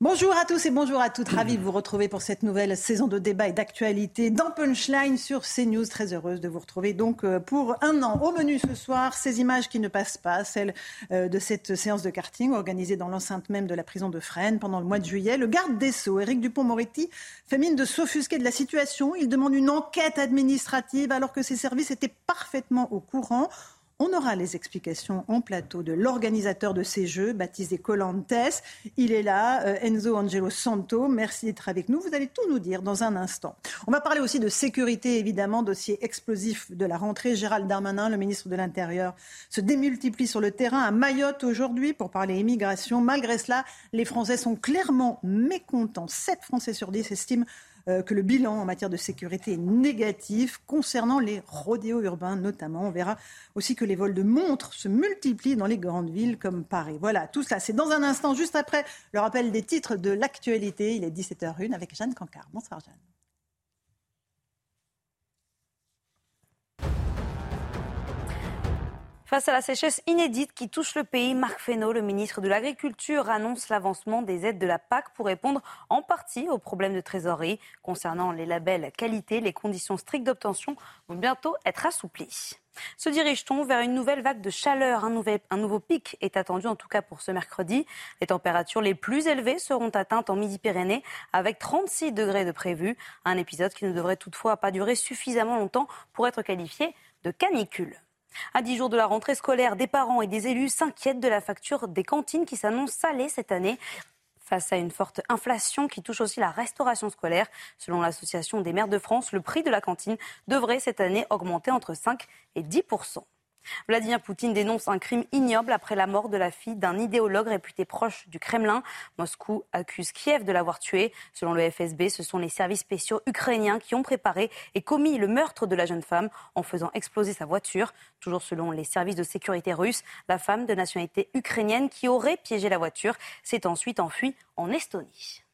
Bonjour à tous et bonjour à toutes. Ravi de vous retrouver pour cette nouvelle saison de débat et d'actualité dans Punchline sur CNews. Très heureuse de vous retrouver donc euh, pour un an. Au menu ce soir, ces images qui ne passent pas, celles euh, de cette séance de karting organisée dans l'enceinte même de la prison de Fresnes pendant le mois de juillet. Le garde des Sceaux, Éric Dupont-Moretti, fait mine de s'offusquer de la situation. Il demande une enquête administrative alors que ses services étaient parfaitement au courant. On aura les explications en plateau de l'organisateur de ces jeux, baptisé Colantes. Il est là, euh, Enzo Angelo Santo. Merci d'être avec nous. Vous allez tout nous dire dans un instant. On va parler aussi de sécurité, évidemment, dossier explosif de la rentrée. Gérald Darmanin, le ministre de l'Intérieur, se démultiplie sur le terrain à Mayotte aujourd'hui pour parler immigration. Malgré cela, les Français sont clairement mécontents. 7 Français sur 10 estiment euh, que le bilan en matière de sécurité est négatif concernant les rodéos urbains notamment. On verra aussi que les vols de montres se multiplient dans les grandes villes comme Paris. Voilà, tout cela, c'est dans un instant, juste après le rappel des titres de l'actualité. Il est 17h01 avec Jeanne Cancard. Bonsoir Jeanne. Face à la sécheresse inédite qui touche le pays, Marc Fesneau, le ministre de l'Agriculture, annonce l'avancement des aides de la PAC pour répondre en partie aux problèmes de trésorerie. Concernant les labels qualité, les conditions strictes d'obtention vont bientôt être assouplies. Se dirige-t-on vers une nouvelle vague de chaleur? Un, un, nouveau pic est attendu en tout cas pour ce mercredi. Les températures les plus élevées seront atteintes en Midi-Pyrénées avec 36 degrés de prévu. Un épisode qui ne devrait toutefois pas durer suffisamment longtemps pour être qualifié de canicule. À dix jours de la rentrée scolaire, des parents et des élus s'inquiètent de la facture des cantines qui s'annonce salée cette année. Face à une forte inflation qui touche aussi la restauration scolaire, selon l'Association des maires de France, le prix de la cantine devrait cette année augmenter entre 5 et 10 Vladimir Poutine dénonce un crime ignoble après la mort de la fille d'un idéologue réputé proche du Kremlin. Moscou accuse Kiev de l'avoir tuée. Selon le FSB, ce sont les services spéciaux ukrainiens qui ont préparé et commis le meurtre de la jeune femme en faisant exploser sa voiture. Toujours selon les services de sécurité russes, la femme de nationalité ukrainienne qui aurait piégé la voiture s'est ensuite enfuie en Estonie.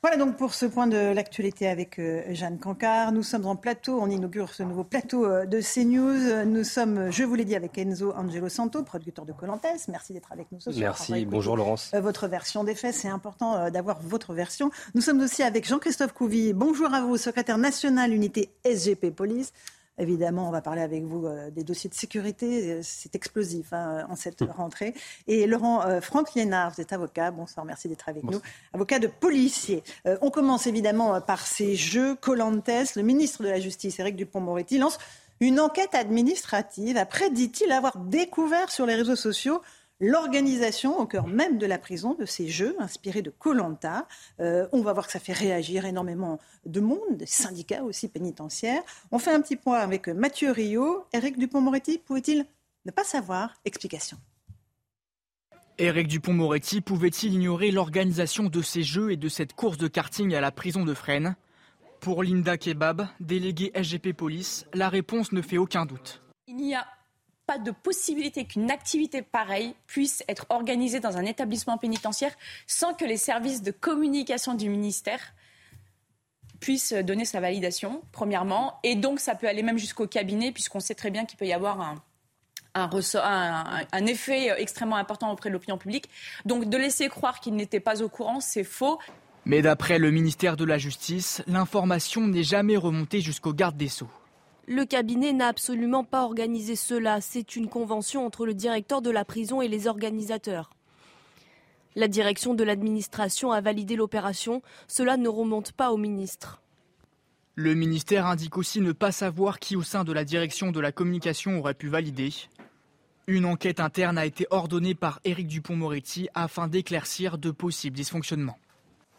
Voilà donc pour ce point de l'actualité avec euh, Jeanne Cancard. Nous sommes en plateau, on inaugure ce nouveau plateau euh, de CNews. Nous sommes, je vous l'ai dit, avec Enzo Angelo Santo, producteur de Colantes. Merci d'être avec nous ce soir. Merci, bonjour Laurence. Euh, votre version des faits, c'est important d'avoir votre version. Nous sommes aussi avec Jean-Christophe Couvi. Bonjour à vous, secrétaire national unité SGP Police. Évidemment, on va parler avec vous euh, des dossiers de sécurité. Euh, c'est explosif hein, en cette hum. rentrée. Et Laurent euh, Franck Liénard, vous êtes avocat. Bonsoir, merci d'être avec nous. Avocat de policier. on commence évidemment par ces jeux Colantes. Le ministre de la Justice, Éric Dupont-Moretti, lance une enquête administrative après, dit-il, avoir découvert sur les réseaux sociaux l'organisation au cœur même de la prison de ces jeux inspirés de Colanta. Euh, on va voir que ça fait réagir énormément de monde, des syndicats aussi pénitentiaires. On fait un petit point avec Mathieu Rio. Éric Dupont-Moretti, pouvait-il ne pas savoir? Explication. Éric Dupont-Moretti pouvait-il ignorer l'organisation de ces jeux et de cette course de karting à la prison de Fresnes? Pour Linda Kebab, déléguée SGP Police, la réponse ne fait aucun doute. Il n'y a pas de possibilité qu'une activité pareille puisse être organisée dans un établissement pénitentiaire sans que les services de communication du ministère puissent donner sa validation, premièrement. Et donc, ça peut aller même jusqu'au cabinet, puisqu'on sait très bien qu'il peut y avoir un, un, effet extrêmement important auprès de l'opinion publique. Donc, de laisser croire qu'il n'était pas au courant, c'est faux. Mais d'après le ministère de la Justice, l'information n'est jamais remontée jusqu'au garde des Sceaux. Le cabinet n'a absolument pas organisé cela. C'est une convention entre le directeur de la prison et les organisateurs. La direction de l'administration a validé l'opération. Cela ne remonte pas au ministre. Le ministère indique aussi ne pas savoir qui au sein de la direction de la communication aurait pu valider. Une enquête interne a été ordonnée par Éric Dupont-Moretti afin d'éclaircir de possibles dysfonctionnements.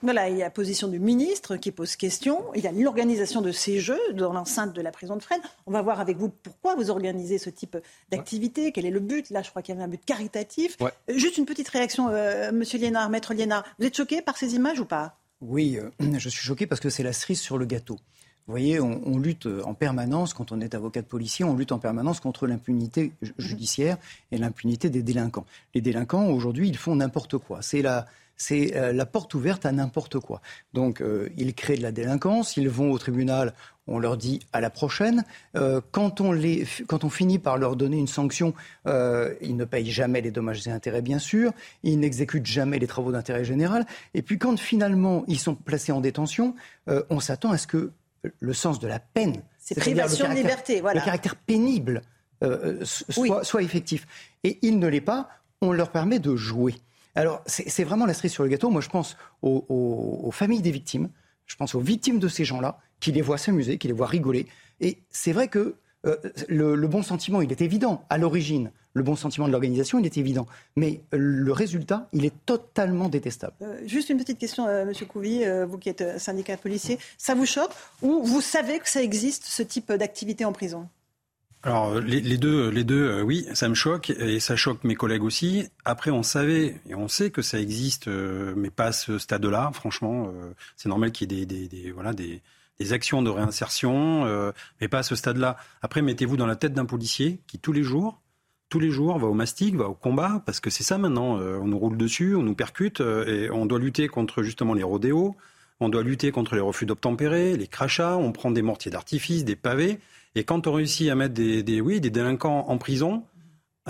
Voilà, il y a la position du ministre qui pose question. Il y a l'organisation de ces jeux dans l'enceinte de la prison de Fresnes. On va voir avec vous pourquoi vous organisez ce type d'activité, quel est le but. Là, je crois qu'il y avait un but caritatif. Euh, juste une petite réaction, euh, Monsieur Liénard, Maître Liénard. Vous êtes choqué par ces images ou pas? Oui, euh, je suis choqué parce que c'est la cerise sur le gâteau. Vous voyez, on, lutte en permanence, quand on est avocat de policier, on lutte en permanence contre l'impunité judiciaire et l'impunité des délinquants. Les délinquants, aujourd'hui, ils font n'importe quoi. C'est la, c'est euh, la porte ouverte à n'importe quoi. Donc, euh, ils créent de la délinquance, ils vont au tribunal, on leur dit à la prochaine. Euh, quand, on les, quand on finit par leur donner une sanction, ils ne payent jamais les dommages et intérêts, bien sûr, ils n'exécutent jamais les travaux d'intérêt général. Et puis, quand finalement ils sont placés en détention, on s'attend à ce que le sens de la peine, c'est privation de liberté, voilà. le caractère pénible, soit, soit effectif. Et il ne l'est pas, on leur permet de jouer. Alors, c'est vraiment la cerise sur le gâteau. Moi, je pense aux, familles des victimes. Je pense aux victimes de ces gens-là, qui les voient s'amuser, qui les voient rigoler. Et c'est vrai que euh, le, bon sentiment, il est évident à l'origine. Le bon sentiment de l'organisation, il est évident. Mais le résultat, il est totalement détestable. Euh, juste une petite question. Euh, Monsieur Couvi, vous qui êtes syndicat policier. Ça vous choque ou vous savez que ça existe, ce type d'activité en prison? Alors les, deux, les deux, euh, oui, ça me choque et ça choque mes collègues aussi. Après, on savait et on sait que ça existe, euh, mais pas à ce stade-là. Franchement, euh, c'est normal qu'il y ait des, des, voilà des, des, actions de réinsertion, mais pas à ce stade-là. Après, mettez-vous dans la tête d'un policier qui tous les jours, tous les jours, va au mastic, va au combat, parce que c'est ça maintenant. on nous roule dessus, on nous percute et on doit lutter contre justement les rodéos. On doit lutter contre les refus d'obtempérer, les crachats. On prend des mortiers d'artifice, des pavés. Et quand on réussit à mettre des, oui, des délinquants en prison,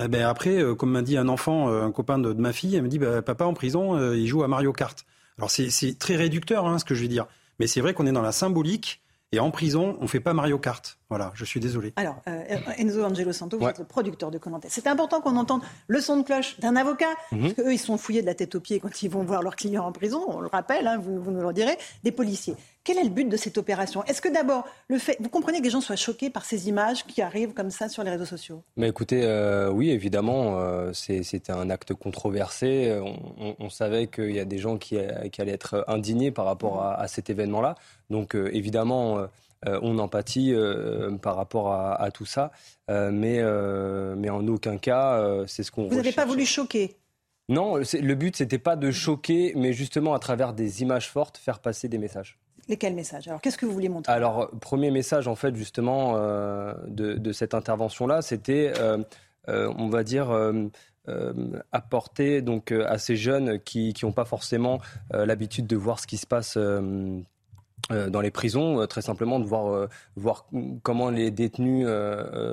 eh ben après, euh, comme m'a dit un enfant, euh, un copain de, ma fille, elle me dit bah, Papa en prison, euh, il joue à Mario Kart. Alors c'est très réducteur hein, ce que je vais dire. Mais c'est vrai qu'on est dans la symbolique et en prison, on ne fait pas Mario Kart. Voilà, je suis désolé. Alors, euh, Enzo Angelo Santo, vous êtes le producteur de commentaires. C'est important qu'on entende le son de cloche d'un avocat, mhm. parce qu'eux, ils sont fouillés de la tête aux pieds quand ils vont voir leurs clients en prison, on le rappelle, hein, vous, nous le direz, des policiers. Quel est le but de cette opération? Est-ce que d'abord, le fait, vous comprenez que les gens soient choqués par ces images qui arrivent comme ça sur les réseaux sociaux? Mais écoutez, euh, oui, évidemment, euh, c'était un acte controversé. On, savait qu'il y a des gens qui, allaient être indignés par rapport à, à cet événement-là. Donc, évidemment euh, on empathie euh, par rapport à, tout ça, euh, mais, mais en aucun cas, c'est ce qu'on Vous n'avez pas voulu choquer? Non, le but, c'était pas de choquer, mais justement, à travers des images fortes, faire passer des messages. Lesquels messages? Alors, qu'est-ce que vous vouliez montrer? Alors, premier message, en fait, justement, de, cette intervention-là, c'était, on va dire, apporter donc à ces jeunes qui n'ont pas forcément l'habitude de voir ce qui se passe euh, dans les prisons, euh, très simplement de voir, euh, voir comment les détenus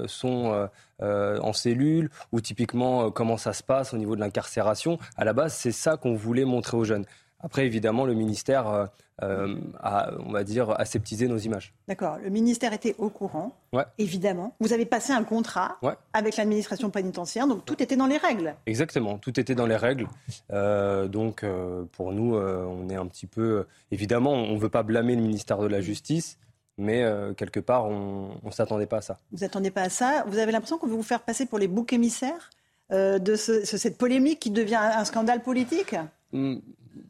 sont en cellule ou typiquement comment ça se passe au niveau de l'incarcération. À la base, c'est ça qu'on voulait montrer aux jeunes. Après, évidemment, le ministère euh, euh, a, on va dire, aseptisé nos images. D'accord. Le ministère était au courant, évidemment. Vous avez passé un contrat avec l'administration pénitentiaire, donc tout était dans les règles. Exactement, tout était dans les règles. Euh, donc, pour nous, on est un petit peu... Évidemment, on ne veut pas blâmer le ministère de la Justice, mais quelque part, on ne s'attendait pas à ça. Vous n'attendez pas à ça Vous avez l'impression qu'on veut vous faire passer pour les boucs émissaires de cette polémique qui devient un scandale politique? Hmm,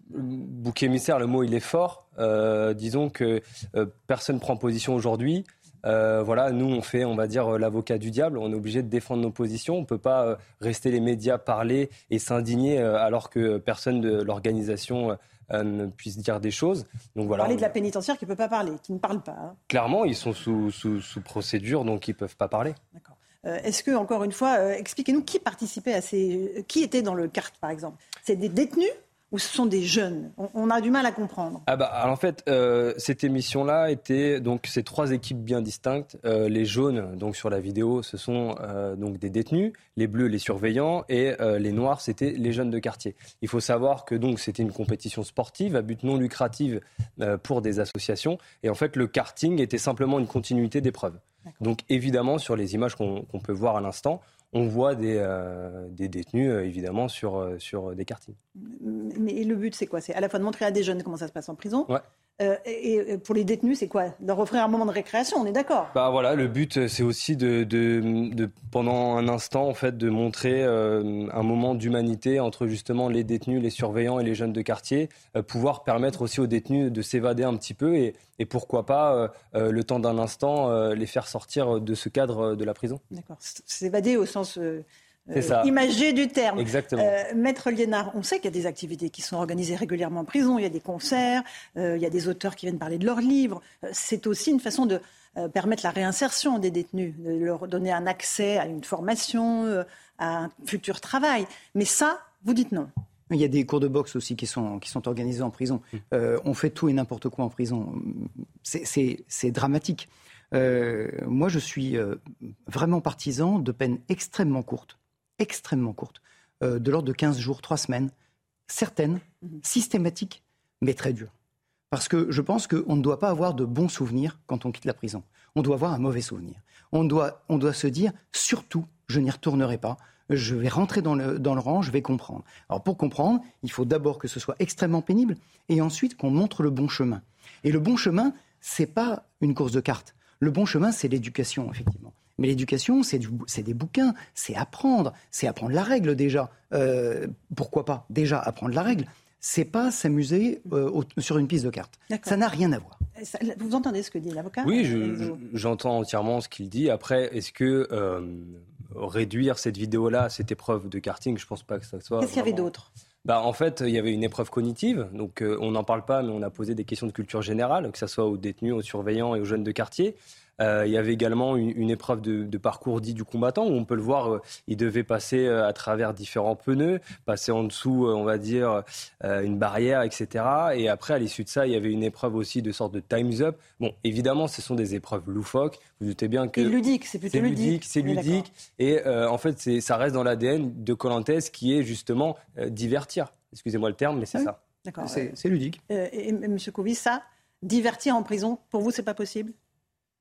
bouc émissaire, le mot il est fort. Euh, disons que euh, personne prend position aujourd'hui. Euh, voilà, nous on fait, on va dire, l'avocat du diable. On est obligé de défendre nos positions. On ne peut pas rester les médias parler et s'indigner alors que personne de l'organisation ne puisse dire des choses. Donc voilà. Parler de la pénitentiaire qui ne peut pas parler, qui ne parle pas. Hein. Clairement, ils sont sous, sous, procédure, donc ils ne peuvent pas parler. D'accord. Est-ce que, encore une fois, expliquez-nous qui participait à ces. Qui était dans le CART, par exemple? C'est des détenus ou ce sont des jeunes on, a du mal à comprendre. Ah bah, en fait, euh, cette émission-là était donc ces trois équipes bien distinctes. Euh, les jaunes, donc sur la vidéo, ce sont euh, donc des détenus. Les bleus, les surveillants, et les noirs, c'était les jeunes de quartier. Il faut savoir que donc c'était une compétition sportive à but non lucratif pour des associations, et en fait le karting était simplement une continuité d'épreuves. Donc évidemment, sur les images qu'on peut voir à l'instant, on voit des, euh, des détenus, euh, évidemment, sur, euh, sur des quartiers. Mais le but, c'est quoi? C'est à la fois de montrer à des jeunes comment ça se passe en prison, Euh, et, pour les détenus, c'est quoi? Leur offrir un moment de récréation, on est d'accord? Bah voilà, le but, c'est aussi de, de, pendant un instant, en fait, de montrer euh, un moment d'humanité entre justement les détenus, les surveillants et les jeunes de quartier, euh, pouvoir permettre aussi aux détenus de s'évader un petit peu et, et pourquoi pas, le temps d'un instant, les faire sortir de ce cadre de la prison. D'accord. S'évader au sens euh, imagé du terme. Exactement. Euh, Maître Liénard, on sait qu'il y a des activités qui sont organisées régulièrement en prison, il y a des concerts, euh, il y a des auteurs qui viennent parler de leurs livres. C'est aussi une façon de permettre la réinsertion des détenus, de leur donner un accès à une formation, à un futur travail. Mais ça, vous dites non. Il y a des cours de boxe aussi qui sont, qui sont organisés en prison. Mmh. on fait tout et n'importe quoi en prison. C'est dramatique. moi, je suis vraiment partisan de peines extrêmement courtes extrêmement courtes, euh, de l'ordre de 15 jours, 3 semaines, certaines, mhm. systématiques, mais très dures. Parce que je pense qu'on ne doit pas avoir de bons souvenirs quand on quitte la prison. On doit avoir un mauvais souvenir. On doit, on doit se dire, surtout, je n'y retournerai pas. Je vais rentrer dans le, dans le rang, je vais comprendre. Alors pour comprendre, il faut d'abord que ce soit extrêmement pénible et ensuite qu'on montre le bon chemin. Et le bon chemin, c'est pas une course de cartes. Le bon chemin, c'est l'éducation, effectivement. Mais l'éducation, c'est des bouquins, c'est apprendre, c'est apprendre la règle déjà. Euh, pourquoi pas Déjà apprendre la règle? C'est pas s'amuser euh, sur une piste de cartes. Ça n'a rien à voir. Vous entendez ce que dit l'avocat Oui, j'entends entièrement ce qu'il dit. Après, est-ce que euh, réduire cette vidéo-là à cette épreuve de karting, je pense pas que ça soit. Qu'est-ce qu'il y avait d'autre? Bah, en fait, il y avait une épreuve cognitive. Donc, on n'en parle pas, mais on a posé des questions de culture générale, que ce soit aux détenus, aux surveillants et aux jeunes de quartier. Euh, il y avait également une, épreuve de, parcours dit du combattant où on peut le voir, euh, il devait passer euh, à travers différents pneus, passer en dessous, on va dire, une barrière, etc. Et après, à l'issue de ça, il y avait une épreuve aussi de sorte de time's up. Bon, évidemment, ce sont des épreuves loufoques. Vous doutez bien que. C'est ludique, c'est plutôt ludique. C'est ludique. Et en fait, ça reste dans l'ADN de Colantes qui est justement divertir. Excusez-moi le terme, mais c'est ça. D'accord. C'est ludique. et, M. Ça, divertir en prison, pour vous, c'est pas possible?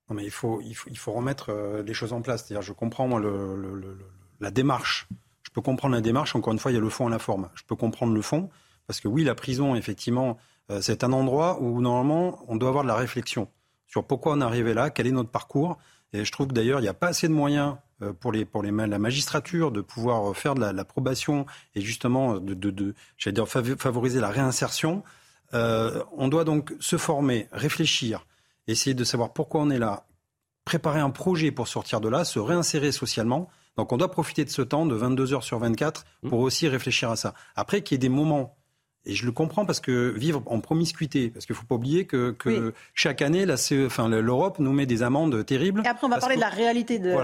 Non, mais il faut, il faut, il faut remettre euh, les choses en place. C'est-à-dire, je comprends moi, le, le, la démarche. Je peux comprendre la démarche. Encore une fois, il y a le fond et la forme. Je peux comprendre le fond. Parce que oui, la prison, effectivement, euh, c'est un endroit où, normalement, on doit avoir de la réflexion sur pourquoi on est arrivé là, quel est notre parcours. Et je trouve que d'ailleurs, il n'y a pas assez de moyens euh, pour, les, pour les, la magistrature de pouvoir faire de la, probation et justement de, de, de dire, favoriser la réinsertion. Euh, on doit donc se former, réfléchir, essayer de savoir pourquoi on est là, préparer un projet pour sortir de là, se réinsérer socialement. Donc on doit profiter de ce temps de 22 heures sur 24 pour mmh. aussi réfléchir à ça. Après qu'il y ait des moments et je le comprends parce que vivre en promiscuité, parce qu'il ne faut pas oublier que, chaque année, enfin, l'Europe nous met des amendes terribles. Et après, on va parler de la réalité de,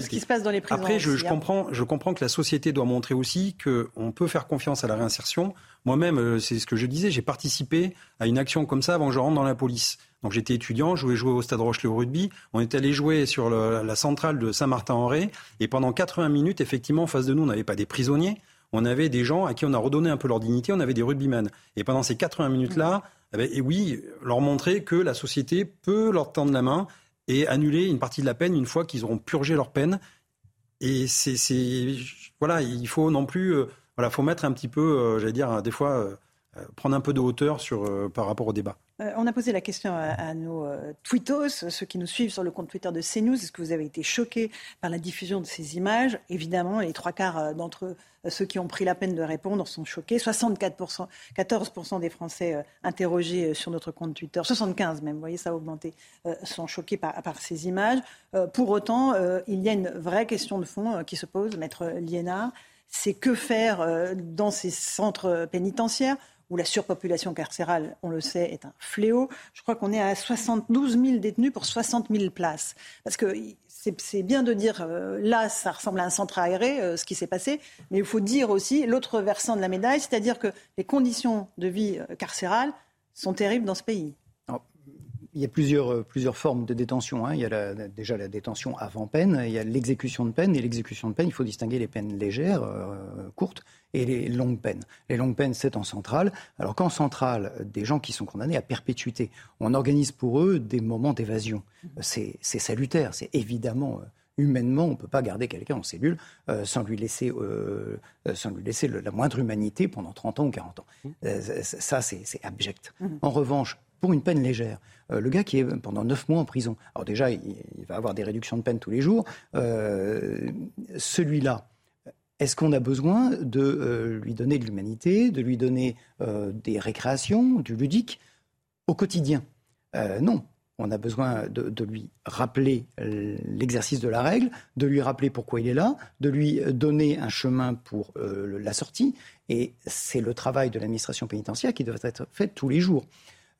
ce qui se passe dans les prisons. Après, je, hein. comprends, je comprends que la société doit montrer aussi qu'on peut faire confiance à la réinsertion. Moi-même, euh, c'est ce que je disais, j'ai participé à une action comme ça avant que je rentre dans la police. Donc j'étais étudiant, je voulais jouer au Stade Rochelet au rugby. On est allé jouer sur la centrale de Saint-Martin-en-Ré. Et pendant 80 minutes, effectivement, en face de nous, on n'avait pas des prisonniers on avait des gens à qui on a redonné un peu leur dignité, on avait des rugbymen. Et pendant ces 80 minutes-là, eh ben, et oui, leur montrer que la société peut leur tendre la main et annuler une partie de la peine une fois qu'ils auront purgé leur peine. Et c'est, voilà, il faut non plus, euh, voilà, faut mettre un petit peu, euh, j'allais dire, des fois, euh, prendre un peu de hauteur sur, par rapport au débat. Euh, on a posé la question à, nos euh, tweetos, ceux qui nous suivent sur le compte Twitter de CNews. Est-ce que vous avez été choqués par la diffusion de ces images? Évidemment, les trois quarts euh, d'entre ceux qui ont pris la peine de répondre sont choqués. 64%, 14% des Français interrogés sur notre compte Twitter, 75 même, vous voyez, ça a augmenté, sont choqués par, ces images. pour autant, il y a une vraie question de fond qui se pose, maître Liénard. C'est que faire dans ces centres pénitentiaires? Où la surpopulation carcérale, on le sait, est un fléau. Je crois qu'on est à 72 000 détenus pour 60 000 places. Parce que c'est bien de dire, euh, là, ça ressemble à un centre aéré, euh, ce qui s'est passé, mais il faut dire aussi l'autre versant de la médaille, c'est-à-dire que les conditions de vie euh, carcérale sont terribles dans ce pays il y a plusieurs, euh, plusieurs formes de détention. Hein. Il y a déjà la détention avant peine, il y a l'exécution de peine. Et l'exécution de peine, il faut distinguer les peines légères, euh, courtes, et les longues peines. Les longues peines, c'est en centrale. Alors qu'en centrale, des gens qui sont condamnés à perpétuité, on organise pour eux des moments d'évasion. C'est salutaire, c'est évidemment... Euh, humainement, on ne peut pas garder quelqu'un en cellule sans lui laisser, sans lui laisser la moindre humanité pendant 30 ans ou 40 ans. ça, c'est abject. Mmh. En revanche, pour une peine légère. Euh, le gars qui est pendant neuf mois en prison. Alors déjà, il, va avoir des réductions de peine tous les jours. Euh, celui-là, est-ce qu'on a besoin de euh, lui donner de l'humanité, de lui donner des récréations, du ludique au quotidien? Non. On a besoin de, lui rappeler l'exercice de la règle, de lui rappeler pourquoi il est là, de lui donner un chemin pour la sortie. Et c'est le travail de l'administration pénitentiaire qui doit être fait tous les jours.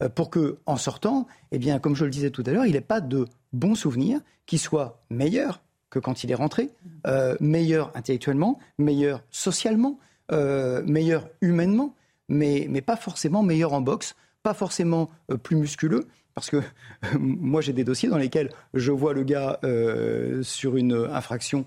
Euh, pour que, en sortant, eh bien, comme je le disais tout à l'heure, il n'ait pas de bons souvenirs qui soient meilleurs que quand il est rentré, euh, meilleurs intellectuellement, meilleurs socialement, euh, meilleurs humainement, mais, mais pas forcément meilleurs en boxe, pas forcément euh, plus musculeux. Parce que moi, j'ai des dossiers dans lesquels je vois le gars sur une infraction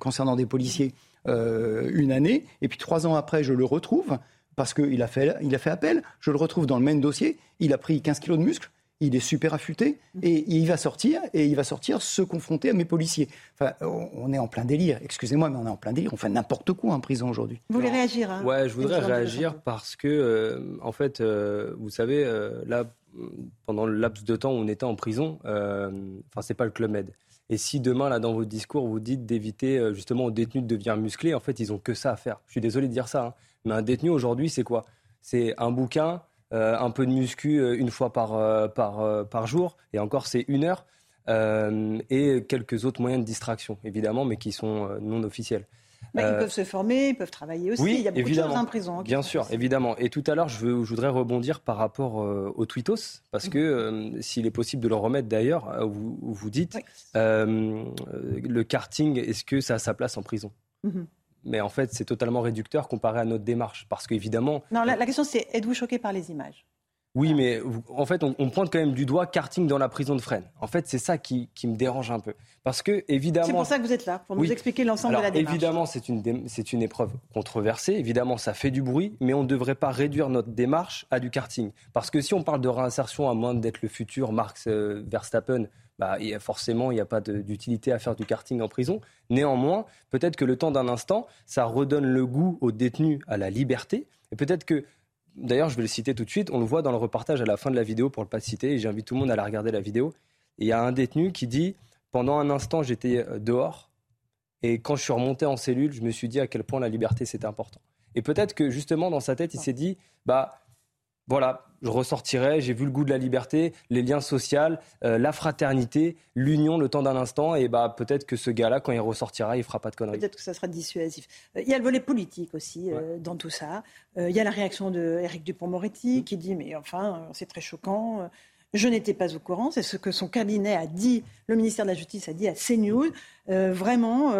concernant des policiers une année, et puis trois ans après, je le retrouve parce qu'il a fait, il a fait appel. Je le retrouve dans le même dossier. Il a pris 15 kilos de muscle. Il est super affûté et il va sortir et il va sortir se confronter à mes policiers. Enfin, on est en plein délire. Excusez-moi, mais on est en plein délire. On fait n'importe quoi en prison aujourd'hui. Vous voulez réagir hein Ouais, je voudrais réagir parce que, euh, en fait, euh, vous savez, euh, là, pendant le laps de temps où on était en prison, enfin, c'est pas le club Med. Et si demain, là, dans votre discours, vous dites d'éviter justement aux détenus de devenir musclés, en fait, ils ont que ça à faire. Je suis désolé de dire ça. Hein. Mais un détenu aujourd'hui, c'est quoi? C'est un bouquin, euh, un peu de muscu euh, une fois par, euh, par, par jour, et encore c'est une heure, et quelques autres moyens de distraction, évidemment, mais qui sont non officiels. ils peuvent se former, ils peuvent travailler aussi. Oui, il y a beaucoup évidemment. de choses en prison. Hein, Bien sûr, évidemment. Et tout à l'heure, je, je, voudrais rebondir par rapport au tweetos, parce que s'il est possible de le remettre d'ailleurs, vous, vous dites, le karting, est-ce que ça a sa place en prison? Mhm mais en fait, c'est totalement réducteur comparé à notre démarche. Parce qu'évidemment. Non, la, question, c'est êtes-vous choqué par les images? Oui, mais en fait, on, pointe quand même du doigt karting dans la prison de Fresnes. En fait, c'est ça qui, me dérange un peu. Parce que, évidemment. C'est pour ça que vous êtes là, pour nous expliquer l'ensemble de la démarche. Évidemment, c'est une, une épreuve controversée. Évidemment, ça fait du bruit, mais on ne devrait pas réduire notre démarche à du karting. Parce que si on parle de réinsertion, à moins d'être le futur Marx euh, Verstappen, bah, forcément, il n'y a pas d'utilité à faire du karting en prison. Néanmoins, peut-être que le temps d'un instant, ça redonne le goût aux détenus à la liberté. Et peut-être que, d'ailleurs, je vais le citer tout de suite, on le voit dans le reportage à la fin de la vidéo, pour ne pas citer, et j'invite tout le monde à la regarder la vidéo. Il y a un détenu qui dit Pendant un instant, j'étais euh, dehors, et quand je suis remonté en cellule, je me suis dit à quel point la liberté c'était important. Et peut-être que justement dans sa tête, il s'est dit bah voilà, je ressortirai, j'ai vu le goût de la liberté, les liens sociaux, euh, la fraternité, l'union le temps d'un instant, et bah peut-être que ce gars-là, quand il ressortira, il fera pas de conneries. Peut-être que ça sera dissuasif. Euh, il y a le volet politique aussi euh, dans tout ça. il y a la réaction de Éric Dupont-Moretti mm. qui dit mais enfin c'est très choquant. Je n'étais pas au courant, c'est ce que son cabinet a dit, le ministère de la Justice a dit à CNews. vraiment,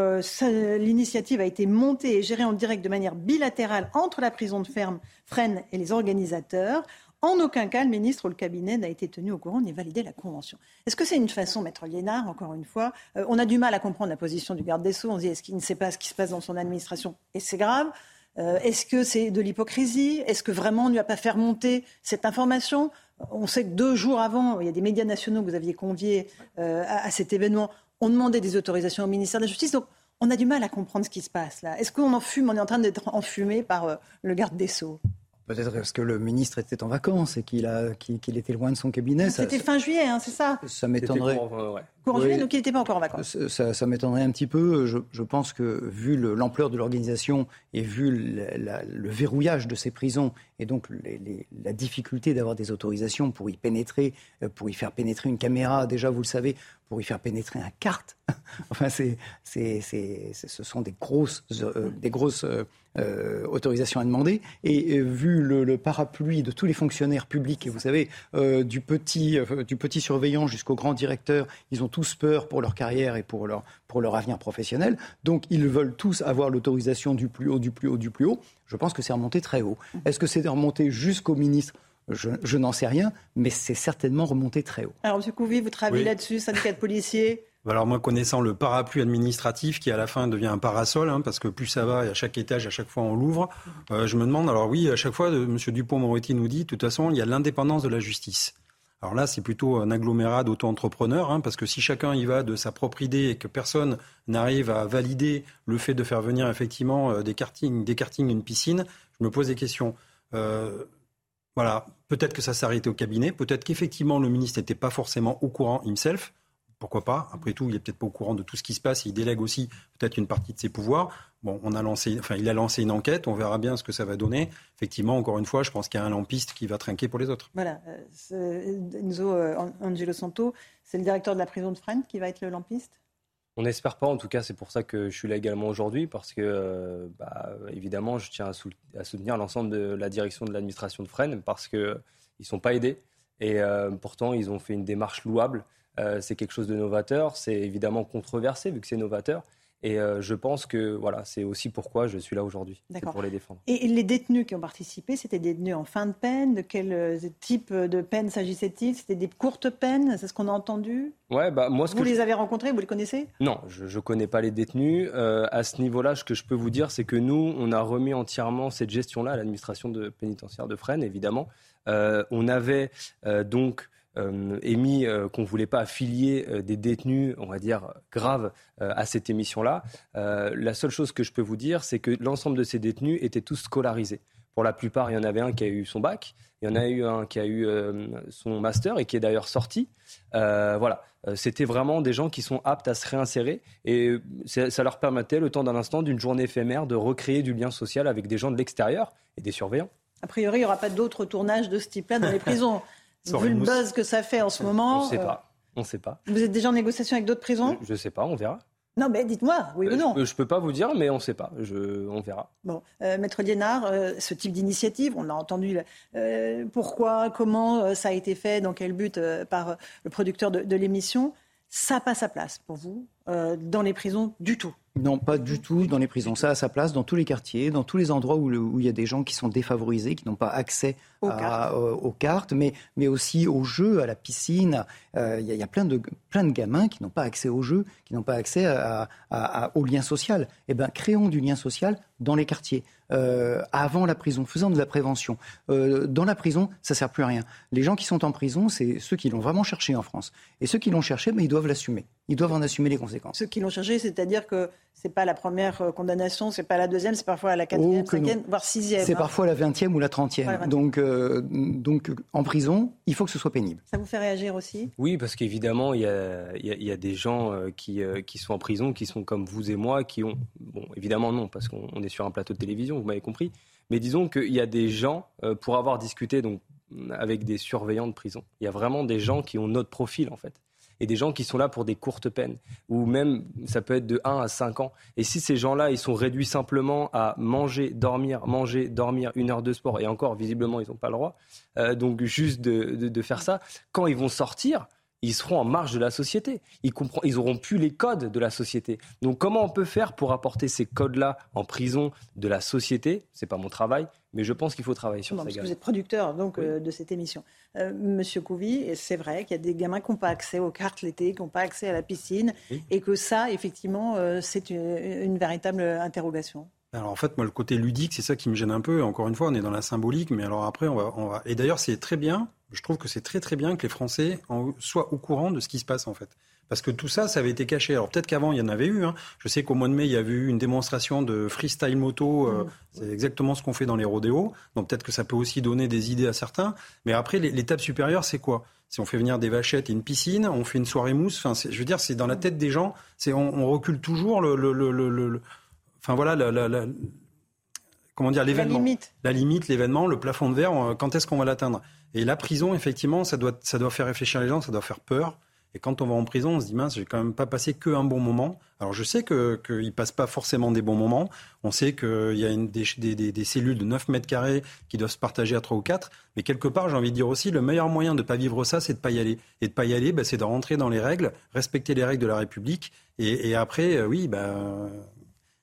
l'initiative a été montée et gérée en direct de manière bilatérale entre la prison de ferme Fresnes et les organisateurs. En aucun cas, le ministre ou le cabinet n'a été tenu au courant ni validé la convention. Est-ce que c'est une façon, maître Liénard, encore une fois, euh, on a du mal à comprendre la position du garde des Sceaux. On se dit, est-ce qu'il ne sait pas ce qui se passe dans son administration? Et c'est grave. Euh, est-ce que c'est de l'hypocrisie? Est-ce que vraiment on ne lui a pas fait monter cette information? On sait que deux jours avant, il y a des médias nationaux que vous aviez conviés euh, à, cet événement. On demandait des autorisations au ministère de la Justice. Donc, on a du mal à comprendre ce qui se passe là. Est-ce qu'on en fume? On est en train d'être enfumé par le garde des Sceaux Peut-être parce que le ministre était en vacances et qu'il qu'il était loin de son cabinet. C'était fin juillet, hein, c'est ça? Ça m'étonnerait. Courant juillet, donc il n'était pas encore en vacances. Ça, m'étonnerait un petit peu. Je, pense que vu l'ampleur de l'organisation et vu le verrouillage de ces prisons et donc la difficulté d'avoir des autorisations pour y pénétrer, euh, pour y faire pénétrer une caméra, déjà vous le savez, pour y faire pénétrer un carte. enfin, c'est, ce sont des grosses, euh, des grosses euh, autorisations à demander. Et vu le, parapluie de tous les fonctionnaires publics, et vous savez, du, petit, du petit surveillant jusqu'au grand directeur, ils ont tous peur pour leur carrière et pour leur, pour leur avenir professionnel. Donc, ils veulent tous avoir l'autorisation du plus haut, du plus haut, du plus haut. Je pense que c'est remonté très haut. Est-ce que c'est remonté jusqu'au ministre? Je, n'en sais rien, mais c'est certainement remonté très haut. Alors, M. Couvi, vous travaillez là-dessus, syndicat de policiers? Alors moi, connaissant le parapluie administratif qui à la fin devient un parasol, hein, parce que plus ça va, et à chaque étage, à chaque fois on l'ouvre, euh, je me demande, alors oui, à chaque fois, euh, M. Dupont-Moretti nous dit, de toute façon, il y a l'indépendance de la justice. Alors là, c'est plutôt un agglomérat d'auto-entrepreneurs, hein, parce que si chacun y va de sa propre idée et que personne n'arrive à valider le fait de faire venir effectivement euh, des kartings, des une piscine, je me pose des questions. Euh, voilà, peut-être que ça arrêté au cabinet, peut-être qu'effectivement le ministre n'était pas forcément au courant himself. Pourquoi pas Après tout, il n'est peut-être pas au courant de tout ce qui se passe. Il délègue aussi peut-être une partie de ses pouvoirs. Bon, on a lancé, enfin, il a lancé une enquête. On verra bien ce que ça va donner. Effectivement, encore une fois, je pense qu'il y a un lampiste qui va trinquer pour les autres. Voilà. Euh, Enzo euh, Angelo Santo, c'est le directeur de la prison de Fresnes qui va être le lampiste? On n'espère pas, en tout cas, c'est pour ça que je suis là également aujourd'hui, parce que, euh, bah, évidemment, je tiens à, soutenir l'ensemble de la direction de l'administration de Fresnes, parce qu'ils ne sont pas aidés, et pourtant, ils ont fait une démarche louable. C'est quelque chose de novateur, c'est évidemment controversé, vu que c'est novateur, et euh, je pense que voilà, c'est aussi pourquoi je suis là aujourd'hui, pour les défendre. Et les détenus qui ont participé, c'était des détenus en fin de peine? De quel euh, type de peine s'agissait-il? C'était des courtes peines? C'est ce qu'on a entendu? Ouais, bah moi, ce vous les avez rencontrés, vous les connaissez? Non, je ne connais pas les détenus. Euh, à ce niveau-là, ce que je peux vous dire, c'est que nous, on a remis entièrement cette gestion-là à l'administration de pénitentiaire de Fresnes, évidemment. on avait donc euh, émis euh, qu'on ne voulait pas affilier euh, des détenus, on va dire, graves à cette émission-là. la seule chose que je peux vous dire, c'est que l'ensemble de ces détenus étaient tous scolarisés. Pour la plupart, il y en avait un qui a eu son bac, il y en a eu un qui a eu son master et qui est d'ailleurs sorti. voilà, c'était vraiment des gens qui sont aptes à se réinsérer et ça leur permettait, le temps d'un instant, d'une journée éphémère, de recréer du lien social avec des gens de l'extérieur et des surveillants. A priori, il n'y aura pas d'autres tournages de ce type-là dans les prisons. Vu le buzz que ça fait en ce moment. On ne sait pas. On sait pas. Vous êtes déjà en négociation avec d'autres prisons Je ne sais pas, on verra. Non, mais dites-moi, oui ou non. Je ne peux pas vous dire, mais on ne sait pas. Je, on verra. Bon, euh, Maître Liénard, euh, ce type d'initiative, on a entendu euh, pourquoi, comment ça a été fait, dans quel but par le producteur de, de l'émission. Ça n'a pas sa place pour vous dans les prisons du tout non, pas du tout dans les prisons. Ça a sa place dans tous les quartiers, dans tous les endroits où, il y a des gens qui sont défavorisés, qui n'ont pas accès euh, aux, cartes. mais, mais aussi aux jeux, à la piscine. Euh, il y, a plein de, plein de gamins qui n'ont pas accès aux jeux, qui n'ont pas accès à, au lien social. Eh bien, créons du lien social dans les quartiers, euh, avant la prison, faisant de la prévention. dans la prison, ça ne sert plus à rien. Les gens qui sont en prison, c'est ceux qui l'ont vraiment cherché en France. Et ceux qui l'ont cherché, mais ils doivent l'assumer. Ils doivent en assumer les conséquences. Ceux qui l'ont cherché, c'est-à-dire que c'est pas la première euh, condamnation, c'est pas la deuxième, c'est parfois la quatrième, oh, cinquième, voire sixième. C'est hein. parfois la vingtième ou la trentième. donc, euh, donc, en prison, il faut que ce soit pénible. Ça vous fait réagir aussi? Oui, parce qu'évidemment, il y a, y a, des gens euh, qui, qui sont en prison, qui sont comme vous et moi, qui ont... Bon, évidemment non, parce qu'on est sur un plateau de télévision, vous m'avez compris. Mais disons qu'il y a des gens, pour avoir discuté donc, avec des surveillants de prison, il y a vraiment des gens qui ont notre profil, en fait et des gens qui sont là pour des courtes peines, ou même ça peut être de 1 à 5 ans. Et si ces gens-là, ils sont réduits simplement à manger, dormir, manger, dormir, une heure de sport, et encore, visiblement, ils n'ont pas le droit, euh, donc juste de, faire ça, quand ils vont sortir, ils seront en marge de la société. Ils, ils auront plus les codes de la société. Donc comment on peut faire pour apporter ces codes-là en prison de la société? C'est pas mon travail, mais je pense qu'il faut travailler sur ça. Parce que vous êtes producteur donc euh, de cette émission, euh, Monsieur Couvi. C'est vrai qu'il y a des gamins qui n'ont pas accès aux cartes l'été, qui n'ont pas accès à la piscine, et que ça, effectivement, euh, c'est une, véritable interrogation. Alors en fait, moi, le côté ludique, c'est ça qui me gêne un peu. Encore une fois, on est dans la symbolique, mais alors après, on va, on va... et d'ailleurs, c'est très bien je trouve que c'est très très bien que les Français soient au courant de ce qui se passe en fait. Parce que tout ça, ça avait été caché. Alors peut-être qu'avant, il y en avait eu. Hein. Je sais qu'au mois de mai, il y avait eu une démonstration de freestyle moto. Euh, mmh. C'est exactement ce qu'on fait dans les rodéos. Donc peut-être que ça peut aussi donner des idées à certains. Mais après, l'étape supérieure, c'est quoi? Si on fait venir des vachettes et une piscine, on fait une soirée mousse. Enfin, je veux dire, c'est dans la tête des gens. C'est on, recule toujours le, le, le, le enfin voilà, la, comment dire l'événement. La limite. La limite, l'événement, le plafond de verre. Quand est-ce qu'on va l'atteindre? Et la prison, effectivement, ça doit, ça doit faire réfléchir les gens, ça doit faire peur. Et quand on va en prison, on se dit mince, j'ai quand même pas passé que un bon moment. Alors je sais que qu'ils passent pas forcément des bons moments. On sait qu'il y a une, des, des, des, cellules de 9 mètres carrés qui doivent se partager à 3 ou 4. Mais quelque part, j'ai envie de dire aussi, le meilleur moyen de pas vivre ça, c'est de pas y aller. Et de pas y aller, bah, c'est de rentrer dans les règles, respecter les règles de la République. Et, et après, euh, oui, bah,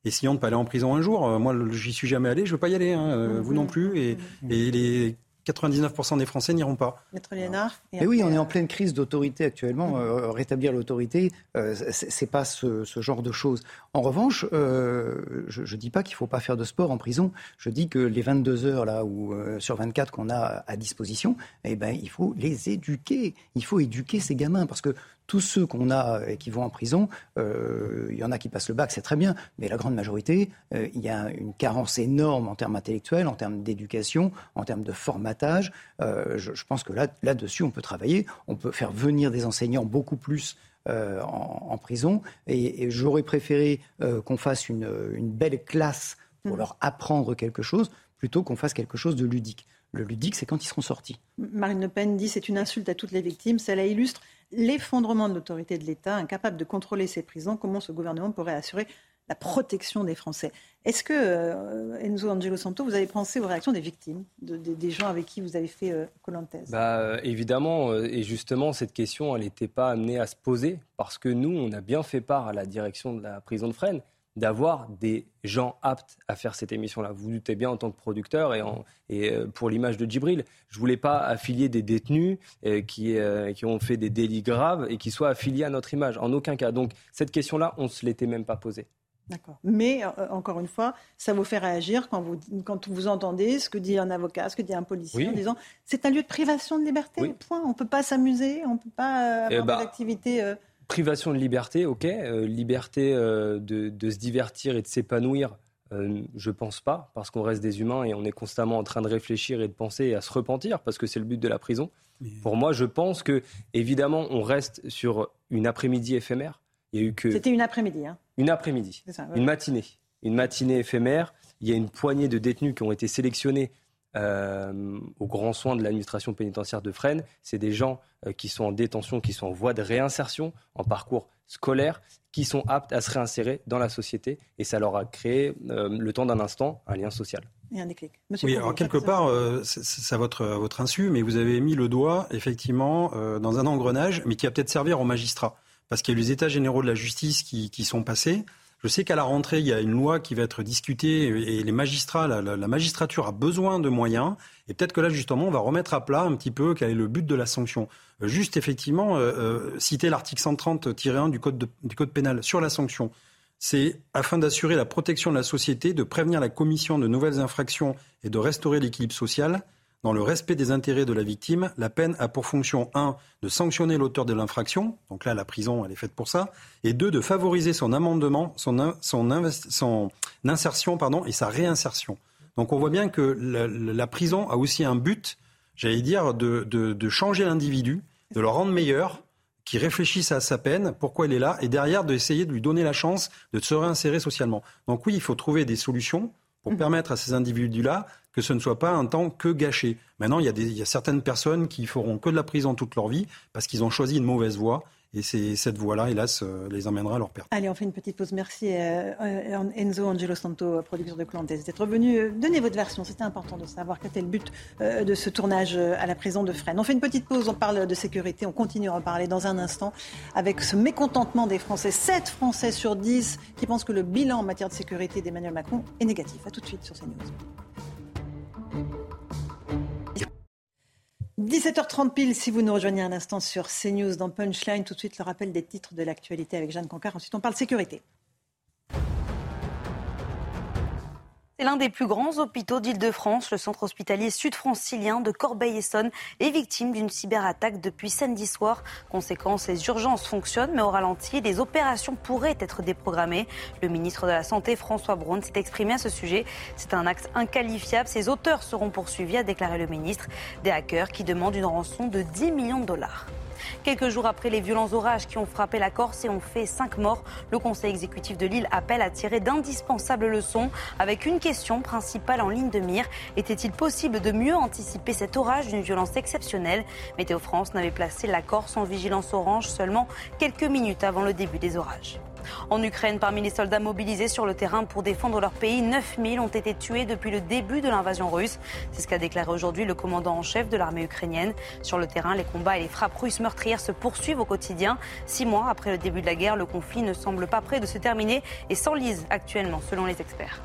essayons de pas aller en prison un jour. Euh, moi, j'y suis jamais allé, je veux pas y aller. Hein, euh, vous non plus. Et, et les 99% des Français n'iront pas. Maître Léonard Mais oui, on est en pleine crise d'autorité actuellement. Euh, rétablir l'autorité, euh, c'est pas ce, genre de choses. En revanche, euh, je ne dis pas qu'il ne faut pas faire de sport en prison. Je dis que les 22 heures là ou sur 24 qu'on a à disposition, eh ben il faut les éduquer. Il faut éduquer ces gamins parce que tous ceux qu'on a et qui vont en prison, euh, il y en a qui passent le bac, c'est très bien, mais la grande majorité, euh, il y a une carence énorme en termes intellectuels, en termes d'éducation, en termes de formatage. Euh, je, pense que là, là-dessus, on peut travailler. On peut faire venir des enseignants beaucoup plus en, prison. Et, j'aurais préféré qu'on fasse une, une, belle classe pour mmh. leur apprendre quelque chose plutôt qu'on fasse quelque chose de ludique. Le ludique, c'est quand ils seront sortis. Marine Le Pen dit c'est une insulte à toutes les victimes. Cela illustre l'effondrement de l'autorité de l'État, incapable de contrôler ses prisons. Comment ce gouvernement pourrait assurer la protection des Français? Est-ce que, euh, Enzo Angelo Santo, vous avez pensé aux réactions des victimes, des gens avec qui vous avez fait euh, bah, euh, Évidemment, euh, et justement, cette question, elle n'était pas amenée à se poser, parce que nous, on a bien fait part à la direction de la prison de Fresnes d'avoir des gens aptes à faire cette émission-là. Vous, vous doutez bien en tant que producteur et, et euh, pour l'image de Djibril, je ne voulais pas affilier des détenus euh, qui, euh, qui ont fait des délits graves et qui soient affiliés à notre image. En aucun cas. Donc cette question-là, on ne se l'était même pas posée. D'accord. Mais encore une fois, ça vous fait réagir quand vous, quand vous entendez ce que dit un avocat, ce que dit un policier en disant c'est un lieu de privation de liberté. Point. On ne peut pas s'amuser, on ne peut pas avoir bah, des activités privation de liberté, ok. Euh, liberté euh, de, se divertir et de s'épanouir, euh, je pense pas, parce qu'on reste des humains et on est constamment en train de réfléchir et de penser et à se repentir, parce que c'est le but de la prison. Pour moi, je pense que, évidemment, on reste sur une après-midi éphémère. Il y a eu que. C'était une après-midi, hein. Une après-midi. Une matinée. Une matinée éphémère. Il y a une poignée de détenus qui ont été sélectionnés euh, aux grands soins de l'administration pénitentiaire de Fresnes. C'est des gens euh, qui sont en détention, qui sont en voie de réinsertion, en parcours scolaire, qui sont aptes à se réinsérer dans la société. Et ça leur a créé, euh, le temps d'un instant, un lien social. Et un déclic. oui, alors quelque part, c'est à votre, votre insu, mais vous avez mis le doigt, effectivement, dans un engrenage, mais qui a peut-être servir aux magistrats. Parce qu'il y a eu les états généraux de la justice qui, qui sont passés. Je sais qu'à la rentrée, il y a une loi qui va être discutée et les magistrats, la, magistrature a besoin de moyens. Et peut-être que là, justement, on va remettre à plat un petit peu quel est le but de la sanction. Euh, juste, effectivement, euh, euh, citer l'article 130-1 du code, du code pénal sur la sanction. C'est afin d'assurer la protection de la société, de prévenir la commission de nouvelles infractions et de restaurer l'équilibre social. Dans le respect des intérêts de la victime, la peine a pour fonction 1 de sanctionner l'auteur de l'infraction, donc là la prison elle est faite pour ça, et 2 de favoriser son amendement, son, son, insertion pardon, et sa réinsertion. Donc on voit bien que la, prison a aussi un but, j'allais dire, de, de changer l'individu, de le rendre meilleur, qui réfléchisse à sa peine, pourquoi il est là, et derrière d'essayer de lui donner la chance de se réinsérer socialement. Donc oui, il faut trouver des solutions pour mmh. permettre à ces individus-là que ce ne soit pas un temps que gâché. Maintenant, il y, a certaines personnes qui feront que de la prison toute leur vie parce qu'ils ont choisi une mauvaise voie et c'est cette voie-là, hélas, euh, les emmènera à leur perte. Allez, on fait une petite pause. Merci euh, euh, Enzo Angelo Santo, producteur de Clandes, d'être venu. Donnez votre version. C'était important de savoir quel était le but de ce tournage à la prison de Fresnes. On fait une petite pause. On parle de sécurité. On continue à en parler dans un instant avec ce mécontentement des Français. 7 Français sur 10 qui pensent que le bilan en matière de sécurité d'Emmanuel Macron est négatif. A tout de suite sur CNews. 17h30 pile, si vous nous rejoignez un instant sur CNews dans Punchline, tout de suite le rappel des titres de l'actualité avec Jeanne Cancard. Ensuite, on parle sécurité. C'est l'un des plus grands hôpitaux d'Île-de-France. Le centre hospitalier sud-francilien de Corbeil-Essonne est victime d'une cyberattaque depuis samedi soir. Conséquence, les urgences fonctionnent, mais au ralenti, les opérations pourraient être déprogrammées. Le ministre de la Santé, François Braun, s'est exprimé à ce sujet. C'est un acte inqualifiable. Ses auteurs seront poursuivis, a déclaré le ministre. Des hackers qui demandent une rançon de 10 millions de dollars. Quelques jours après les violents orages qui ont frappé la Corse et ont fait cinq morts, le Conseil exécutif de Lille appelle à tirer d'indispensables leçons avec une question principale en ligne de mire. Était-il possible de mieux anticiper cet orage d'une violence exceptionnelle? Météo France n'avait placé la Corse en vigilance orange seulement quelques minutes avant le début des orages. En Ukraine, parmi les soldats mobilisés sur le terrain pour défendre leur pays, 9000 ont été tués depuis le début de l'invasion russe. C'est ce qu'a déclaré aujourd'hui le commandant en chef de l'armée ukrainienne. Sur le terrain, les combats et les frappes russes meurtrières se poursuivent au quotidien. Six mois après le début de la guerre, le conflit ne semble pas prêt de se terminer et s'enlise actuellement, selon les experts.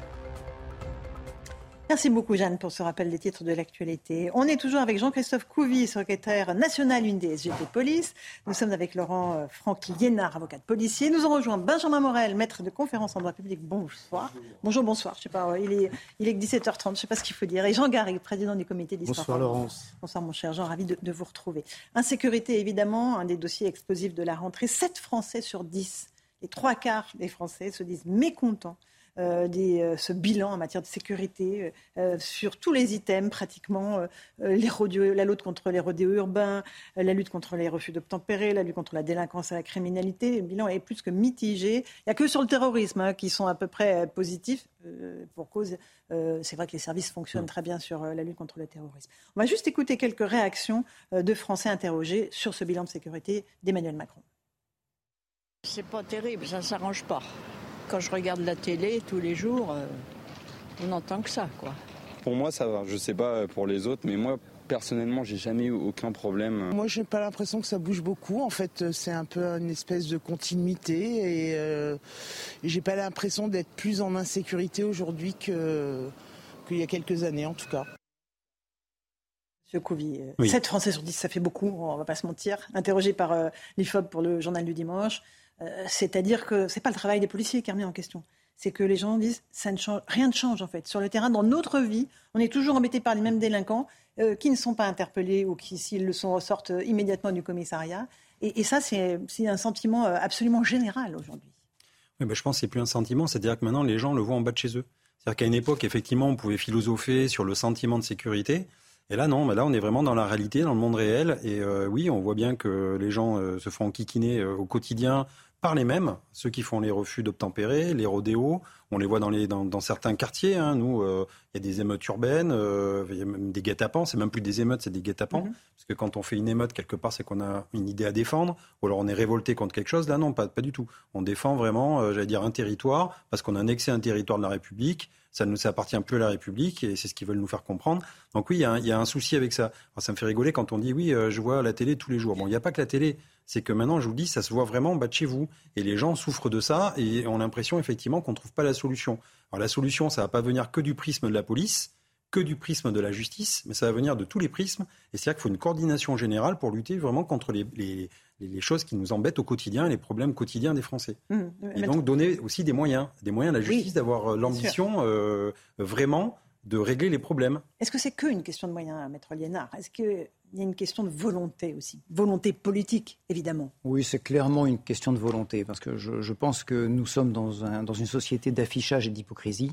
Merci beaucoup Jeanne pour ce rappel des titres de l'actualité. On est toujours avec Jean-Christophe Couvi, secrétaire national une des SGP Police. Nous sommes avec Laurent euh, Franck Liénard, avocat de policier. Nous avons rejoint Benjamin Morel, maître de conférence en droit public. Bonsoir. Bonjour, bonsoir. Je sais pas, il est, il est 17h30, je ne sais pas ce qu'il faut dire. Et Jean Garrigue, président du comité d'histoire. Bonsoir Laurence. Bonsoir mon cher Jean, ravi de, de vous retrouver. Insécurité évidemment, un des dossiers explosifs de la rentrée. 7 Français sur 10, les trois quarts des Français se disent mécontents euh, des, euh, ce bilan en matière de sécurité euh, sur tous les items pratiquement, les la lutte contre les rodéos urbains, la lutte contre les refus d'obtempérer, la lutte contre la délinquance et la criminalité. Le bilan est plus que mitigé. Il n'y a que sur le terrorisme hein, qui sont à peu près positifs. pour cause, c'est vrai que les services fonctionnent très bien sur la lutte contre le terrorisme. On va juste écouter quelques réactions de Français interrogés sur ce bilan de sécurité d'Emmanuel Macron. C'est pas terrible, ça s'arrange pas. Quand je regarde la télé tous les jours, euh, on n'entend que ça, quoi. Pour moi, ça va. Je sais pas pour les autres, mais moi, personnellement, j'ai jamais eu aucun problème. Moi, j'ai pas l'impression que ça bouge beaucoup. En fait, c'est un peu une espèce de continuité et, euh, j'ai pas l'impression d'être plus en insécurité aujourd'hui qu'il y a quelques années, en tout cas. Monsieur Couvi, 7 Français sur 10, ça fait beaucoup, on va pas se mentir. Interrogé par euh, l'IFOP pour le journal du dimanche, euh, c'est-à-dire que ce n'est pas le travail des policiers qui est remis en question. C'est que les gens disent ça ne change, rien ne change en fait. Sur le terrain, dans notre vie, on est toujours embêté par les mêmes délinquants euh, qui ne sont pas interpellés ou qui, s'ils le sont, ressortent immédiatement du commissariat. Et, ça, c'est un sentiment euh, absolument général aujourd'hui. Oui, ben, je pense que c'est plus un sentiment, c'est-à-dire que maintenant les gens le voient en bas de chez eux. C'est-à-dire qu'à une époque, effectivement, on pouvait philosopher sur le sentiment de sécurité. Et là, non, mais là, on est vraiment dans la réalité, dans le monde réel. Et oui, on voit bien que les gens se font enquiquiner au quotidien par les mêmes, ceux qui font les refus d'obtempérer, les rodéos. On les voit dans, les, dans, certains quartiers. Hein. Nous, euh, il y a des émeutes urbaines, euh, il y a même des guet-apens. C'est même plus des émeutes, c'est des guet-apens. Mhm. Parce que quand on fait une émeute, quelque part, c'est qu'on a une idée à défendre. Ou alors on est révolté contre quelque chose. Là, non, pas, pas du tout. On défend vraiment, euh, j'allais dire, un territoire, parce qu'on a annexé un territoire de la République. Ça ne appartient plus à la République et c'est ce qu'ils veulent nous faire comprendre. Donc oui, il y, a un, souci avec ça. ça me fait rigoler quand on dit oui, je vois la télé tous les jours. Bon, il n'y a pas que la télé c'est que maintenant, je vous dis, ça se voit vraiment en bas de chez vous. Et les gens souffrent de ça et ont l'impression effectivement qu'on ne trouve pas la solution. Alors la solution, ça ne va pas venir que du prisme de la police, que du prisme de la justice, mais ça va venir de tous les prismes. Et c'est-à-dire qu'il faut une coordination générale pour lutter vraiment contre les, les, choses qui nous embêtent au quotidien, les problèmes quotidiens des Français. Mmh, et donc donner aussi des moyens, des moyens à la justice d'avoir euh, l'ambition euh, vraiment de régler les problèmes. Est-ce que c'est que une question de moyens, Maître Liénard? Est-ce qu'il y a une question de volonté aussi? Volonté politique, évidemment. Oui, c'est clairement une question de volonté, parce que je, pense que nous sommes dans, un, dans une société d'affichage et d'hypocrisie.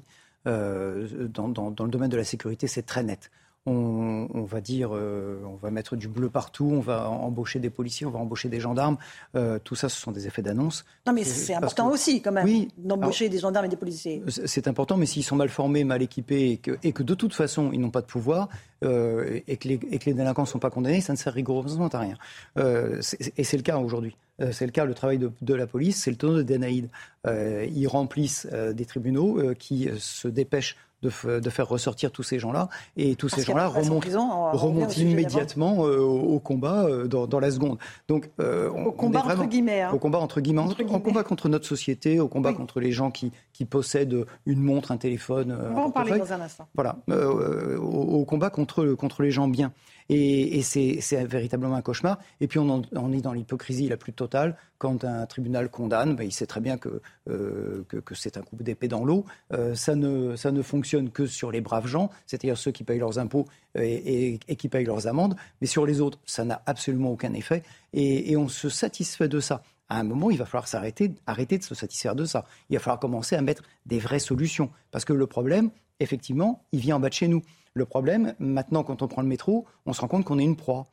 Euh, dans, dans, le domaine de la sécurité, c'est très net on, va dire, euh, on va mettre du bleu partout, on va embaucher des policiers, on va embaucher des gendarmes. Euh, tout ça, ce sont des effets d'annonce. Non, mais c'est important aussi, quand même, d'embaucher des gendarmes et des policiers. C'est important, mais s'ils sont mal formés, mal équipés, et que, de toute façon, ils n'ont pas de pouvoir, euh, et, que les, délinquants ne sont pas condamnés, ça ne sert rigoureusement à rien. et c'est le cas aujourd'hui. C'est le cas, le travail de, la police, c'est le tonneau de Danaïde. ils remplissent des tribunaux qui se dépêchent de, faire ressortir tous ces gens-là. Et tous ces gens-là remontent, immédiatement euh, au, combat euh, dans, la seconde. Donc, euh, au combat entre guillemets. Hein. Au combat entre guillemets, combat contre notre société, au combat contre les gens qui, qui possèdent une montre, un téléphone. On va en parler dans un instant. Voilà, au, combat contre, contre les gens bien. Et, c'est véritablement un cauchemar. Et puis on, est dans l'hypocrisie la plus totale. Quand un tribunal condamne, ben, il sait très bien que, euh, c'est un coup d'épée dans l'eau. Euh, ça, ne, ça ne fonctionne que sur les braves gens, c'est-à-dire ceux qui payent leurs impôts et, qui payent leurs amendes. Mais sur les autres, ça n'a absolument aucun effet. Et, on se satisfait de ça à un moment, il va falloir s'arrêter, arrêter de se satisfaire de ça. Il va falloir commencer à mettre des vraies solutions. Parce que le problème, effectivement, il vient en bas de chez nous. Le problème, maintenant, quand on prend le métro, on se rend compte qu'on est une proie.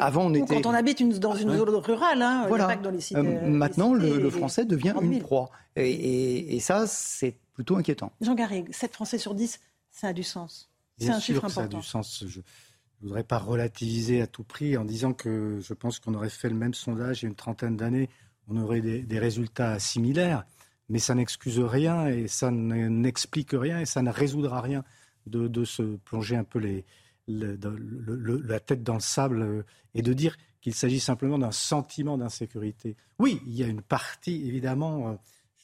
Avant, on était... Quand on habite dans une zone rurale, hein, voilà. dans les cités, euh, maintenant, le, français devient une proie. Et, ça, c'est plutôt inquiétant. Jean Garrigue, 7 Français sur 10, ça a du sens. C'est un chiffre important. Ça a du sens. Je ne voudrais pas relativiser à tout prix en disant que je pense qu'on aurait fait le même sondage il y a une trentaine d'années, on aurait des, des résultats similaires. Mais ça n'excuse rien et ça n'explique rien et ça ne résoudra rien de, se plonger un peu la tête dans le sable euh, et de dire qu'il s'agit simplement d'un sentiment d'insécurité. Oui, il y a une partie, évidemment, euh,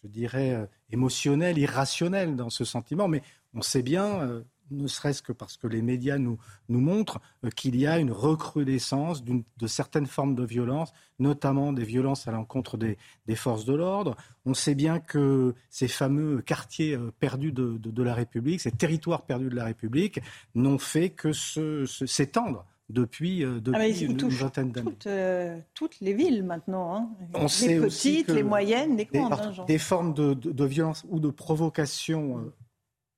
je dirais, euh, émotionnelle, irrationnelle dans ce sentiment, mais on sait bien, ne serait-ce que parce que les médias nous, nous montrent euh, qu'il y a une recrudescence de certaines formes de violence, notamment des violences à l'encontre des, forces de l'ordre. On sait bien que ces fameux quartiers euh, perdus de, la République, ces territoires perdus de la République, n'ont fait que s'étendre depuis, euh, ah, depuis une, vingtaine d'années. Toutes, les villes maintenant, hein. On les petites, les moyennes, les grandes. Des, des formes de, violence ou de provocation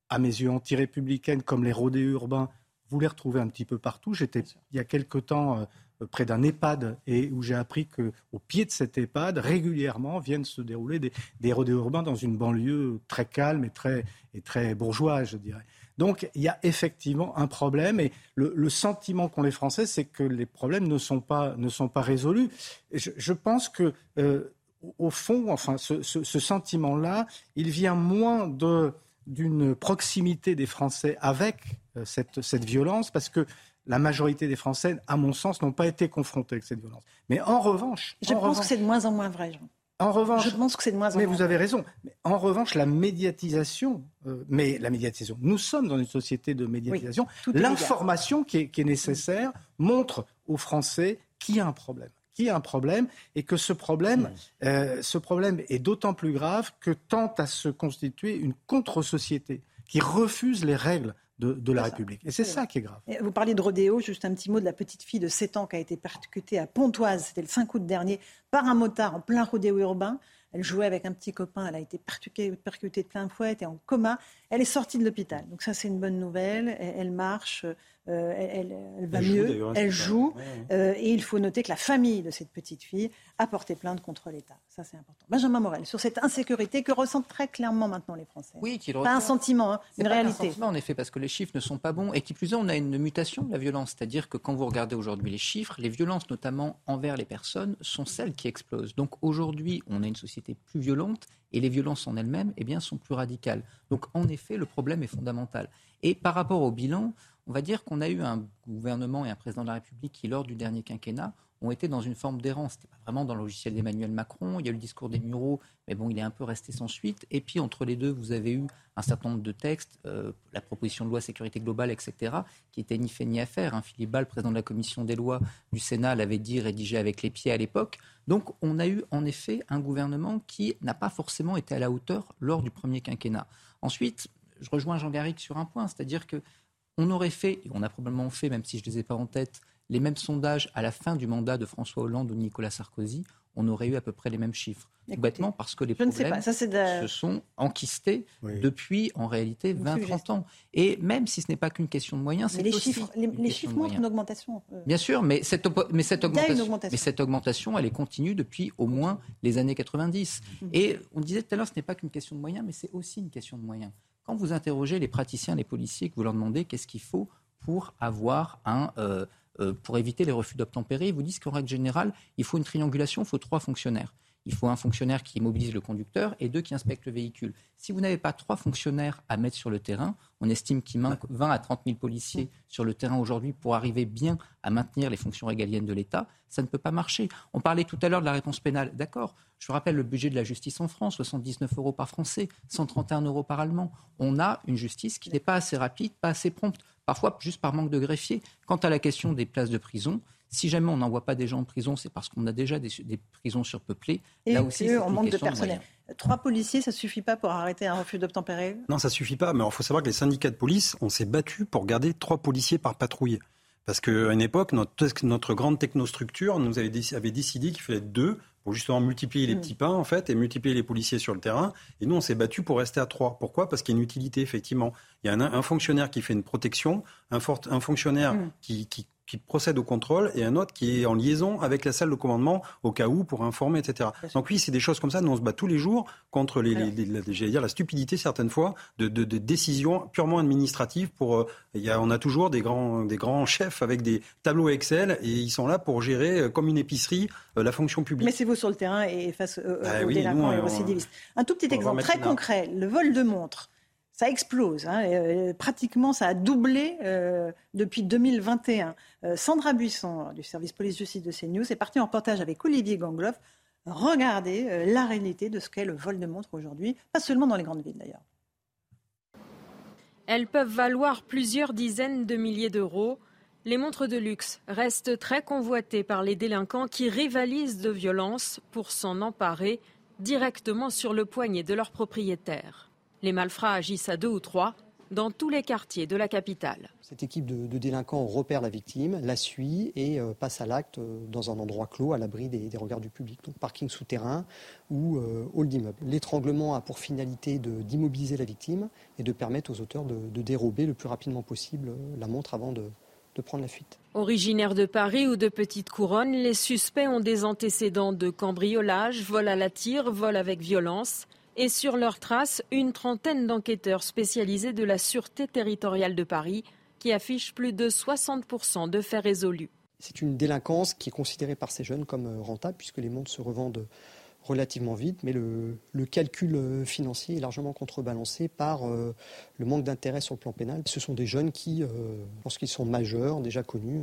à mes yeux, anti-républicaines comme les rodés urbains, vous les retrouvez un petit peu partout. J'étais il y a quelque temps euh, près d'un EHPAD et où j'ai appris qu'au pied de cet EHPAD, régulièrement, viennent se dérouler des, des rodés urbains dans une banlieue très calme et très, et très bourgeoise, je dirais. Donc il y a effectivement un problème et le, sentiment qu'ont les Français, c'est que les problèmes ne sont pas, ne sont pas résolus. Je, pense que, euh, au fond, enfin, ce, ce sentiment-là, il vient moins de d'une proximité des Français avec euh, cette, cette violence, parce que la majorité des Français, à mon sens, n'ont pas été confrontés avec cette violence. Mais en revanche... Je pense que c'est de moins en moins vrai, Jean. En revanche, je pense que c'est de moins en mais moins. vous avez raison. Mais en revanche, la médiatisation, euh, mais la médiatisation, nous sommes dans une société de médiatisation. L'information qui est, qui est, nécessaire montre aux Français qu'il y a un problème qu'il y a un problème et que ce problème, euh, ce problème est d'autant plus grave que tente à se constituer une contre-société qui refuse les règles de, la République. Et c'est ça qui est grave. vous parliez de rodéo, juste un petit mot de la petite fille de 7 ans qui a été percutée à Pontoise, c'était le 5 août dernier, par un motard en plein rodéo urbain. Elle jouait avec un petit copain, elle a été percutée, percutée de plein fouet, elle était en coma. Elle est sortie de l'hôpital. Donc ça, c'est une bonne nouvelle. Elle, marche, euh, elle, va mieux, elle joue. Euh, et il faut noter que la famille de cette petite fille a porté plainte contre l'État. Ça, c'est important. Benjamin Morel, sur cette insécurité que ressentent très clairement maintenant les Français. Oui, qu'il Pas un sentiment, hein, une réalité. Un sentiment, en effet, parce que les chiffres ne sont pas bons. Et qui plus est, on a une mutation de la violence. C'est-à-dire que quand vous regardez aujourd'hui les chiffres, les violences, notamment envers les personnes, sont celles qui explosent. Donc aujourd'hui, on a une société plus violente et les violences en elles-mêmes eh bien, sont plus radicales. Donc en effet, le problème est fondamental. Et par rapport au bilan, on va dire qu'on a eu un gouvernement et un président de la République qui, lors du dernier quinquennat, ont été dans une forme d'errance. Ce n'était pas vraiment dans le logiciel d'Emmanuel Macron. Il y a eu le discours des Mureaux, mais bon, il est un peu resté sans suite. Et puis, entre les deux, vous avez eu un certain nombre de textes, euh, la proposition de loi sécurité globale, etc., qui étaient ni fait ni à faire. Hein. Philippe Ball, président de la commission des lois du Sénat, l'avait dit, rédigé avec les pieds à l'époque. Donc, on a eu en effet un gouvernement qui n'a pas forcément été à la hauteur lors du premier quinquennat. Ensuite, je rejoins Jean Garrigue sur un point, c'est-à-dire que on aurait fait, et on a probablement fait, même si je ne les ai pas en tête, les mêmes sondages à la fin du mandat de François Hollande ou Nicolas Sarkozy, on aurait eu à peu près les mêmes chiffres. bêtement parce que les problèmes se sont enquistés depuis, en réalité, 20-30 ans. Et même si ce n'est pas qu'une question de moyens, c'est les chiffres, les, chiffres montrent une augmentation. Euh. Bien sûr, mais cette, mais, cette augmentation, mais cette augmentation, elle est continue depuis au moins les années 90. Mhm. Et on disait tout à l'heure, ce n'est pas qu'une question de moyens, mais c'est aussi une question de moyens. Quand vous interrogez les praticiens, les policiers, que vous leur demandez qu'est-ce qu'il faut pour avoir un, euh, euh, pour éviter les refus d'obtempérer, ils vous disent qu'en règle générale, il faut une triangulation, il faut trois fonctionnaires il faut un fonctionnaire qui mobilise le conducteur et deux qui inspectent le véhicule. Si vous n'avez pas trois fonctionnaires à mettre sur le terrain, on estime qu'il manque 20 à 30 000 policiers sur le terrain aujourd'hui pour arriver bien à maintenir les fonctions régaliennes de l'État. Ça ne peut pas marcher. On parlait tout à l'heure de la réponse pénale. D'accord. Je vous rappelle le budget de la justice en France 79 euros par Français, 131 euros par Allemand. On a une justice qui n'est pas assez rapide, pas assez prompte, parfois juste par manque de greffiers. Quant à la question des places de prison, si jamais on n'envoie pas des gens en prison, c'est parce qu'on a déjà des, prisons surpeuplées. Et Là aussi, on manque de personnel. Trois policiers, ça suffit pas pour arrêter un refus d'obtempérer? Non, ça suffit pas. Mais il faut savoir que les syndicats de police, on s'est battu pour garder trois policiers par patrouille. Parce qu'à une époque, notre, notre grande technostructure nous avait, avait décidé qu'il fallait deux pour justement multiplier les mm. petits pains en fait et multiplier les policiers sur le terrain. Et nous, on s'est battu pour rester à trois. Pourquoi? Parce qu'il y a une utilité effectivement. Il y a un, fonctionnaire qui fait une protection, un, un fonctionnaire mm. qui, qui qui procède au contrôle et un autre qui est en liaison avec la salle de commandement au cas où pour informer, etc. Donc oui, c'est des choses comme ça. Nous, on se bat tous les jours contre les, les, les, dire, la stupidité certaines fois de, de, de décisions purement administratives. Pour, euh, il y a, on a toujours des grands, des grands chefs avec des tableaux Excel et ils sont là pour gérer euh, comme une épicerie euh, la fonction publique. Mais c'est vous sur le terrain et face ah aux délinquants et aux récidivistes. Un tout petit exemple très concret, le vol de montre ça explose. Hein, euh, pratiquement, ça a doublé euh, depuis 2021. Euh, Sandra Buisson, du service police-justice de CNews, est partie en reportage avec Olivier Gangloff. Regardez la réalité de ce qu'est le vol de montre aujourd'hui, pas seulement dans les grandes villes d'ailleurs. Elles peuvent valoir plusieurs dizaines de milliers d'euros. Les montres de luxe restent très convoitées par les délinquants qui rivalisent de violence pour s'en emparer directement sur le poignet de leurs propriétaires. Les malfrats agissent à deux ou trois dans tous les quartiers de la capitale. Cette équipe de, délinquants repère la victime, la suit et euh, passe à l'acte euh, dans un endroit clos, à l'abri des, regards du public, donc parking souterrain ou euh, hall d'immeuble. L'étranglement a pour finalité d'immobiliser la victime et de permettre aux auteurs de, dérober le plus rapidement possible la montre avant de, de prendre la fuite. Originaires de Paris ou de Petite Couronne, les suspects ont des antécédents de cambriolage, vol à la tire, vol avec violence et sur leurs traces, une trentaine d'enquêteurs spécialisés de la Sûreté territoriale de Paris qui affichent plus de 60% de faits résolus. C'est une délinquance qui est considérée par ces jeunes comme euh, rentable puisque les montres se revendent relativement vite, mais le, calcul euh, financier est largement contrebalancé par euh, le manque d'intérêt sur le plan pénal. Ce sont des jeunes qui, lorsqu'ils sont majeurs, déjà connus,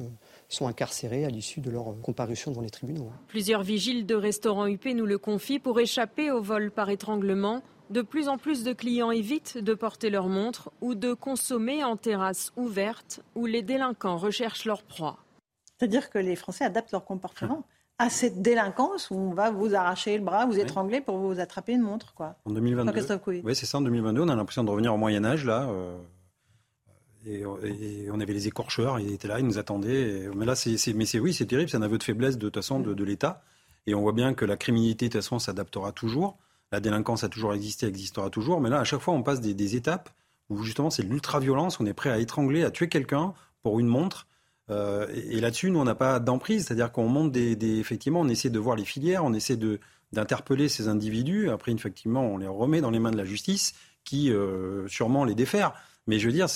sont incarcérés à l'issue de leur comparution devant les tribunaux. Plusieurs vigiles de restaurants UP nous le confient pour échapper au vol par étranglement. De plus en plus de clients évitent de porter leur montre ou de consommer en terrasse ouverte où les délinquants recherchent leur proie. C'est-à-dire que les Français adaptent leur comportement à cette délinquance où on va vous arracher le bras, vous étrangler pour vous attraper une montre. Quoi. En 2022. Oui, c'est ça, en 2022, on a l'impression de revenir au Moyen-Âge, là. Euh, et, on avait les écorcheurs, ils étaient là, ils nous attendaient. mais là, c'est, mais c'est oui, c'est terrible, c'est un aveu de faiblesse de toute façon de, l'État. Et on voit bien que la criminalité, de toute façon, s'adaptera toujours. La délinquance a toujours existé, existera toujours. Mais là, à chaque fois, on passe des, étapes où justement, c'est l'ultra-violence. On est prêt à étrangler, à tuer quelqu'un pour une montre. Euh, et, là-dessus, nous, on n'a pas d'emprise, c'est-à-dire qu'on monte des, effectivement, on essaie de voir les filières, on essaie de d'interpeller ces individus. Après, effectivement, on les remet dans les mains de la justice, qui euh, sûrement les défère. Mais je veux dire,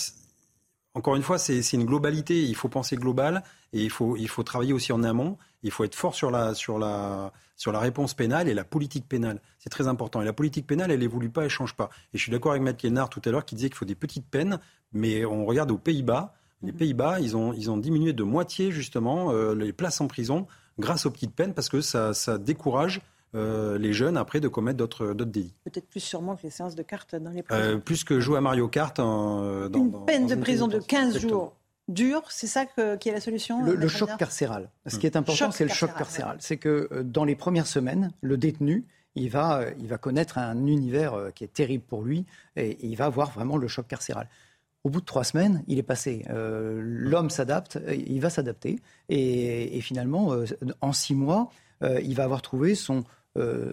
encore une fois, c'est une globalité. Il faut penser global et il faut, il faut travailler aussi en amont. Il faut être fort sur la, sur la, sur la réponse pénale et la politique pénale. C'est très important. Et la politique pénale, elle évolue pas, elle change pas. Et je suis d'accord avec Matt Lienard tout à l'heure qui disait qu'il faut des petites peines, mais on regarde aux Pays-Bas. Les Pays-Bas, ils ont, ils ont diminué de moitié justement euh, les places en prison grâce aux petites peines parce que ça, ça décourage euh, les jeunes après de commettre d'autres délits. Peut-être plus sûrement que les séances de cartes dans les prisons. Euh, plus que jouer à Mario Kart. dans, une peine de prison de 15 jours dure, c'est ça qui est la solution Le, choc carcéral. Ce qui est important, c'est le choc carcéral. C'est que dans les premières semaines, le détenu, il va, il va connaître un univers qui est terrible pour lui et il va avoir vraiment le choc carcéral. Au bout de trois semaines, il est passé. Euh, l'homme s'adapte, il va s'adapter. Et, finalement, euh, en six mois, euh, il va avoir trouvé son,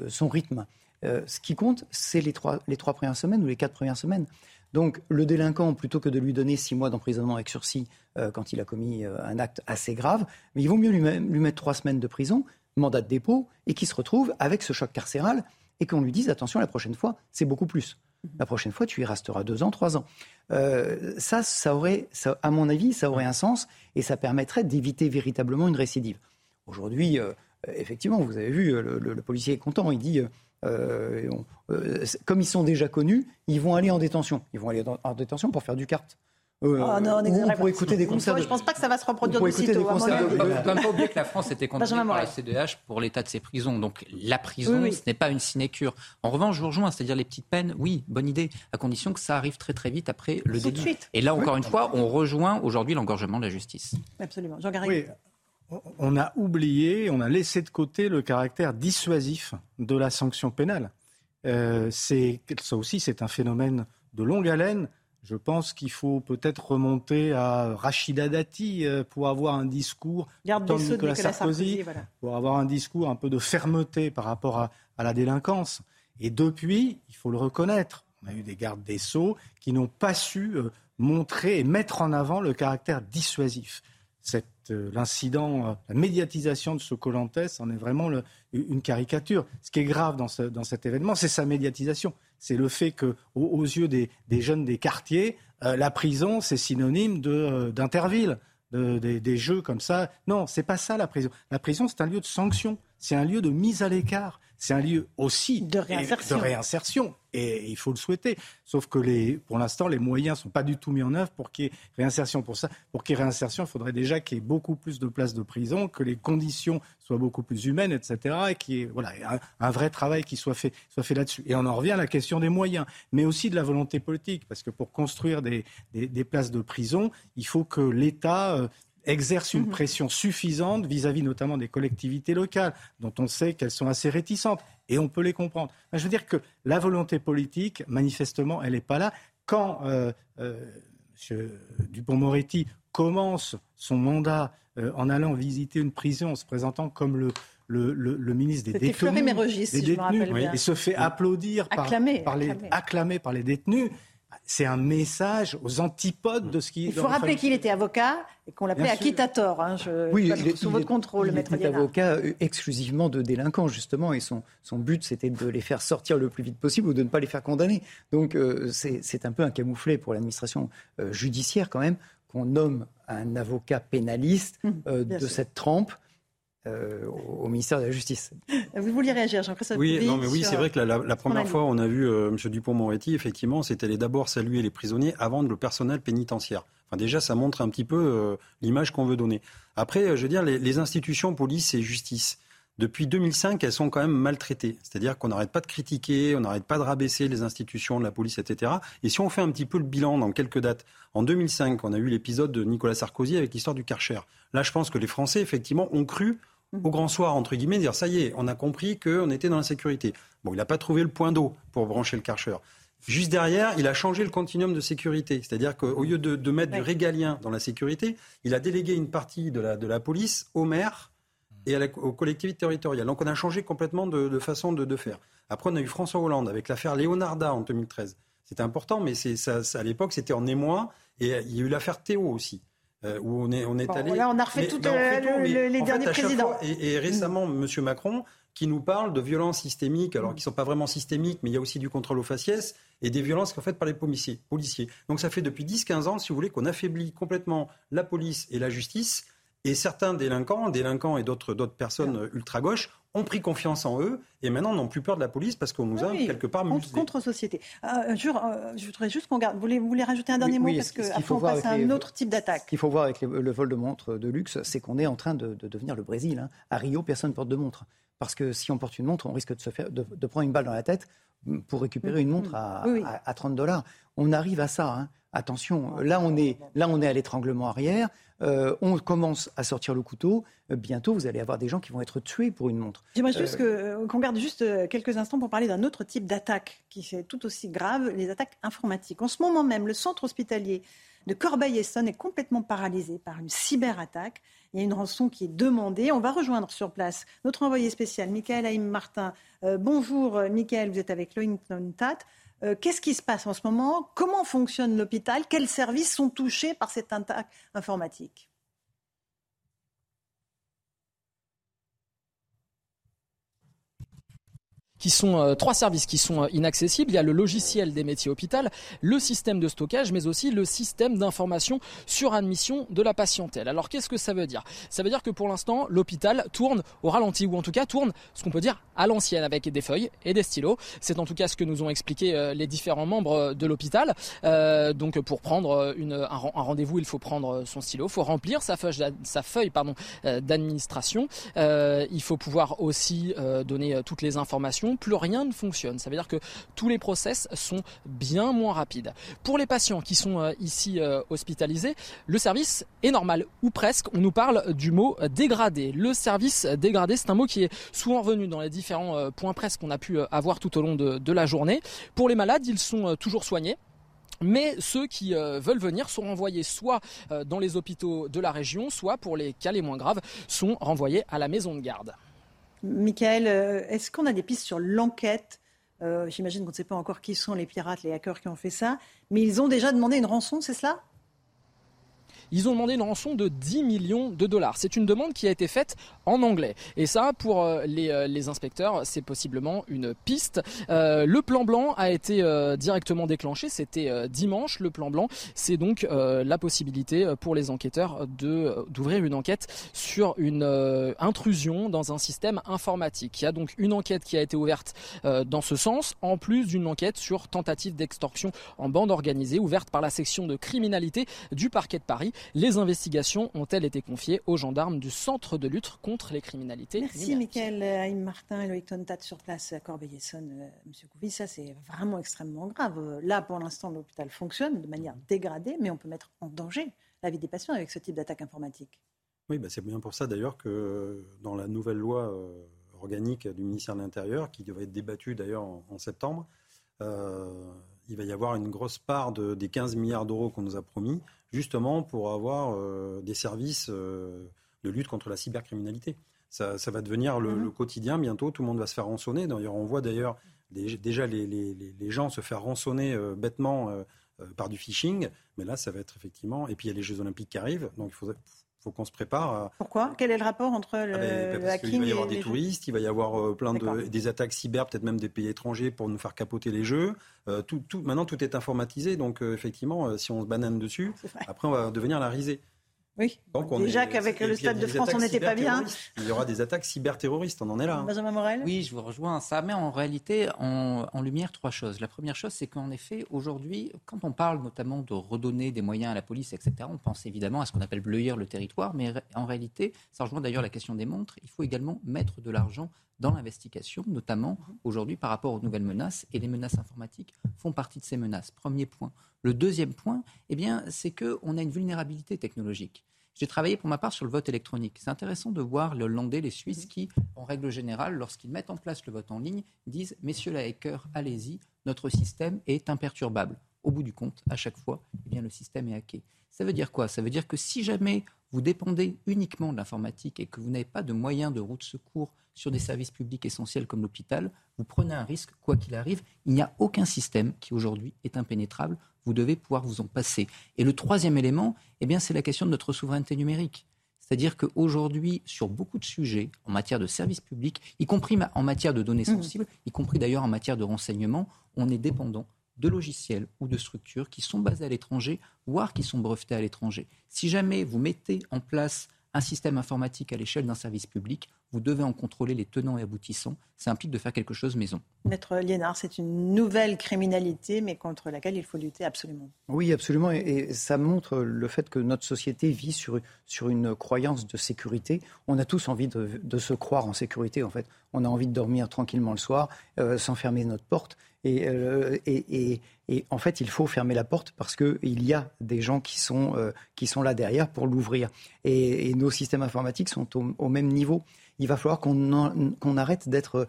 son rythme. ce qui compte, c'est les trois, les trois premières semaines ou les quatre premières semaines. Donc le délinquant, plutôt que de lui donner six mois d'emprisonnement avec sursis quand il a commis un acte assez grave, mais il vaut mieux lui, lui, mettre trois semaines de prison, mandat de dépôt, et qu'il se retrouve avec ce choc carcéral et qu'on lui dise attention la prochaine fois, c'est beaucoup plus. La prochaine fois, tu y resteras deux ans, trois ans. Euh, ça, ça aurait, à mon avis, ça aurait un sens et ça permettrait d'éviter véritablement une récidive. Aujourd'hui, euh, effectivement, vous avez vu, le, policier est content. Il dit, euh, comme ils sont déjà connus, ils vont aller en détention. Ils vont aller en détention pour faire du kart. Euh, oh, non, on, pour écouter des concerts. Je ne pense pas que ça va se reproduire de sitôt. Il ne faut pas oublier que la France était condamnée par la CDH pour l'état de ses prisons. Donc la prison, ce n'est pas une sinécure. En revanche, je vous rejoins, c'est-à-dire les petites peines, oui, bonne idée, à condition que ça arrive très très vite après le délit. Et là, encore une fois, on rejoint aujourd'hui l'engorgement de la justice. Absolument. Jean oui. On a oublié, on a laissé de côté le caractère dissuasif de la sanction pénale. Euh, ça aussi, c'est un phénomène de longue haleine je pense qu'il faut peut-être remonter à Rachida Dati euh, pour avoir un discours, Garde Nicolas, Nicolas Sarkozy, pour avoir un discours un peu de fermeté par rapport à, la délinquance. Et depuis, il faut le reconnaître, on a eu des gardes des sceaux qui n'ont pas su euh, montrer et mettre en avant le caractère dissuasif. Euh, l'incident, la médiatisation de ce Colantes en est vraiment une caricature. Ce qui est grave dans, cet événement, c'est sa médiatisation c'est le fait que, aux, yeux des, jeunes des quartiers, euh, la prison, c'est synonyme euh, d'Interville, des, jeux comme ça. Non, c'est pas ça la prison. La prison, c'est un lieu de sanction, c'est un lieu de mise à l'écart, c'est un lieu aussi de réinsertion. de réinsertion. Et il faut le souhaiter. Sauf que les, pour l'instant, les moyens ne sont pas du tout mis en œuvre pour qu'il y ait réinsertion. Pour ça, pour qu'il y ait réinsertion, il faudrait déjà qu'il y ait beaucoup plus de places de prison, que les conditions soient beaucoup plus humaines, etc. Et qu'il y ait voilà, un, vrai travail qui soit fait, soit fait là-dessus. Et on en revient à la question des moyens, mais aussi de la volonté politique. Parce que pour construire des, des, des places de prison, il faut que l'État euh, exerce une mhm. pression suffisante vis-à-vis notamment des collectivités locales, dont on sait qu'elles sont assez réticentes, et on peut les comprendre. je veux dire que la volonté politique, manifestement, elle n'est pas là. Quand euh, euh, M. Dupont-Moretti commence son mandat euh, en allant visiter une prison, en se présentant comme le, le, ministre des détenus, des détenus et se fait applaudir par, les, acclamé par les détenus c'est un message aux antipodes de ce qui. Il faut rappeler qu'il était avocat et qu'on l'appelait acquittator. Hein, je, oui, il sous votre contrôle, il maître était avocat euh, exclusivement de délinquants justement, et son, son but c'était de les faire sortir le plus vite possible ou de ne pas les faire condamner. Donc euh, c'est un peu un camouflet pour l'administration euh, judiciaire quand même qu'on nomme un avocat pénaliste mmh, de cette trempe euh, au ministère de la Justice. Vous vouliez réagir, Jean-Christophe Oui, non, mais oui, c'est vrai que la, première fois, on a vu euh, M. Dupont-Moretti, effectivement, c'était aller d'abord saluer les prisonniers avant le personnel pénitentiaire. Enfin, déjà, ça montre un petit peu euh, l'image qu'on veut donner. Après, je veux dire, les, les, institutions police et justice, depuis 2005, elles sont quand même maltraitées. C'est-à-dire qu'on n'arrête pas de critiquer, on n'arrête pas de rabaisser les institutions de la police, etc. Et si on fait un petit peu le bilan dans quelques dates, en 2005, on a eu l'épisode de Nicolas Sarkozy avec l'histoire du Karcher. Là, je pense que les Français, effectivement, ont cru au grand soir, entre guillemets, dire ça y est, on a compris qu'on était dans la sécurité. Bon, il n'a pas trouvé le point d'eau pour brancher le Karcher. Juste derrière, il a changé le continuum de sécurité. C'est-à-dire qu'au lieu de, mettre du régalien dans la sécurité, il a délégué une partie de la, de la police au maire et aux collectivités territoriales. Donc on a changé complètement de, façon de, faire. Après, on a eu François Hollande avec l'affaire Leonarda en 2013. C'était important, mais ça, à l'époque, c'était en émoi. Et il y a eu l'affaire Théo aussi. Euh, où on est, on est allé. On a refait toutes les derniers présidents. et, récemment, M. Macron, qui nous parle de violences systémiques, alors qui ne sont pas vraiment systémiques, mais il y a aussi du contrôle aux faciès, et des violences qui sont faites par les policiers. policiers. Donc ça fait depuis 10-15 ans, si vous voulez, qu'on affaiblit complètement la police et la justice. Et certains délinquants, délinquants et d'autres personnes ultra-gauches, ont pris confiance en eux et maintenant n'ont plus peur de la police parce qu'on nous a quelque part muselés. Contre-société. Euh, je, euh, je, voudrais juste qu'on garde. Vous voulez, vous voulez rajouter un dernier mot Parce qu'après, on passe à un autre type d'attaque. Ce qu'il faut voir avec le vol de montres de luxe, c'est qu'on est en train de, devenir le Brésil. Hein. À Rio, personne ne porte de montre. Parce que si on porte une montre, on risque de, se faire, de, prendre une balle dans la tête pour récupérer une montre à, à, 30 dollars. On arrive à ça. Hein. Attention, là on est, là on est à l'étranglement arrière. Euh, on commence à sortir le couteau. Euh, bientôt, vous allez avoir des gens qui vont être tués pour une montre. J'aimerais juste euh, qu'on garde juste quelques instants pour parler d'un autre type d'attaque qui est tout aussi grave, les attaques informatiques. En ce moment même, le centre hospitalier de Corbeil-Essonne est complètement paralysé par une cyberattaque. Il y a une rançon qui est demandée. On va rejoindre sur place notre envoyé spécial, Michael Haïm Martin. bonjour, Michael, vous êtes avec Loïc Tat. Qu'est-ce qui se passe en ce moment? Comment fonctionne l'hôpital? Quels services sont touchés par cette attaque informatique? Qui sont euh, trois services qui sont euh, inaccessibles. Il y a le logiciel des métiers hôpital, le système de stockage, mais aussi le système d'information sur admission de la patientèle. Alors qu'est-ce que ça veut dire? Ça veut dire que pour l'instant, l'hôpital tourne au ralenti, ou en tout cas tourne ce qu'on peut dire à l'ancienne, avec des feuilles et des stylos. C'est en tout cas ce que nous ont expliqué euh, les différents membres de l'hôpital. donc pour prendre un, rendez-vous, il faut prendre son stylo, il faut remplir sa feuille, d'administration. il faut pouvoir aussi donner toutes les informations plus rien ne fonctionne. Ça veut dire que tous les process sont bien moins rapides. Pour les patients qui sont euh, ici euh, hospitalisés, le service est normal, ou presque. On nous parle du mot dégradé. Le service dégradé, c'est un mot qui est souvent revenu dans les différents euh, points presse qu'on a pu avoir tout au long de, la journée. Pour les malades, ils sont toujours soignés. Mais ceux qui veulent venir sont renvoyés soit dans les hôpitaux de la région, soit pour les cas les moins graves, sont renvoyés à la maison de garde. Michael, euh, est-ce qu'on a des pistes sur l'enquête euh, J'imagine qu'on ne sait pas encore qui sont les pirates, les hackers qui ont fait ça, mais ils ont déjà demandé une rançon, c'est cela? Ils ont demandé une rançon de 10 millions de dollars. C'est une demande qui a été faite en anglais. Et ça, pour euh, les, les inspecteurs, c'est possiblement une piste. le plan blanc a été directement déclenché. C'était dimanche. Le plan blanc, c'est donc la possibilité pour les enquêteurs de d'ouvrir une enquête sur une intrusion dans un système informatique. Il y a donc une enquête qui a été ouverte dans ce sens, en plus d'une enquête sur tentative d'extorsion en bande organisée ouverte par la section de criminalité du parquet de Paris. Les investigations ont-elles été confiées aux gendarmes du Centre de lutte contre les criminalités Merci Mickaël Haïm Martin et Loïc Tontat sur place à Corbeil-Essonne. Euh, Monsieur Couvi, ça c'est vraiment extrêmement grave. Là, pour l'instant, l'hôpital fonctionne de manière dégradée, mais on peut mettre en danger la vie des patients avec ce type d'attaque informatique. Oui, bah c'est bien pour ça d'ailleurs que dans la nouvelle loi euh, organique du ministère de l'Intérieur, qui devrait être débattue d'ailleurs en, septembre, euh, il va y avoir une grosse part des 15 milliards d'euros qu'on nous a promis, justement pour avoir euh, des services euh, de lutte contre la cybercriminalité. Ça, va devenir le, mhm. quotidien bientôt, tout le monde va se faire rançonner. D'ailleurs, on voit d'ailleurs déjà les, gens se faire rançonner bêtement par du phishing, mais là, ça va être effectivement... Et puis, il y a les Jeux Olympiques qui arrivent, donc il faudrait faut qu'on se prépare. Pourquoi? Quel est le rapport entre le, ah ben, hacking Il va y avoir des touristes, il va y avoir euh, plein de des attaques cyber, peut-être même des pays étrangers pour nous faire capoter les jeux. Euh, tout, tout, maintenant, tout est informatisé, donc euh, effectivement, si on se banane dessus, après on va devenir la risée. Oui. Déjà qu'avec le Stade de France, on n'était pas bien. Il y aura des attaques cyberterroristes, on en est là. Hein. Benjamin Morel? Oui, je vous rejoins. Ça met en réalité en, lumière trois choses. La première chose, c'est qu'en effet, aujourd'hui, quand on parle notamment de redonner des moyens à la police, etc., on pense évidemment à ce qu'on appelle bleuir le territoire, mais en réalité, ça rejoint d'ailleurs la question des montres, il faut également mettre de l'argent dans l'investigation, notamment aujourd'hui par rapport aux nouvelles menaces, et les menaces informatiques font partie de ces menaces. Premier point. Le deuxième point, eh bien, c'est qu'on a une vulnérabilité technologique. J'ai travaillé pour ma part sur le vote électronique. C'est intéressant de voir les Hollandais, les Suisses qui, en règle générale, lorsqu'ils mettent en place le vote en ligne, disent Messieurs les hackers, allez-y, notre système est imperturbable. Au bout du compte, à chaque fois, eh bien, le système est hacké. Ça veut dire quoi? Ça veut dire que si jamais vous dépendez uniquement de l'informatique et que vous n'avez pas de moyens de route secours sur des services publics essentiels comme l'hôpital, vous prenez un risque, quoi qu'il arrive. Il n'y a aucun système qui aujourd'hui est impénétrable. Vous devez pouvoir vous en passer. Et le troisième élément, eh bien, c'est la question de notre souveraineté numérique. C'est-à-dire qu'aujourd'hui, sur beaucoup de sujets, en matière de services publics, y compris en matière de données mmh. sensibles, y compris d'ailleurs en matière de renseignement, on est dépendant de logiciels ou de structures qui sont basées à l'étranger, voire qui sont brevetées à l'étranger. Si jamais vous mettez en place un système informatique à l'échelle d'un service public, vous devez en contrôler les tenants et aboutissants. Ça implique de faire quelque chose maison. Maître Liénard, c'est une nouvelle criminalité, mais contre laquelle il faut lutter absolument. Oui, absolument. Et, ça montre le fait que notre société vit sur, sur une croyance de sécurité. On a tous envie de, se croire en sécurité, en fait. On a envie de dormir tranquillement le soir, euh, sans fermer notre porte. Euh, et, et, en fait, il faut fermer la porte parce qu'il y a des gens qui sont, euh, qui sont là derrière pour l'ouvrir. Et, nos systèmes informatiques sont au, même niveau. Il va falloir qu'on arrête d'être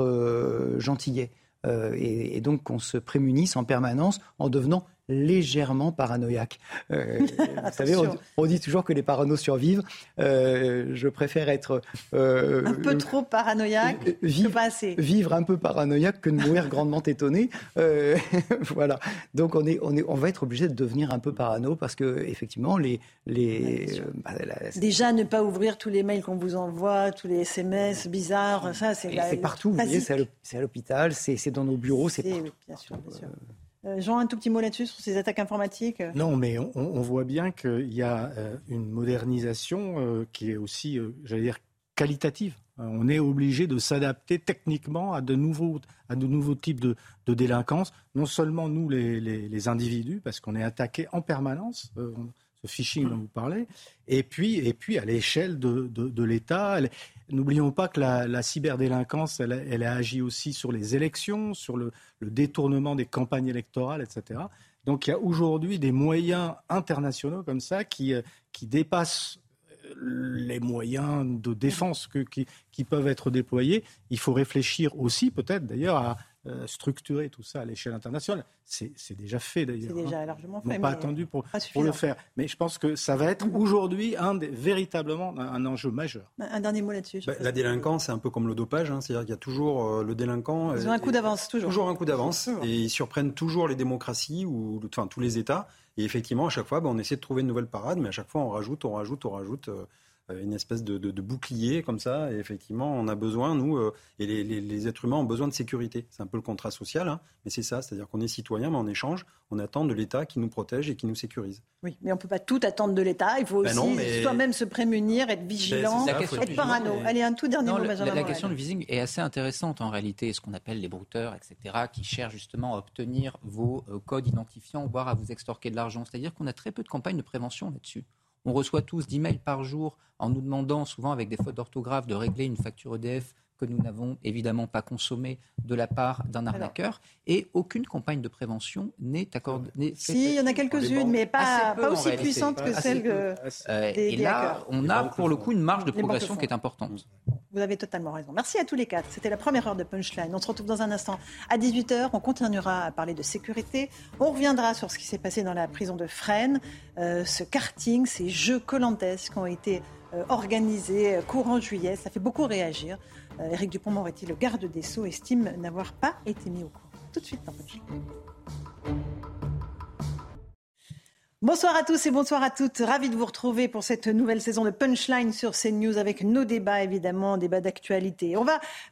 euh, gentillets et, donc qu'on se prémunisse en permanence en devenant légèrement paranoïaque. Euh, vous savez, on, dit toujours que les paranoïaques survivent. Euh, je préfère être euh, un peu trop paranoïaque, vivre, pas assez. Vivre un peu paranoïaque que de mourir grandement étonné. voilà. Donc on est, on est, on va être obligé de devenir un peu parano parce que effectivement les, les. Bah, Déjà ne pas ouvrir tous les mails qu'on vous envoie, tous les SMS bizarres, ça c'est. C'est partout. Vous voyez, c'est à l'hôpital, c'est dans nos bureaux, c'est partout. Bien sûr, bien sûr. Euh, Jean, un tout petit mot là-dessus sur ces attaques informatiques Non, mais on, voit bien qu'il y a euh, une modernisation euh, qui est aussi, j'allais dire, qualitative. On est obligé de s'adapter techniquement à de nouveaux, à de nouveaux types de, délinquance. Non seulement nous, les, individus, parce qu'on est attaqué en permanence, ce phishing dont vous parlez, et puis, et puis à l'échelle de, de l'État. N'oublions pas que la, cyberdélinquance, elle, a agi aussi sur les élections, sur le, détournement des campagnes électorales, etc. Donc il y a aujourd'hui des moyens internationaux comme ça qui, euh, qui dépassent euh, les moyens de défense qui, peuvent être déployés. Il faut réfléchir aussi peut-être d'ailleurs à euh, structurer tout ça à l'échelle internationale. C'est déjà fait d'ailleurs. C'est déjà hein. largement fait. Ils pas attendu pour, pour, le faire. Mais je pense que ça va être aujourd'hui un des, véritablement un, enjeu majeur. Un dernier mot là-dessus. Bah, la délinquance, c'est un peu comme le dopage. Hein. C'est-à-dire qu'il y a toujours euh, le délinquant. Ils ont un coup d'avance, toujours. Toujours un coup d'avance. Et ils surprennent toujours les démocraties ou enfin, tous les États. Et effectivement, à chaque fois, bah, on essaie de trouver une nouvelle parade, mais à chaque fois, on rajoute, on rajoute, on rajoute. Euh, une espèce de, bouclier comme ça. Et effectivement, on a besoin, nous, euh, et les, êtres humains ont besoin de sécurité. C'est un peu le contrat social, hein, mais c'est ça, c'est-à-dire qu'on est citoyen, mais en échange, on attend de l'État qui nous protège et qui nous sécurise. Oui, mais on ne peut pas tout attendre de l'État. Il faut ben aussi soi-même se prémunir, être vigilant, ben, être parano. Allez, un tout dernier mot, La, la question du vising est assez intéressante en réalité. Ce qu'on appelle les brouteurs, etc., qui cherchent justement à obtenir vos euh, codes identifiants, voire à vous extorquer de l'argent. C'est-à-dire qu'on a très peu de campagnes de prévention là-dessus. On reçoit tous 10 mails par jour en nous demandant, souvent avec des fautes d'orthographe, de régler une facture EDF que nous n'avons évidemment pas consommée de la part d'un arnaqueur. Et aucune campagne de prévention n'est accordée. Si, il y en a quelques-unes, mais pas, aussi puissantes que celles que euh, Et là, on a pour le coup une marge de progression qui est importante. Vous avez totalement raison. Merci à tous les quatre. C'était la première heure de Punchline. On se retrouve dans un instant à 18h. On continuera à parler de sécurité. On reviendra sur ce qui s'est passé dans la prison de Fresnes, euh, ce karting, ces jeux colantes qui ont été euh, organisés euh, courant juillet. Ça fait beaucoup réagir. Éric Dupont-Moretti, le garde des Sceaux, estime n'avoir pas été mis au courant. Tout de suite dans Punchline. Bonsoir à tous et bonsoir à toutes. Ravi de vous retrouver pour cette nouvelle saison de Punchline sur CNews avec nos débats évidemment, débats d'actualité. On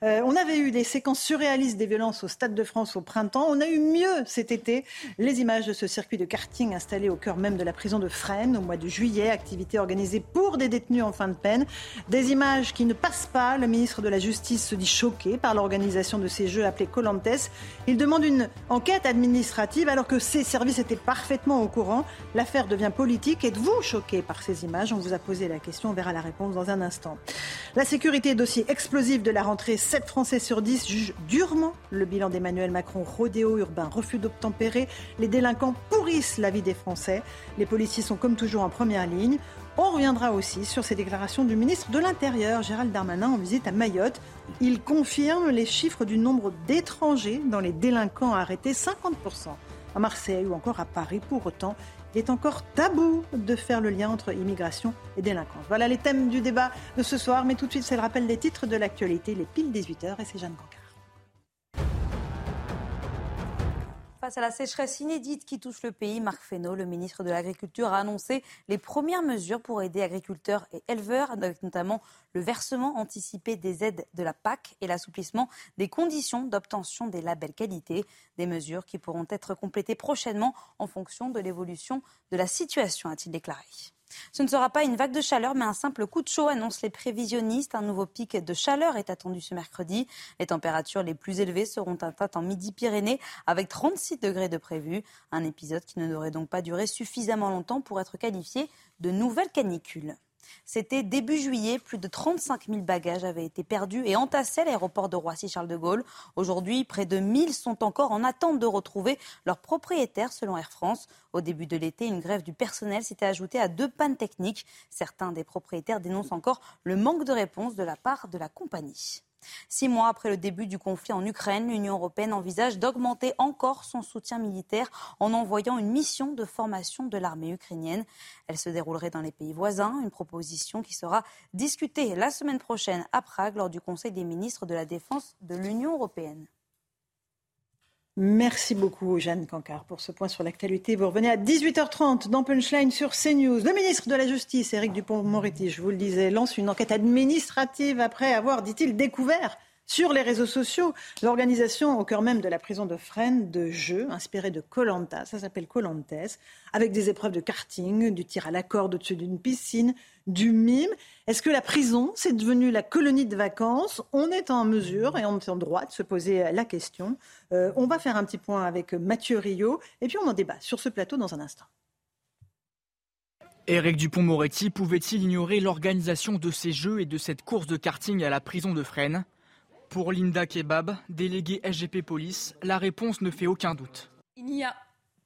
euh, on avait eu des séquences surréalistes des violences au Stade de France au printemps. On a eu mieux cet été. Les images de ce circuit de karting installé au cœur même de la prison de Fresnes au mois de juillet, activité organisée pour des détenus en fin de peine. Des images qui ne passent pas. Le ministre de la Justice se dit choqué par l'organisation de ces jeux appelés Colantes. Il demande une enquête administrative alors que ses services étaient parfaitement au courant. L'affaire devient politique. Êtes-vous choqué par ces images? On vous a posé la question, on verra la réponse dans un instant. La sécurité, dossier explosif de la rentrée. 7 Français sur 10 jugent durement le bilan d'Emmanuel Macron. Rodéo urbain, refus d'obtempérer. Les délinquants pourrissent la vie des Français. Les policiers sont comme toujours en première ligne. On reviendra aussi sur ces déclarations du ministre de l'Intérieur, Gérald Darmanin, en visite à Mayotte. Il confirme les chiffres du nombre d'étrangers dans les délinquants arrêtés, 50% à Marseille ou encore à Paris. Pour autant, il est encore tabou de faire le lien entre immigration et délinquance. Voilà les thèmes du débat de ce soir, mais tout de suite, c'est le rappel des titres de l'actualité, les piles 18h, et c'est Jeanne Cancard. Face à la sécheresse inédite qui touche le pays, Marc Fesneau, le ministre de l'Agriculture, a annoncé les premières mesures pour aider agriculteurs et éleveurs, avec notamment le versement anticipé des aides de la PAC et l'assouplissement des conditions d'obtention des labels qualité. Des mesures qui pourront être complétées prochainement en fonction de l'évolution de la situation, a-t-il déclaré. Ce ne sera pas une vague de chaleur, mais un simple coup de chaud, annoncent les prévisionnistes. Un nouveau pic de chaleur est attendu ce mercredi. Les températures les plus élevées seront atteintes en Midi-Pyrénées, avec 36 degrés de prévu. Un épisode qui ne devrait donc pas durer suffisamment longtemps pour être qualifié de nouvelle canicule. C'était début juillet, plus de 35 000 bagages avaient été perdus et entassés à l'aéroport de Roissy-Charles de Gaulle. Aujourd'hui, près de 1000 sont encore en attente de retrouver leurs propriétaires, selon Air France. Au début de l'été, une grève du personnel s'était ajoutée à deux pannes techniques. Certains des propriétaires dénoncent encore le manque de réponse de la part de la compagnie. Six mois après le début du conflit en Ukraine, l'Union européenne envisage d'augmenter encore son soutien militaire en envoyant une mission de formation de l'armée ukrainienne. Elle se déroulerait dans les pays voisins, une proposition qui sera discutée la semaine prochaine à Prague lors du Conseil des ministres de la Défense de l'Union européenne. Merci beaucoup, Jeanne Cancard, pour ce point sur l'actualité. Vous revenez à 18h30 dans Punchline sur CNews. Le ministre de la Justice, Éric Dupont-Moretti, je vous le disais, lance une enquête administrative après avoir, dit-il, découvert sur les réseaux sociaux l'organisation au cœur même de la prison de Fresnes de jeux inspirés de Colanta, ça s'appelle Colantes, avec des épreuves de karting, du tir à la corde au-dessus d'une piscine, du mime. Est-ce que la prison, c'est devenu la colonie de vacances? On est en mesure et on est en droit de se poser la question. Euh, on va faire un petit point avec Mathieu Rio et puis on en débat sur ce plateau dans un instant. Éric Dupont-Moretti pouvait-il ignorer l'organisation de ces jeux et de cette course de karting à la prison de Fresnes? Pour Linda Kebab, déléguée SGP Police, la réponse ne fait aucun doute. Il n'y a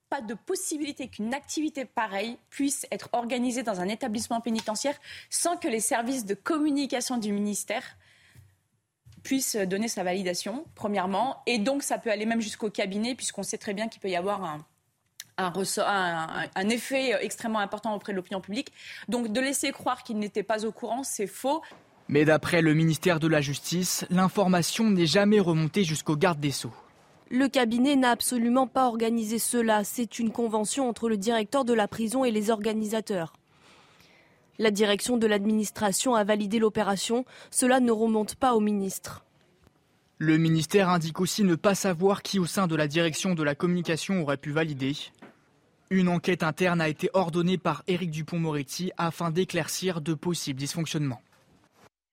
pas de possibilité qu'une activité pareille puisse être organisée dans un établissement pénitentiaire sans que les services de communication du ministère puisse donner sa validation, premièrement. Et donc, ça peut aller même jusqu'au cabinet, puisqu'on sait très bien qu'il peut y avoir un, un, effet extrêmement important auprès de l'opinion publique. Donc de laisser croire qu'il n'était pas au courant, c'est faux. Mais d'après le ministère de la Justice, l'information n'est jamais remontée jusqu'au garde des sceaux. Le cabinet n'a absolument pas organisé cela. C'est une convention entre le directeur de la prison et les organisateurs. La direction de l'administration a validé l'opération. Cela ne remonte pas au ministre. Le ministère indique aussi ne pas savoir qui au sein de la direction de la communication aurait pu valider. Une enquête interne a été ordonnée par Éric Dupont-Moretti afin d'éclaircir de possibles dysfonctionnements.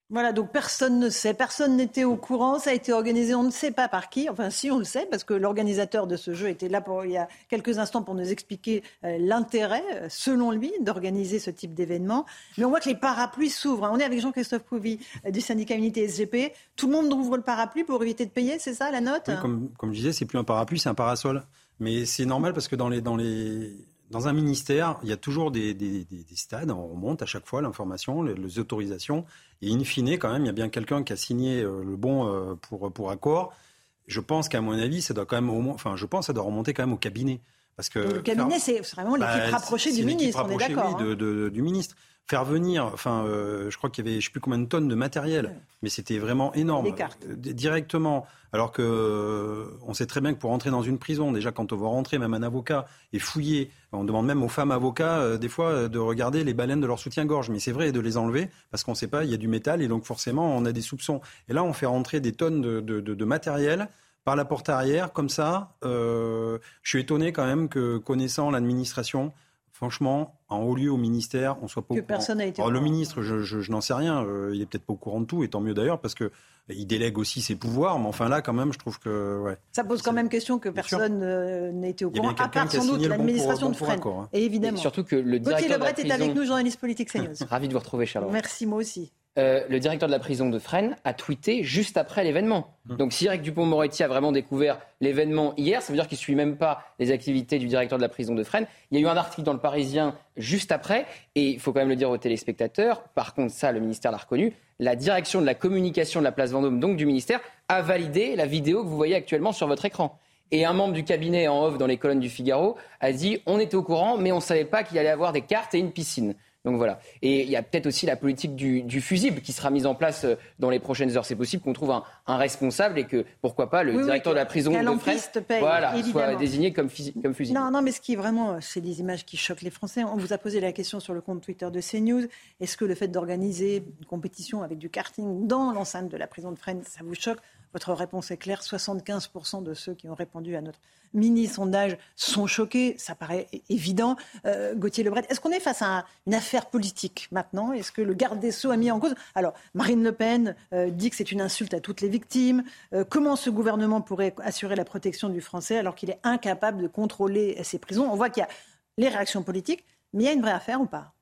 Voilà, donc personne ne sait, personne n'était au courant, ça a été organisé, on ne sait pas par qui, enfin si on le sait, parce que l'organisateur de ce jeu était là il y a quelques instants pour nous expliquer euh, l'intérêt, euh, selon lui, d'organiser ce type d'événement. Mais on voit que les parapluies s'ouvrent. Hein. On est avec Jean-Christophe Couvi euh, du syndicat Unité SGP. Tout le monde ouvre le parapluie pour éviter de payer, c'est ça la note? Comme, comme je disais, c'est plus un parapluie, c'est un parasol. Mais c'est normal parce que dans les, dans les dans un ministère, il y a toujours des, des, des, stades, on remonte à chaque fois l'information, les, autorisations, et in fine, quand même, il y a bien quelqu'un qui a signé euh, le bon euh, pour, pour accord. Je pense qu'à mon avis, ça doit quand même, au enfin, je pense, ça doit remonter quand même au cabinet. Parce que le cabinet, c'est vraiment l'équipe bah, rapprochée du ministre, on est d'accord. Oui, hein. du ministre faire venir, enfin, euh, je crois qu'il y avait, je sais plus combien de tonnes de matériel, mais c'était vraiment énorme. cartes. Directement. Alors que euh, on sait très bien que pour rentrer dans une prison, déjà quand on va rentrer, même un avocat est fouillé. On demande même aux femmes avocats euh, des fois de regarder les baleines de leur soutien-gorge, mais c'est vrai de les enlever parce qu'on ne sait pas, il y a du métal et donc forcément on a des soupçons. Et là, on fait rentrer des tonnes de, de, de, de matériel par la porte arrière, comme ça. je suis étonné quand même que connaissant l'administration, franchement, en haut lieu au ministère, on soit pas que personne n'a été. le ministre, je, n'en sais rien. Euh, il est peut-être pas au courant de tout, et tant mieux d'ailleurs, parce que il délègue aussi ses pouvoirs. Mais enfin là, quand même, je trouve que ouais. Ça pose quand même question que personne euh, n'ait été au courant, à part sans doute l'administration de Fresnes. Hein. Et évidemment. surtout que le directeur Gauthier Lebret est avec nous, journaliste politique CNews. Ravi de vous retrouver, Charles. Merci moi aussi. Euh, le directeur de la prison de Fresnes a tweeté juste après l'événement. Mmh. Donc si Eric Dupont-Moretti a vraiment découvert l'événement hier, ça veut dire qu'il ne suit même pas les activités du directeur de la prison de Fresnes. Il y a eu un article dans le Parisien juste après, et il faut quand même le dire aux téléspectateurs, par contre ça le ministère l'a reconnu, la direction de la communication de la place Vendôme, donc du ministère, a validé la vidéo que vous voyez actuellement sur votre écran. Et un membre du cabinet en off dans les colonnes du Figaro a dit on était au courant, mais on ne savait pas qu'il allait avoir des cartes et une piscine. Donc voilà. Et il y a peut-être aussi la politique du, fusible qui sera mise en place euh, dans les prochaines heures. C'est possible qu'on trouve un, responsable et que, pourquoi pas, le directeur de la prison de Fresnes voilà, soit désigné comme, comme fusible. Non, non, mais ce qui est vraiment, c'est des images qui choquent les Français. On vous a posé la question sur le compte Twitter de CNews. Est-ce que le fait d'organiser une compétition avec du karting dans l'enceinte de la prison de Fresnes, ça vous choque? Votre réponse est claire. 75% de ceux qui ont répondu à notre mini-sondage sont choqués. Ça paraît évident. Euh, Gauthier Lebret, est-ce qu'on est face à une affaire politique maintenant? Est-ce que le garde des Sceaux a mis en cause? Alors, Marine Le Pen euh, dit que c'est une insulte à toutes les victimes. Euh, comment ce gouvernement pourrait assurer la protection du français alors qu'il est incapable de contrôler ses prisons? On voit qu'il y a les réactions politiques, mais il y a une vraie affaire ou pas?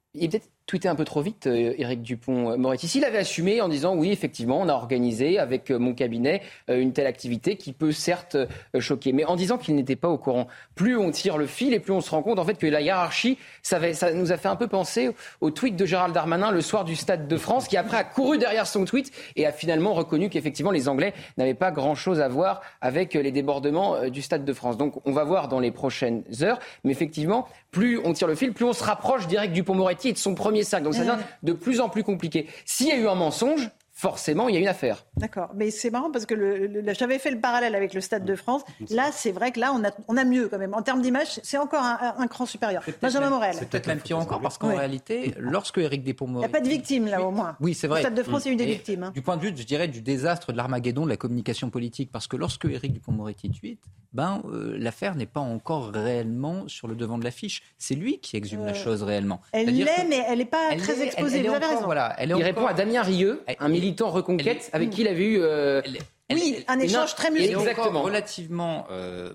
Tweeté un peu trop vite, euh, Éric Dupont-Moretti. S'il avait assumé en disant oui, effectivement, on a organisé avec euh, mon cabinet euh, une telle activité qui peut certes choquer, mais en disant qu'il n'était pas au courant. Plus on tire le fil et plus on se rend compte en fait que la hiérarchie, ça, nous a fait un peu penser au tweet de Gérald Darmanin le soir du Stade de France, qui après a couru derrière son tweet et a finalement reconnu qu'effectivement les Anglais n'avaient pas grand-chose à voir avec les débordements du Stade de France. Donc on va voir dans les prochaines heures, mais effectivement, plus on tire le fil, plus on se rapproche d'Éric Dupont-Moretti et de son premier donc ça devient de plus en plus compliqué. S'il y a eu un mensonge, forcément, il y a une affaire. D'accord. Mais c'est marrant parce que j'avais fait le parallèle avec le Stade de France. Là, c'est vrai que là, on a, on a mieux quand même. En termes d'image, c'est encore un, cran supérieur. Benjamin Morel. C'est peut-être même pire encore parce qu'en réalité, lorsque Éric Dupond-Moretti... Il n'y a pas de victimes là au moins. Oui, c'est vrai. Le Stade de France, il y a eu des victimes. Hein. Du point de vue, je dirais, du désastre de l'Armageddon de la communication politique. Parce que lorsque Éric Dupond-Moretti tweet, ben, euh, l'affaire n'est pas encore réellement sur le devant de l'affiche. C'est lui qui exhume la euh, chose réellement. Elle l'est, mais elle n'est pas très exposée. Vous avez raison. Voilà, il répond à Damien Rieu, un militant reconquête avec qui il avait eu. Euh, oui, un échange très est Exactement. relativement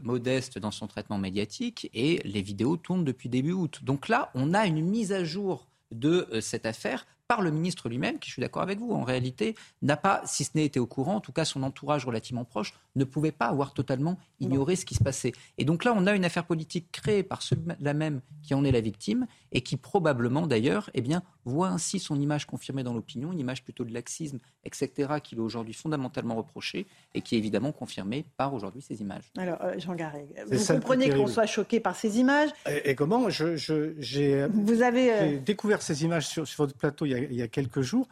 modeste dans son traitement médiatique et les vidéos tournent depuis début août. Donc là, on a une mise à jour de cette affaire par le ministre lui-même, qui je suis d'accord avec vous, en réalité, n'a pas, si ce n'est été au courant, en tout cas son entourage relativement proche, ne pouvait pas avoir totalement ignoré ce qui se passait. Et donc là, on a une affaire politique créée par ceux-là même qui en est la victime et qui probablement d'ailleurs eh bien, voit ainsi son image confirmée dans l'opinion, une image plutôt de laxisme, etc., qu'il est aujourd'hui fondamentalement reproché et qui est évidemment confirmée par aujourd'hui ces images. Alors, euh, Jean Garret, vous comprenez qu'on soit choqué par ces images Et, comment J'ai vous avez euh, découvert ces images sur, votre plateau il y a, quelques jours.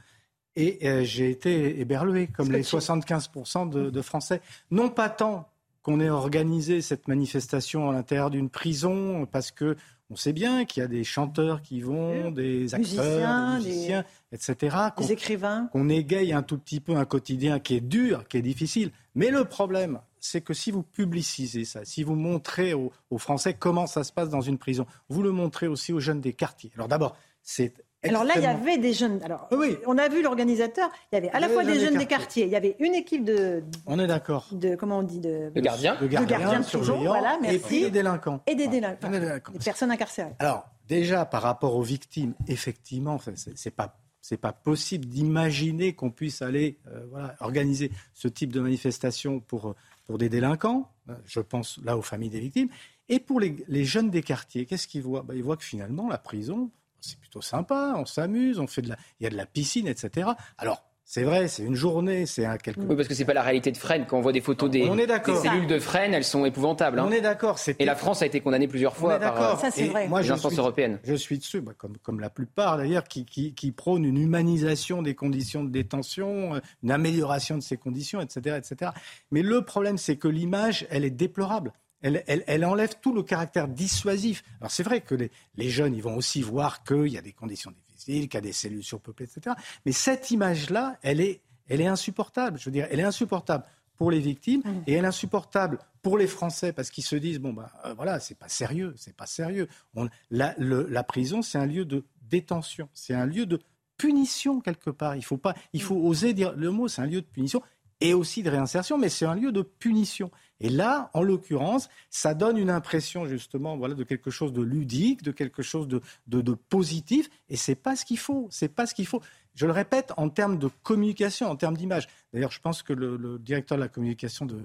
Et euh, j'ai été éberlué, comme les 75% de, de Français. Non pas tant qu'on ait organisé cette manifestation à l'intérieur d'une prison parce que on sait bien qu'il y a des chanteurs qui vont, des acteurs, des musiciens, etc. Des écrivains. Qu'on égaye un tout petit peu un quotidien qui est dur, qui est difficile. Mais le problème, c'est que si vous publicisez ça, si vous montrez aux, aux, Français comment ça se passe dans une prison, vous le montrez aussi aux jeunes des quartiers. Alors d'abord, c'est alors là, il y avait des jeunes. Alors, oui. on a vu l'organisateur. Il y avait à la fois des jeunes des quartiers. Il y avait une équipe de. On est d'accord. De comment on dit de. De gardiens. De gardiens, de prison. Voilà, merci. Et puis des délinquants. Et des délinquants. Des, personnes incarcérées. Alors déjà par rapport aux victimes, effectivement, c'est pas c'est pas possible d'imaginer qu'on puisse aller euh, voilà, organiser ce type de manifestation pour pour des délinquants. Je pense là aux familles des victimes. Et pour les, les jeunes des quartiers, qu'est-ce qu'ils voient? Ben, Ils voient que finalement, la prison, c'est plutôt sympa, on s'amuse, on fait de la, il y a de la piscine, etc. Alors, c'est vrai, c'est une journée, c'est un quelque. Oui, parce que c'est pas la réalité de Fresnes. Quand on voit des photos des, cellules de Fresnes, elles sont épouvantables. Hein. On est d'accord. Et la France a été condamnée plusieurs fois par euh, Ça, c'est vrai. Moi, les instances européennes. Je suis dessus, bah, comme, comme la plupart d'ailleurs, qui, qui, qui prônent une humanisation des conditions de détention, euh, une amélioration de ces conditions, etc., etc. Mais le problème, c'est que l'image, elle est déplorable. Elle, enlève tout le caractère dissuasif. Alors c'est vrai que les, jeunes, ils vont aussi voir qu'il y a des conditions difficiles, qu'il y a des cellules surpeuplées, etc. Mais cette image-là, elle est, elle est insupportable. Je veux dire, elle est insupportable pour les victimes mmh. et elle est insupportable pour les Français parce qu'ils se disent bon ben voilà c'est pas sérieux c'est pas sérieux la, la, prison c'est un lieu de détention c'est un lieu de punition quelque part il faut pas il faut oser dire le mot c'est un lieu de punition et aussi de réinsertion mais c'est un lieu de punition et là, en l'occurrence, ça donne une impression justement voilà, de quelque chose de ludique, de quelque chose de, positif, et c'est pas ce qu'il faut. C'est pas ce qu'il faut. Je le répète, en termes de communication, en termes d'image. D'ailleurs, je pense que le directeur de la communication de,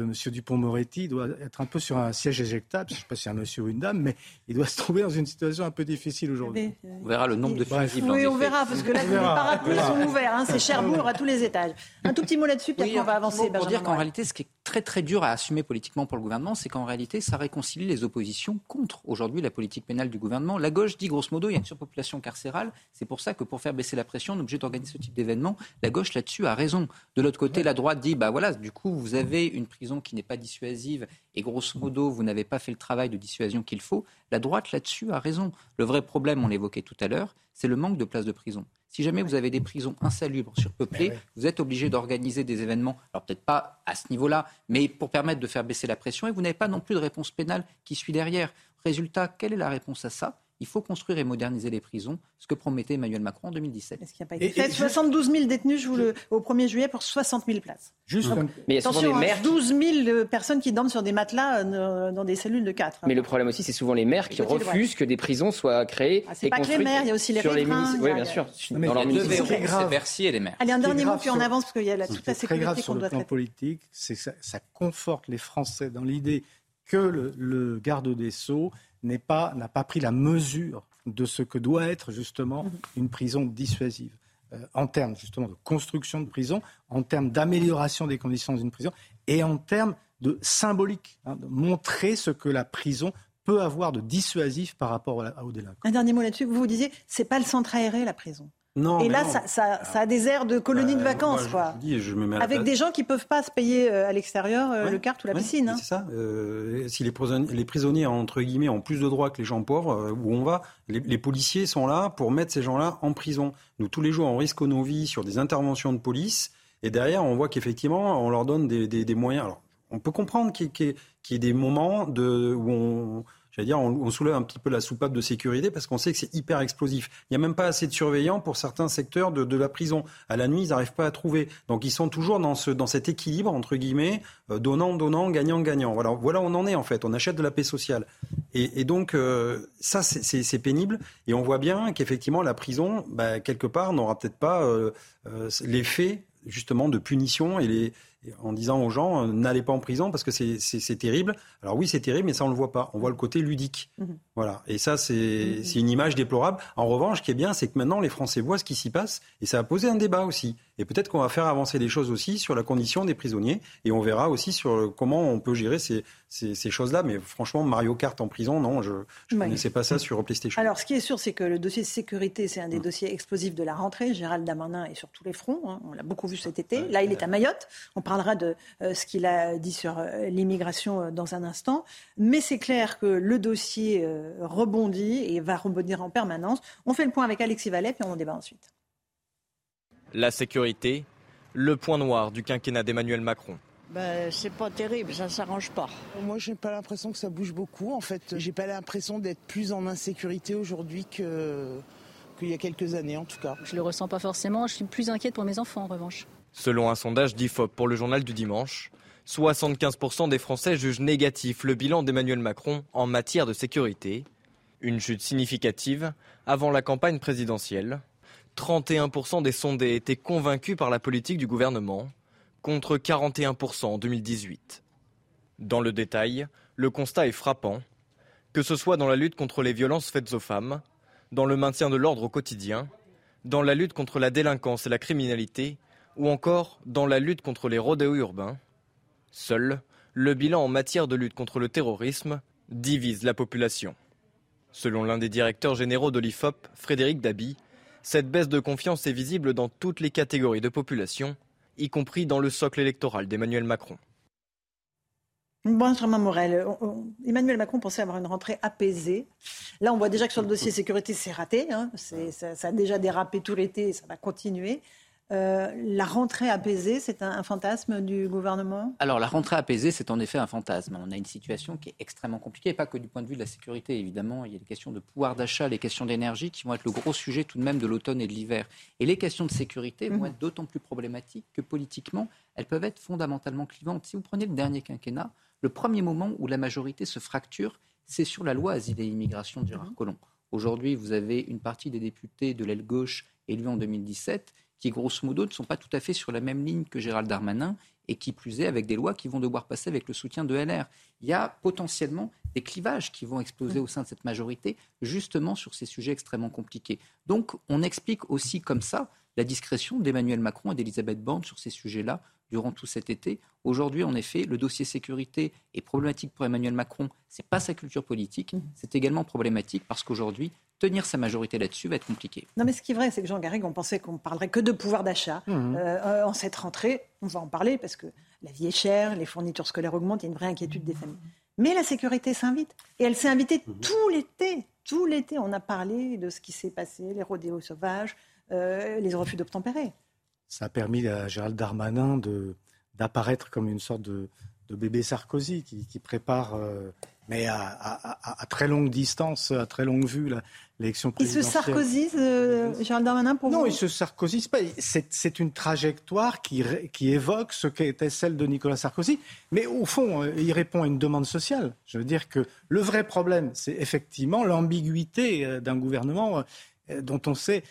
de M. Dupont-Moretti doit être un peu sur un siège éjectable. Je ne sais pas si c'est un monsieur ou une dame, mais il doit se trouver dans une situation un peu difficile aujourd'hui. On verra le nombre de fusibles. Oui, on verra, parce que là, les parapluies sont ouverts. Hein, c'est Cherbourg à tous les étages. Un tout petit mot là-dessus, puis on va avancer. Pour dire qu'en réalité, ce qui est très très dur à assumer politiquement pour le gouvernement, c'est qu'en réalité, ça réconcilie les oppositions contre aujourd'hui la politique pénale du gouvernement. La gauche dit grosso modo, il y a une surpopulation carcérale. C'est pour ça que pour faire baisser la pression, on est obligé d'organiser ce type d'événement. La gauche là-dessus a raison. De l'autre côté, la droite dit, bah voilà, du coup, vous avez une prison qui n'est pas dissuasive et grosso modo, vous n'avez pas fait le travail de dissuasion qu'il faut, la droite là-dessus a raison. Le vrai problème, on l'évoquait tout à l'heure, c'est le manque de places de prison. Si jamais vous avez des prisons insalubres, surpeuplées, vous êtes obligé d'organiser des événements, alors peut-être pas à ce niveau-là, mais pour permettre de faire baisser la pression, et vous n'avez pas non plus de réponse pénale qui suit derrière. Résultat, quelle est la réponse à ça? Il faut construire et moderniser les prisons, ce que promettait Emmanuel Macron en 2017. Est-ce qu'il n'y a pas été fait 72 000 détenus je le, au 1er juillet pour 60 000 places. Juste Mais il y a souvent des maires 12 000 personnes qui dorment sur des matelas euh, dans des cellules de 4. Mais le problème aussi, c'est souvent les maires qui refusent que des prisons soient créées. Ah, c'est pas que les maires, il y a aussi les riverains. Oui, bien sûr. Mais dans leur c'est grave. Et les maires. Allez, un dernier mot, puis on avance, parce qu'il y a toute la sécurité qu'on doit traiter. sur le plan politique, c'est que ça conforte les Français dans l'idée que le garde des Sceaux n'a pas, pas pris la mesure de ce que doit être justement mhm. une prison dissuasive. Euh, en termes justement de construction de prison, en termes d'amélioration des conditions d'une prison et en termes de symbolique, hein, de montrer ce que la prison peut avoir de dissuasif par rapport au délinquant. Un dernier mot là-dessus. Vous vous disiez, c'est pas le centre aéré la prison et là, ça, a des airs de colonie de bah, vacances, quoi. Avec des gens qui peuvent pas se payer euh, à l'extérieur euh, le kart ou la piscine. Hein. C'est ça. Euh, si les prisonniers, les prisonniers, entre guillemets, ont plus de droits que les gens pauvres, où on va, les, policiers sont là pour mettre ces gens-là en prison. Nous, tous les jours, on risque nos vies sur des interventions de police. Et derrière, on voit qu'effectivement, on leur donne des, moyens. Alors, on peut comprendre qu'il y, ait des moments de, où on j'allais dire, on, soulève un petit peu la soupape de sécurité parce qu'on sait que c'est hyper explosif. Il n'y a même pas assez de surveillants pour certains secteurs de, la prison. À la nuit, ils n'arrivent pas à trouver. Donc ils sont toujours dans, ce, dans cet équilibre, entre guillemets, euh, donnant, donnant, gagnant, gagnant. Voilà, voilà où on en est en fait. On achète de la paix sociale. Et, donc euh, ça, c'est pénible. Et on voit bien qu'effectivement, la prison, bah, quelque part, n'aura peut-être pas euh, l'effet justement de punition et les, en disant aux gens euh, n'allez pas en prison parce que c'est terrible. Alors oui, c'est terrible, mais ça on le voit pas. On voit le côté ludique. Mhm. Voilà. Et ça, mhm. c'est une image déplorable. En revanche, ce qui est bien, c'est que maintenant les Français voient ce qui s'y passe et ça a posé un débat aussi. Et peut-être qu'on va faire avancer les choses aussi sur la condition des prisonniers et on verra aussi sur comment on peut gérer ces, ces, choses-là. Mais franchement, Mario Kart en prison, non, je ne connaissais pas ça sur PlayStation. Alors, ce qui est sûr, c'est que le dossier de sécurité, c'est un des mm. dossiers explosifs de la rentrée. Gérald Damanin est sur tous les fronts. Hein. On l'a beaucoup vu cet été. Là, il est à Mayotte. On parlera de euh, ce qu'il a dit sur euh, l'immigration euh, dans un instant. Mais c'est clair que le dossier rebondit et va rebondir en permanence. On fait le point avec Alexis Vallet, puis on en débat ensuite. La sécurité, le point noir du quinquennat d'Emmanuel Macron. Ben, c'est pas terrible, ça s'arrange pas. Moi, j'ai pas l'impression que ça bouge beaucoup. En fait, j'ai pas l'impression d'être plus en insécurité aujourd'hui que qu'il y a quelques années, en tout cas. Je le ressens pas forcément. Je suis plus inquiète pour mes enfants, en revanche. Selon un sondage d'IFOP pour le journal du dimanche, 75% des Français jugent négatif le bilan d'Emmanuel Macron en matière de sécurité. Une chute significative avant la campagne présidentielle. 31% des sondés étaient convaincus par la politique du gouvernement, contre 41% en 2018. Dans le détail, le constat est frappant, que ce soit dans la lutte contre les violences faites aux femmes, dans le maintien de l'ordre au quotidien, dans la lutte contre la délinquance et la criminalité, ou encore dans la lutte contre les rodéos urbains. Seul, le bilan en matière de lutte contre le terrorisme divise la population. Selon l'un des directeurs généraux de l'IFOP, Frédéric Dabi, cette baisse de confiance est visible dans toutes les catégories de population, y compris dans le socle électoral d'Emmanuel Macron. Benjamin Morel, Emmanuel Macron pensait avoir une rentrée apaisée. Là, on voit déjà que sur le dossier sécurité, c'est raté. Hein. Ça, ça, a déjà dérapé tout l'été et ça va continuer. Euh, la rentrée apaisée, c'est un, fantasme du gouvernement? Alors la rentrée apaisée, c'est en effet un fantasme. On a une situation qui est extrêmement compliquée, pas que du point de vue de la sécurité, évidemment. Il y a les questions de pouvoir d'achat, les questions d'énergie qui vont être le gros sujet tout de même de l'automne et de l'hiver. Et les questions de sécurité vont mhm. être d'autant plus problématiques que politiquement, elles peuvent être fondamentalement clivantes. Si vous prenez le dernier quinquennat, le premier moment où la majorité se fracture, c'est sur la loi Asile et Immigration mhm. Collomb. Aujourd'hui, vous avez une partie des députés de l'aile gauche élus en 2017 qui, grosso modo, ne sont pas tout à fait sur la même ligne que Gérald Darmanin, et qui plus est avec des lois qui vont devoir passer avec le soutien de LR. Il y a potentiellement des clivages qui vont exploser au sein de cette majorité, justement sur ces sujets extrêmement compliqués. Donc, on explique aussi comme ça la discrétion d'Emmanuel Macron et d'Elisabeth Borne sur ces sujets-là durant tout cet été. Aujourd'hui, en effet, le dossier sécurité est problématique pour Emmanuel Macron. Ce n'est pas sa culture politique. Mmh. C'est également problématique parce qu'aujourd'hui, tenir sa majorité là-dessus va être compliqué. Non, mais ce qui est vrai, c'est que Jean Garrigue, on pensait qu'on parlerait que de pouvoir d'achat. Mmh. Euh, en cette rentrée, on va en parler parce que la vie est chère, les fournitures scolaires augmentent, il y a une vraie inquiétude des familles. Mais la sécurité s'invite. Et elle s'est invitée mmh. tout l'été. Tout l'été, on a parlé de ce qui s'est passé, les rodéos sauvages, euh, les refus d'obtempérer. Ça a permis à Gérald Darmanin de, d'apparaître comme une sorte de, bébé Sarkozy qui, prépare, euh, mais à, très longue distance, à très longue vue, l'élection présidentielle. Il se sarkozyse, euh, Gérald Darmanin, pour non, vous Non, il se sarkozyse pas. C'est une trajectoire qui, qui évoque ce qu'était celle de Nicolas Sarkozy. Mais au fond, euh, il répond à une demande sociale. Je veux dire que le vrai problème, c'est effectivement l'ambiguïté d'un gouvernement dont on sait,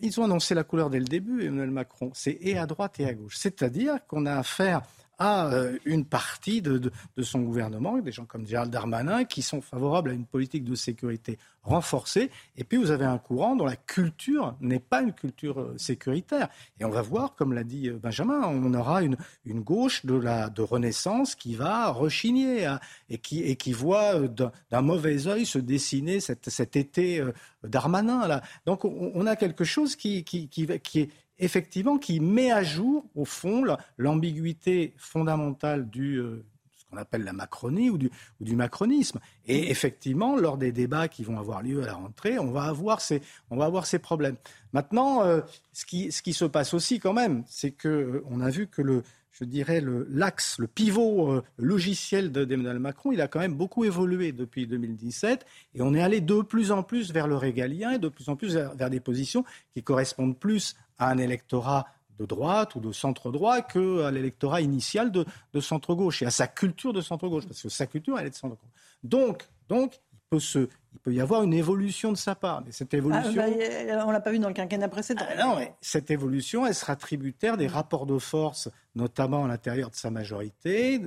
ils ont annoncé la couleur dès le début, Emmanuel Macron, c'est et à droite et à gauche. C'est-à-dire qu'on a affaire à euh, une partie de, son gouvernement, des gens comme Gérald Darmanin, qui sont favorables à une politique de sécurité renforcée. Et puis vous avez un courant dont la culture n'est pas une culture euh, sécuritaire. Et on va voir, comme l'a dit euh, Benjamin, on aura une, gauche de, la, renaissance qui va rechigner hein, et, qui, voit d'un mauvais œil se dessiner cet, été Darmanin. Là. Donc on, a quelque chose qui, qui est effectivement, qui met à jour, au fond, l'ambiguïté fondamentale du, euh, qu'on appelle la Macronie ou du, ou du macronisme. Et effectivement, lors des débats qui vont avoir lieu à la rentrée, on va avoir ces, on va avoir ces problèmes. Maintenant, euh, ce, qui, ce qui se passe aussi quand même, c'est qu'on a vu que le, je dirais, l'axe, le, pivot euh, logiciel d'Emmanuel Macron, il a quand même beaucoup évolué depuis 2017 et on est allé de plus en plus vers le régalien et de plus en plus vers, des positions qui correspondent plus à un électorat de droite ou de centre-droit qu'à l'électorat initial de, de centre-gauche et à sa culture de centre-gauche, parce que sa culture, elle est de centre-gauche. Donc, donc, il peut, y avoir une évolution de sa part. Mais cette évolution. Ah, bah, on ne l'a pas vu dans le quinquennat précédent. Ah, non, cette évolution, elle sera tributaire des rapports de force, notamment à l'intérieur de sa majorité,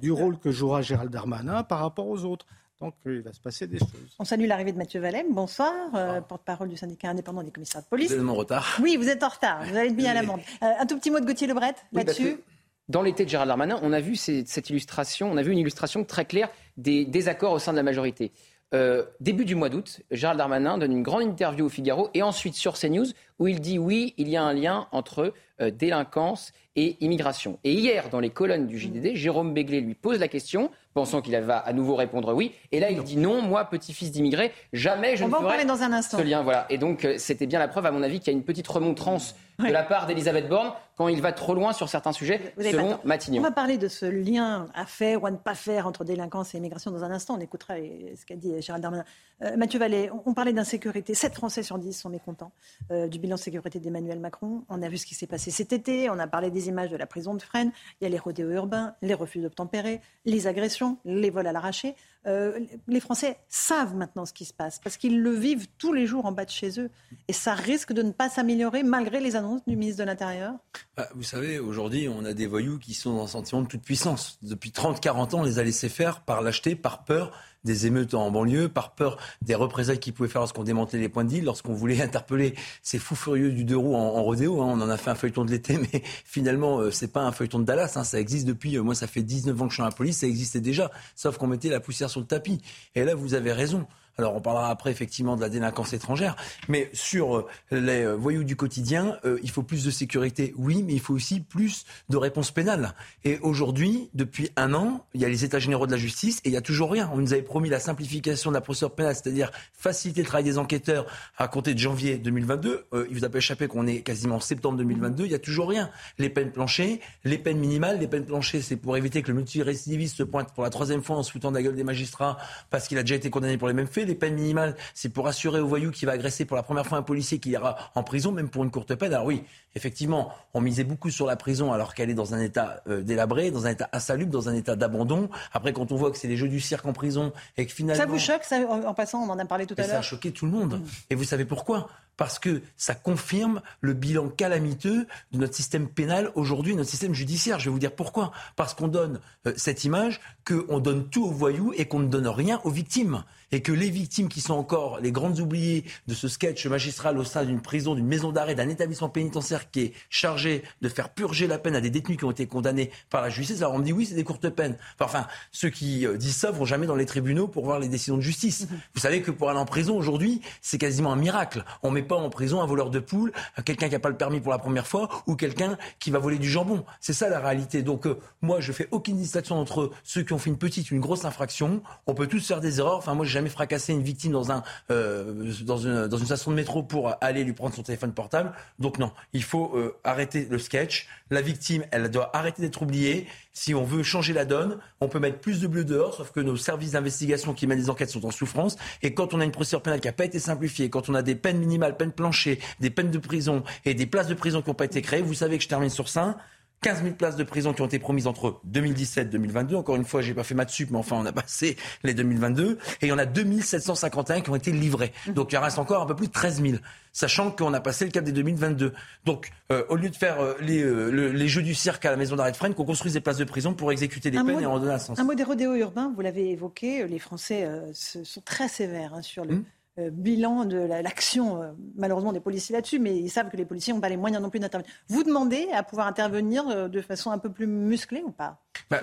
du rôle que jouera Gérald Darmanin par rapport aux autres. Donc euh, il va se passer des choses. On salue l'arrivée de Mathieu Valem. Bonsoir, euh, porte-parole du syndicat indépendant des commissaires de police. Vous êtes en retard. Oui, vous êtes en retard. Vous allez bien à l'amende. Euh, un tout petit mot de Gauthier Lebret là-dessus. Dans l'été de Gérald Darmanin, on a vu cette illustration, on a vu une illustration très claire des désaccords au sein de la majorité. Euh, début du mois d'août, Gérald Darmanin donne une grande interview au Figaro et ensuite sur CNews où il dit oui, il y a un lien entre euh, délinquance et immigration. Et hier, dans les colonnes du JDD, Jérôme Béglé lui pose la question, pensant qu'il va à nouveau répondre oui. Et là, il dit non, moi, petit-fils d'immigré, jamais je On ne va ferai parler dans un instant. ce lien. Voilà. Et donc, euh, c'était bien la preuve, à mon avis, qu'il y a une petite remontrance de la part d'Elisabeth Borne quand il va trop loin sur certains sujets, selon Matignon. On va parler de ce lien à faire ou à ne pas faire entre délinquance et immigration dans un instant. On écoutera ce qu'a dit Gérald Darmanin. Euh, Mathieu Vallée, on, parlait d'insécurité. 7 Français sur 10 sont mécontents euh, du bilan de sécurité d'Emmanuel Macron. On a vu ce qui s'est passé cet été. On a parlé des images de la prison de Fresnes. Il y a les rodéos urbains, les refus d'obtempérer, les agressions, les vols à l'arraché. Euh, les Français savent maintenant ce qui se passe parce qu'ils le vivent tous les jours en bas de chez eux. Et ça risque de ne pas s'améliorer malgré les annonces du ministre de l'Intérieur. Bah, vous savez, aujourd'hui, on a des voyous qui sont dans un sentiment de toute puissance. Depuis 30-40 ans, on les a laissés faire par lâcheté, par peur des émeutes en banlieue, par peur des représailles qu'ils pouvaient faire lorsqu'on démantelait les points de deal, lorsqu'on voulait interpeller ces fous furieux du deux roues en, rodéo. Hein. On en a fait un feuilleton de l'été, mais finalement, euh, c'est pas un feuilleton de Dallas. Hein. Ça existe depuis, euh, moi, ça fait 19 ans que je suis à la police, ça existait déjà, sauf qu'on mettait la poussière sur le tapis. Et là, vous avez raison. Alors on parlera après effectivement de la délinquance étrangère, mais sur euh, les euh, voyous du quotidien, euh, il faut plus de sécurité, oui, mais il faut aussi plus de réponses pénales. Et aujourd'hui, depuis un an, il y a les États généraux de la justice et il n'y a toujours rien. On nous avait promis la simplification de la procédure pénale, c'est-à-dire faciliter le travail des enquêteurs à compter de janvier 2022. il vous a pas échappé qu'on est quasiment en septembre 2022, il n'y a toujours rien. Les peines planchées, les peines minimales, les peines planchées, c'est pour éviter que le multirécidiviste se pointe pour la troisième fois en se foutant de la gueule des magistrats parce qu'il a déjà été condamné pour les mêmes faits les peines minimales, c'est pour assurer au voyou qui va agresser pour la première fois un policier qu'il ira en prison, même pour une courte peine. Alors oui, effectivement, on misait beaucoup sur la prison alors qu'elle est dans un état euh, délabré, dans un état insalubre, dans un état d'abandon. Après, quand on voit que c'est les jeux du cirque en prison et que finalement... Ça vous choque ça, En passant, on en a parlé tout à l'heure. Ça a choqué tout le monde. Et vous savez pourquoi? Parce que ça confirme le bilan calamiteux de notre système pénal aujourd'hui, notre système judiciaire. Je vais vous dire pourquoi. Parce qu'on donne euh, cette image qu'on donne tout aux voyous et qu'on ne donne rien aux victimes. Et que les victimes qui sont encore les grandes oubliées de ce sketch magistral au sein d'une prison, d'une maison d'arrêt, d'un établissement pénitentiaire qui est chargé de faire purger la peine à des détenus qui ont été condamnés par la justice, alors on me dit oui, c'est des courtes peines. Enfin, ceux qui euh, disent ça vont jamais dans les tribunaux pour voir les décisions de justice. Mm-hmm. Vous savez que pour aller en prison aujourd'hui, c'est quasiment un miracle. On met pas en prison un voleur de poule, quelqu'un qui n'a pas le permis pour la première fois ou quelqu'un qui va voler du jambon. C'est ça la réalité. Donc euh, moi, je fais aucune distinction entre ceux qui ont fait une petite, une grosse infraction. On peut tous faire des erreurs. Enfin, moi, j'ai jamais fracassé une victime dans un euh, dans une dans une station de métro pour aller lui prendre son téléphone portable. Donc non, il faut euh, arrêter le sketch. La victime, elle doit arrêter d'être oubliée. Si on veut changer la donne, on peut mettre plus de bleu dehors, sauf que nos services d'investigation qui mènent les enquêtes sont en souffrance. Et quand on a une procédure pénale qui n'a pas été simplifiée, quand on a des peines minimales, peines planchées, des peines de prison et des places de prison qui n'ont pas été créées, vous savez que je termine sur ça. 15 000 places de prison qui ont été promises entre 2017 et 2022. Encore une fois, j'ai pas fait maths sup, mais enfin, on a passé les 2022. Et il y en a 2751 qui ont été livrés. Donc, il reste encore un peu plus de 13 000, sachant qu'on a passé le cap des 2022. Donc, euh, au lieu de faire euh, les, euh, les, jeux du cirque à la maison d'arrêt de Fresnes, qu'on construise des places de prison pour exécuter des peines et en donner un sens. Un mot des rodéos urbains, vous l'avez évoqué, les Français sont très sévères hein, sur le... Hum. Euh, bilan de l'action, euh, malheureusement, des policiers là-dessus, mais ils savent que les policiers n'ont pas les moyens non plus d'intervenir. Vous demandez à pouvoir intervenir euh, de façon un peu plus musclée ou pas bah,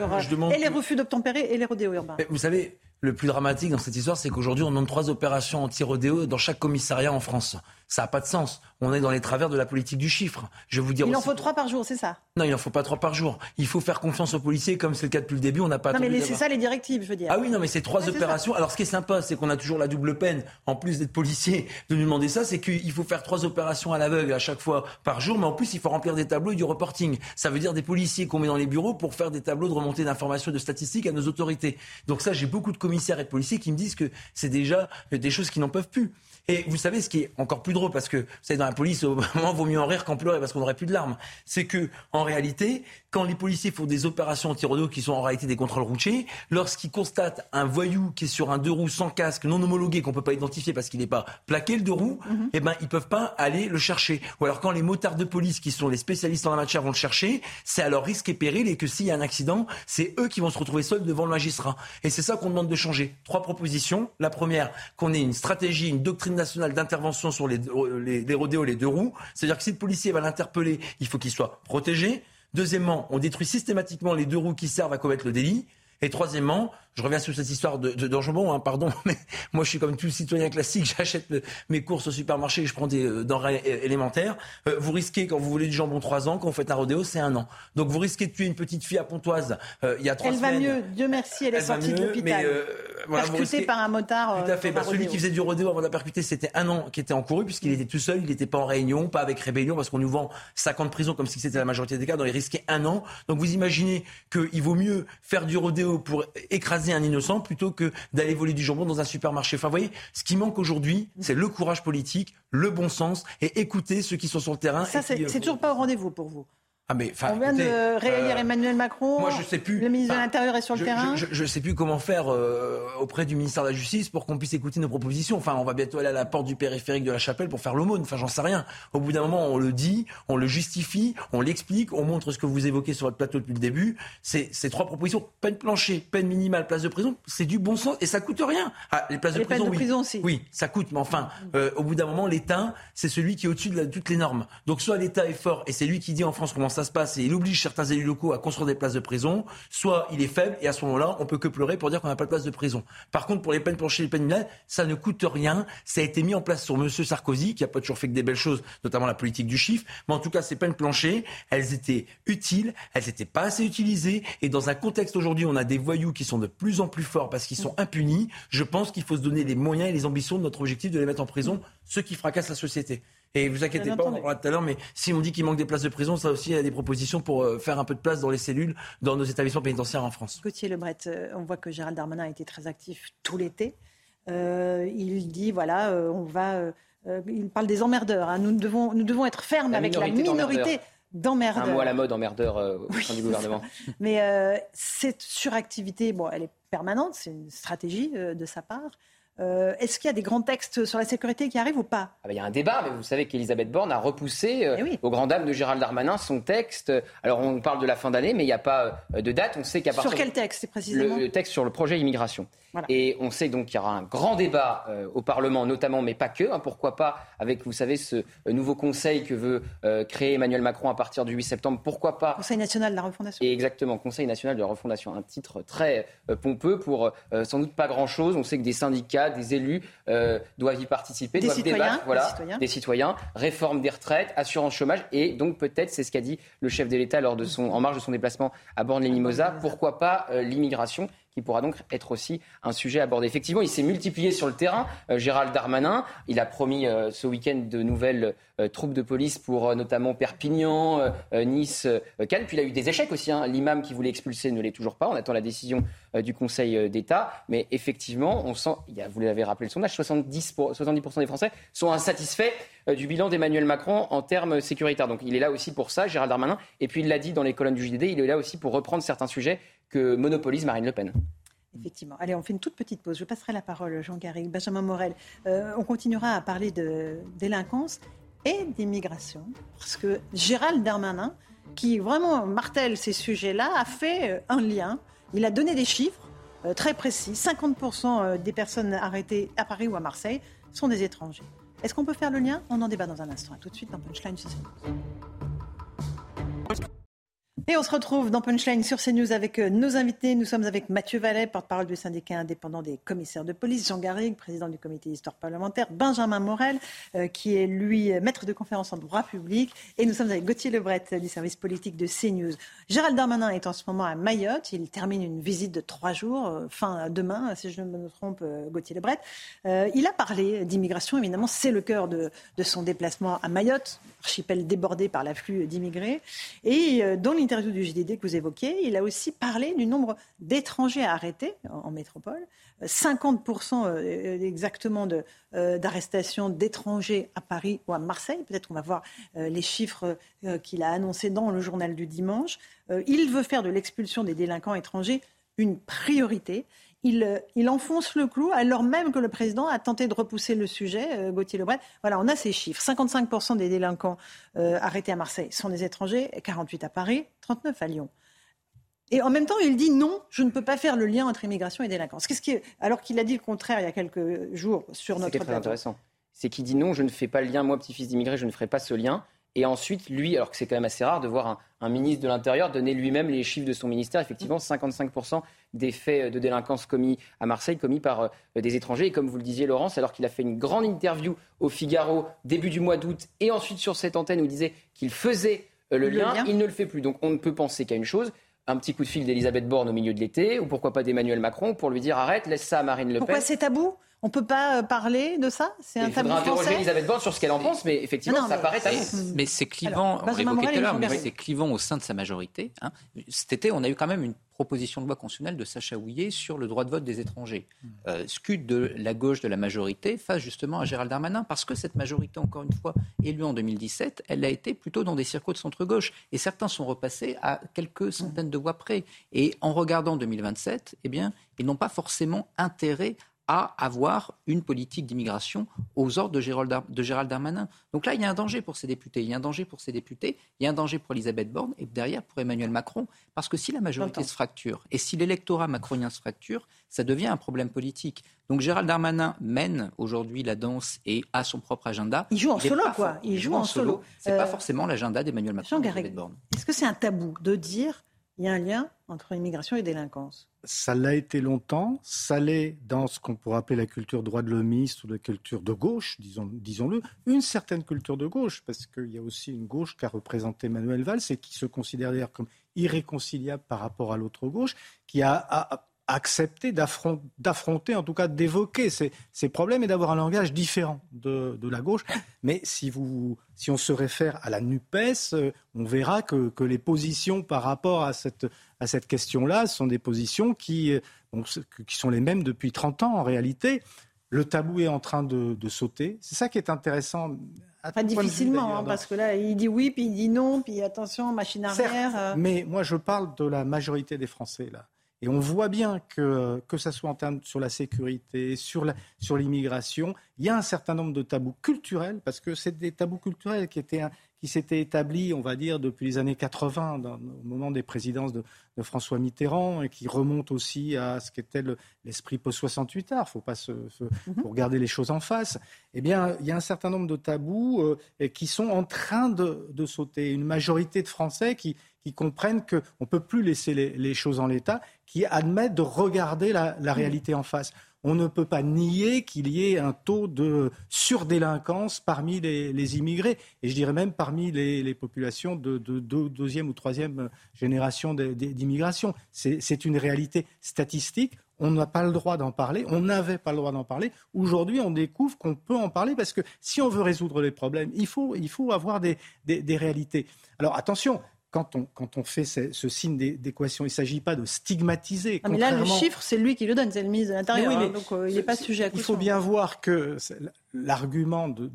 Et les refus d'obtempérer et les rodéos urbains. vous savez, le plus dramatique dans cette histoire, c'est qu'aujourd'hui, on a trois opérations anti-rodéo dans chaque commissariat en France. Ça n'a pas de sens. On est dans les travers de la politique du chiffre. Je vous dire Il en faut trois par jour, c'est ça? Non, il n'en faut pas trois par jour. Il faut faire confiance aux policiers, comme c'est le cas depuis le début. On n'a pas Non, mais c'est ça les directives, je veux dire. ah oui, non, mais c'est trois Ouais, opérations. Alors, ce qui est sympa, c'est qu'on a toujours la double peine, en plus d'être policier, de nous demander ça, c'est qu'il faut faire trois opérations à l'aveugle à chaque fois par jour, mais en plus, il faut remplir des tableaux et du reporting. Ça veut dire des policiers qu'on met dans les bureaux pour faire des tableaux de remontée d'informations et de statistiques à nos autorités. Donc ça, j'ai beaucoup de commissaires et de policiers qui me disent que c'est déjà des choses qui n'en peuvent plus. Et vous savez ce qui est encore plus drôle, parce que vous savez, dans la police, au moment, vaut mieux en rire qu'en pleurer, parce qu'on n'aurait plus de larmes. C'est que, en réalité, quand les policiers font des opérations anti-rodeo qui sont en réalité des contrôles routiers, lorsqu'ils constatent un voyou qui est sur un deux roues sans casque, non homologué, qu'on peut pas identifier parce qu'il n'est pas plaqué le deux roues, eh ben, ils peuvent pas aller le chercher. Ou alors quand les motards de police, qui sont les spécialistes en la matière, vont le chercher, c'est à leur risque et péril, et que s'il y a un accident, c'est eux qui vont se retrouver seuls devant le magistrat. Et c'est ça qu'on demande de changer. Trois propositions. La première, qu'on ait une stratégie, une doctrine nationale d'intervention sur les, les, les rodéos, les deux roues. C'est-à-dire que si le policier va l'interpeller, il faut qu'il soit protégé. Deuxièmement, on détruit systématiquement les deux roues qui servent à commettre le délit. Et troisièmement, je reviens sur cette histoire de, de, d'enjambon, hein, pardon, mais moi je suis comme tout citoyen classique, j'achète le- mes courses au supermarché je prends des euh, denrées élémentaires. Euh, vous risquez, quand vous voulez du jambon, trois ans, quand vous faites un rodéo, c'est un an. Donc vous risquez de tuer une petite fille à Pontoise euh, il y a trois Elle va semaines. mieux, Dieu merci, elle est Elle va sortie de mieux, l'hôpital. mais, euh, voilà, Percutée risquez- par un motard. tout euh, à fait. dans Bah, celui rodéo. qui faisait du rodéo avant de la percuter, c'était un an qui était encouru puisqu'il était tout seul, il n'était pas en réunion, pas avec rébellion parce qu'on nous vend 50 prisons comme si c'était la majorité des cas, donc il risquait un an. Donc vous imaginez qu'il vaut mieux faire du rodéo pour écraser un innocent plutôt que d'aller voler du jambon dans un supermarché. Enfin, vous voyez, ce qui manque aujourd'hui, c'est le courage politique, le bon sens et écouter ceux qui sont sur le terrain. Ça, c'est euh, c'est toujours pas au rendez-vous pour vous. Ah mais, On vient écoutez, de réélire euh, Emmanuel Macron. moi, je sais plus. Le ministre de l'Intérieur est sur le terrain. Je ne sais plus comment faire euh, auprès du ministère de la Justice pour qu'on puisse écouter nos propositions. Enfin, on va bientôt aller à la porte du périphérique de la chapelle pour faire l'aumône. Enfin, j'en sais rien. Au bout d'un moment, on le dit, on le justifie, on l'explique, on montre ce que vous évoquez sur votre plateau depuis le début. Ces trois propositions peine plancher, peine minimale, place de prison. C'est du bon sens et ça coûte rien. Ah, les places de Les prison, de oui. prison aussi. Oui, ça coûte, mais enfin, euh, au bout d'un moment, l'État, c'est celui qui est au-dessus de la- toutes les normes. Donc, soit l'État est fort et c'est lui qui dit en France comment ça se passe et il oblige certains élus locaux à construire des places de prison, soit il est faible et à ce moment-là, on peut que pleurer pour dire qu'on n'a pas de place de prison. Par contre, pour les peines planchées les peines minimales, ça ne coûte rien. Ça a été mis en place sur Monsieur Sarkozy, qui a pas toujours fait que des belles choses, notamment la politique du chiffre. Mais en tout cas, ces peines planchées, elles étaient utiles, elles n'étaient pas assez utilisées. Et dans un contexte aujourd'hui, on a des voyous qui sont de plus en plus forts parce qu'ils sont impunis. Je pense qu'il faut se donner les moyens et les ambitions de notre objectif de les mettre en prison, ceux qui fracassent la société. Et vous inquiétez pas, on en parlera tout à l'heure, mais si on dit qu'il manque des places de prison, ça aussi, il y a des propositions pour euh, faire un peu de place dans les cellules, dans nos établissements pénitentiaires en France. Gauthier Lebret, euh, on voit que Gérald Darmanin a été très actif tout l'été. Euh, il dit voilà, euh, on va. euh, il parle des emmerdeurs. hein. Nous, devons, nous devons être fermes La avec la minorité minorité Un d'emmerdeurs. mot à la mode emmerdeur euh, au sein du gouvernement. Mais euh, cette suractivité, bon, elle est permanente, c'est une stratégie euh, de sa part. Euh, Est-ce qu'il y a des grands textes sur la sécurité qui arrivent ou pas? Ah bah, Il y a un débat, mais vous savez qu'Elisabeth Borne a repoussé, euh, Eh au grand dame de Gérald Darmanin, son texte. Alors on parle de la fin d'année, mais il n'y a pas euh, de date. On sait qu'à Sur partir quel texte, c'est précisément? Le, le texte sur le projet immigration. Voilà. Et on sait donc qu'il y aura un grand débat euh, au Parlement, notamment, mais pas que. hein, pourquoi pas avec, vous savez, ce nouveau conseil que veut créer Emmanuel Macron à partir du 8 septembre. Pourquoi pas Conseil national de la refondation. et exactement, Conseil national de la refondation, un titre très pompeux pour sans doute pas grand-chose. On sait que des syndicats, des élus euh, doivent y participer, Des doivent citoyens, débattre, des voilà, citoyens. des citoyens, réforme des retraites, assurance chômage, et donc peut-être, c'est ce qu'a dit le chef de l'État lors de son, en marge de son déplacement à Borne-les-Mimosas, pourquoi pas euh, l'immigration qui pourra donc être aussi un sujet abordé. Effectivement, il s'est multiplié sur le terrain. Euh, Gérald Darmanin, il a promis euh, ce week-end de nouvelles euh, troupes de police pour notamment Perpignan, Nice, Cannes. Puis il a eu des échecs aussi. hein. L'imam qui voulait expulser ne l'est toujours pas. On attend la décision du Conseil d'État. Mais effectivement, on sent, vous l'avez rappelé le sondage, 70 pour- 70% des Français sont insatisfaits du bilan d'Emmanuel Macron en termes sécuritaires. Donc il est là aussi pour ça, Gérald Darmanin. Et puis il l'a dit dans les colonnes du JDD, il est là aussi pour reprendre certains sujets que monopolise Marine Le Pen. Effectivement. Allez, on fait une toute petite pause. Je passerai la parole, Jean Garrigue, Benjamin Morel. Euh, on continuera à parler de délinquance et d'immigration. Parce que Gérald Darmanin, qui vraiment martèle ces sujets-là, a fait euh, un lien. Il a donné des chiffres euh, très précis. 50% des personnes arrêtées à Paris ou à Marseille sont des étrangers. Est-ce qu'on peut faire le lien? On en débat dans un instant. À tout de suite dans Punchline. Et on se retrouve dans Punchline sur CNews avec euh, nos invités. Nous sommes avec Mathieu Vallet, porte-parole du syndicat indépendant des commissaires de police, Jean Garrigue, président du comité d'histoire parlementaire, Benjamin Morel, euh, qui est lui maître de conférence en droit public, et nous sommes avec Gauthier Lebret du service politique de CNews. Gérald Darmanin est en ce moment à Mayotte. Il termine une visite de trois jours, euh, fin demain, si je ne me trompe, Gauthier Lebret. il a parlé d'immigration, évidemment, c'est le cœur de, de, son déplacement à Mayotte, archipel débordé par l'afflux d'immigrés. Et dans du JDD que vous évoquiez, il a aussi parlé du nombre d'étrangers arrêtés en, métropole. 50% euh, euh, exactement euh, d'arrestations d'étrangers à Paris ou à Marseille. Peut-être qu'on va voir les chiffres qu'il a annoncés dans le journal du dimanche. Il veut faire de l'expulsion des délinquants étrangers une priorité. Il, il, enfonce le clou alors même que le président a tenté de repousser le sujet, Gauthier Lebret. Voilà, on a ces chiffres. 55% des délinquants arrêtés à Marseille sont des étrangers, 48 à Paris, 39 à Lyon. Et en même temps, il dit non, je ne peux pas faire le lien entre immigration et délinquance. Qu'est-ce qui Alors qu'il a dit le contraire il y a quelques jours sur notre. C'est très intéressant. C'est qu'il dit non, je ne fais pas le lien, moi, petit-fils d'immigré, je ne ferai pas ce lien. Et ensuite, lui, alors que c'est quand même assez rare de voir un, ministre de l'Intérieur donner lui-même les chiffres de son ministère, effectivement, 55% des faits de délinquance commis à Marseille, commis par euh, des étrangers. Et comme vous le disiez, Laurence, alors qu'il a fait une grande interview au Figaro début du mois d'août, et ensuite sur cette antenne où il disait qu'il faisait euh, le, lien, il ne le fait plus. Donc on ne peut penser qu'à une chose, un petit coup de fil d'Elisabeth Borne au milieu de l'été, ou pourquoi pas d'Emmanuel Macron pour lui dire arrête, laisse ça à Marine Le Pen. Pourquoi c'est tabou? On ne peut pas euh, parler de ça? C'est un tabou français. Il faudra interroger Elisabeth Borne sur ce qu'elle en pense, mais effectivement, ça paraît tabou. Mais c'est clivant, on l'évoquait tout à l'heure, mais c'est clivant au sein de sa majorité. Hein. Cet été, on a eu quand même une proposition de loi constitutionnelle de Sacha Houillet sur le droit de vote des étrangers. Hmm. Euh, scud de la gauche de la majorité face justement à Gérald Darmanin, parce que cette majorité, encore une fois, élue en 2017, elle a été plutôt dans des circuits de centre-gauche. Et certains sont repassés à quelques centaines de voix près. Et en regardant 2027, eh bien, ils n'ont pas forcément intérêt à avoir une politique d'immigration aux ordres de Gérald, Darmanin. Donc là, il y a un danger pour ces députés. Il y a un danger pour ces députés, il y a un danger pour Elisabeth Borne et derrière pour Emmanuel Macron. Parce que si la majorité se fracture et si l'électorat macronien se fracture, ça devient un problème politique. Donc Gérald Darmanin mène aujourd'hui la danse et a son propre agenda. Il joue en solo, quoi. Il, joue, en solo. C'est n'est pas euh, forcément l'agenda d'Emmanuel Macron. Est-ce que c'est un tabou de dire il y a un lien entre immigration et délinquance? Ça l'a été longtemps, ça l'est dans ce qu'on pourrait appeler la culture droit de l'homiste ou la culture de gauche, disons, disons-le, une certaine culture de gauche, parce qu'il y a aussi une gauche qu'a représenté Manuel Valls et qui se considère d'ailleurs comme irréconciliable par rapport à l'autre gauche, qui a, accepter d'affronter, en tout cas d'évoquer ces, ces, problèmes et d'avoir un langage différent de, de, la gauche. Mais si, vous, si on se réfère à la NUPES, euh, on verra que, que les positions par rapport à cette, à cette question-là sont des positions qui, euh, qui sont les mêmes depuis 30 ans en réalité. Le tabou est en train de, de sauter. C'est ça qui est intéressant. Pas difficilement, hein, parce que là, il dit oui, puis il dit non, puis attention, machine arrière. Euh. Mais moi, je parle de la majorité des Français, là. Et on voit bien que, que ce soit en termes sur la sécurité, sur, l'immigration, il y a un certain nombre de tabous culturels, parce que c'est des tabous culturels qui, étaient, qui s'étaient établis, on va dire, depuis les années 80, au moment des présidences de, François Mitterrand, et qui remontent aussi à ce qu'était l'esprit post-68 art. Il ne faut pas se, mhm. regarder les choses en face. Eh bien, il y a un certain nombre de tabous euh, qui sont en train de, de sauter. Une majorité de Français qui, qui comprennent qu'on ne peut plus laisser les, choses en l'état, qui admettent de regarder la, réalité en face. On ne peut pas nier qu'il y ait un taux de surdélinquance parmi les, immigrés, et je dirais même parmi les, populations de, deuxième ou troisième génération d'immigration. C'est une réalité statistique. On n'a pas le droit d'en parler, on n'avait pas le droit d'en parler. Aujourd'hui, on découvre qu'on peut en parler parce que si on veut résoudre les problèmes, il faut, il faut avoir des, des réalités. Alors attention, quand on, quand on fait ce, signe d'équation, il ne s'agit pas de stigmatiser. mais là, le chiffre, c'est lui qui le donne, c'est le ministre de l'Intérieur, hein, donc euh, il n'est pas sujet à Il faut bien voir que l'argument de,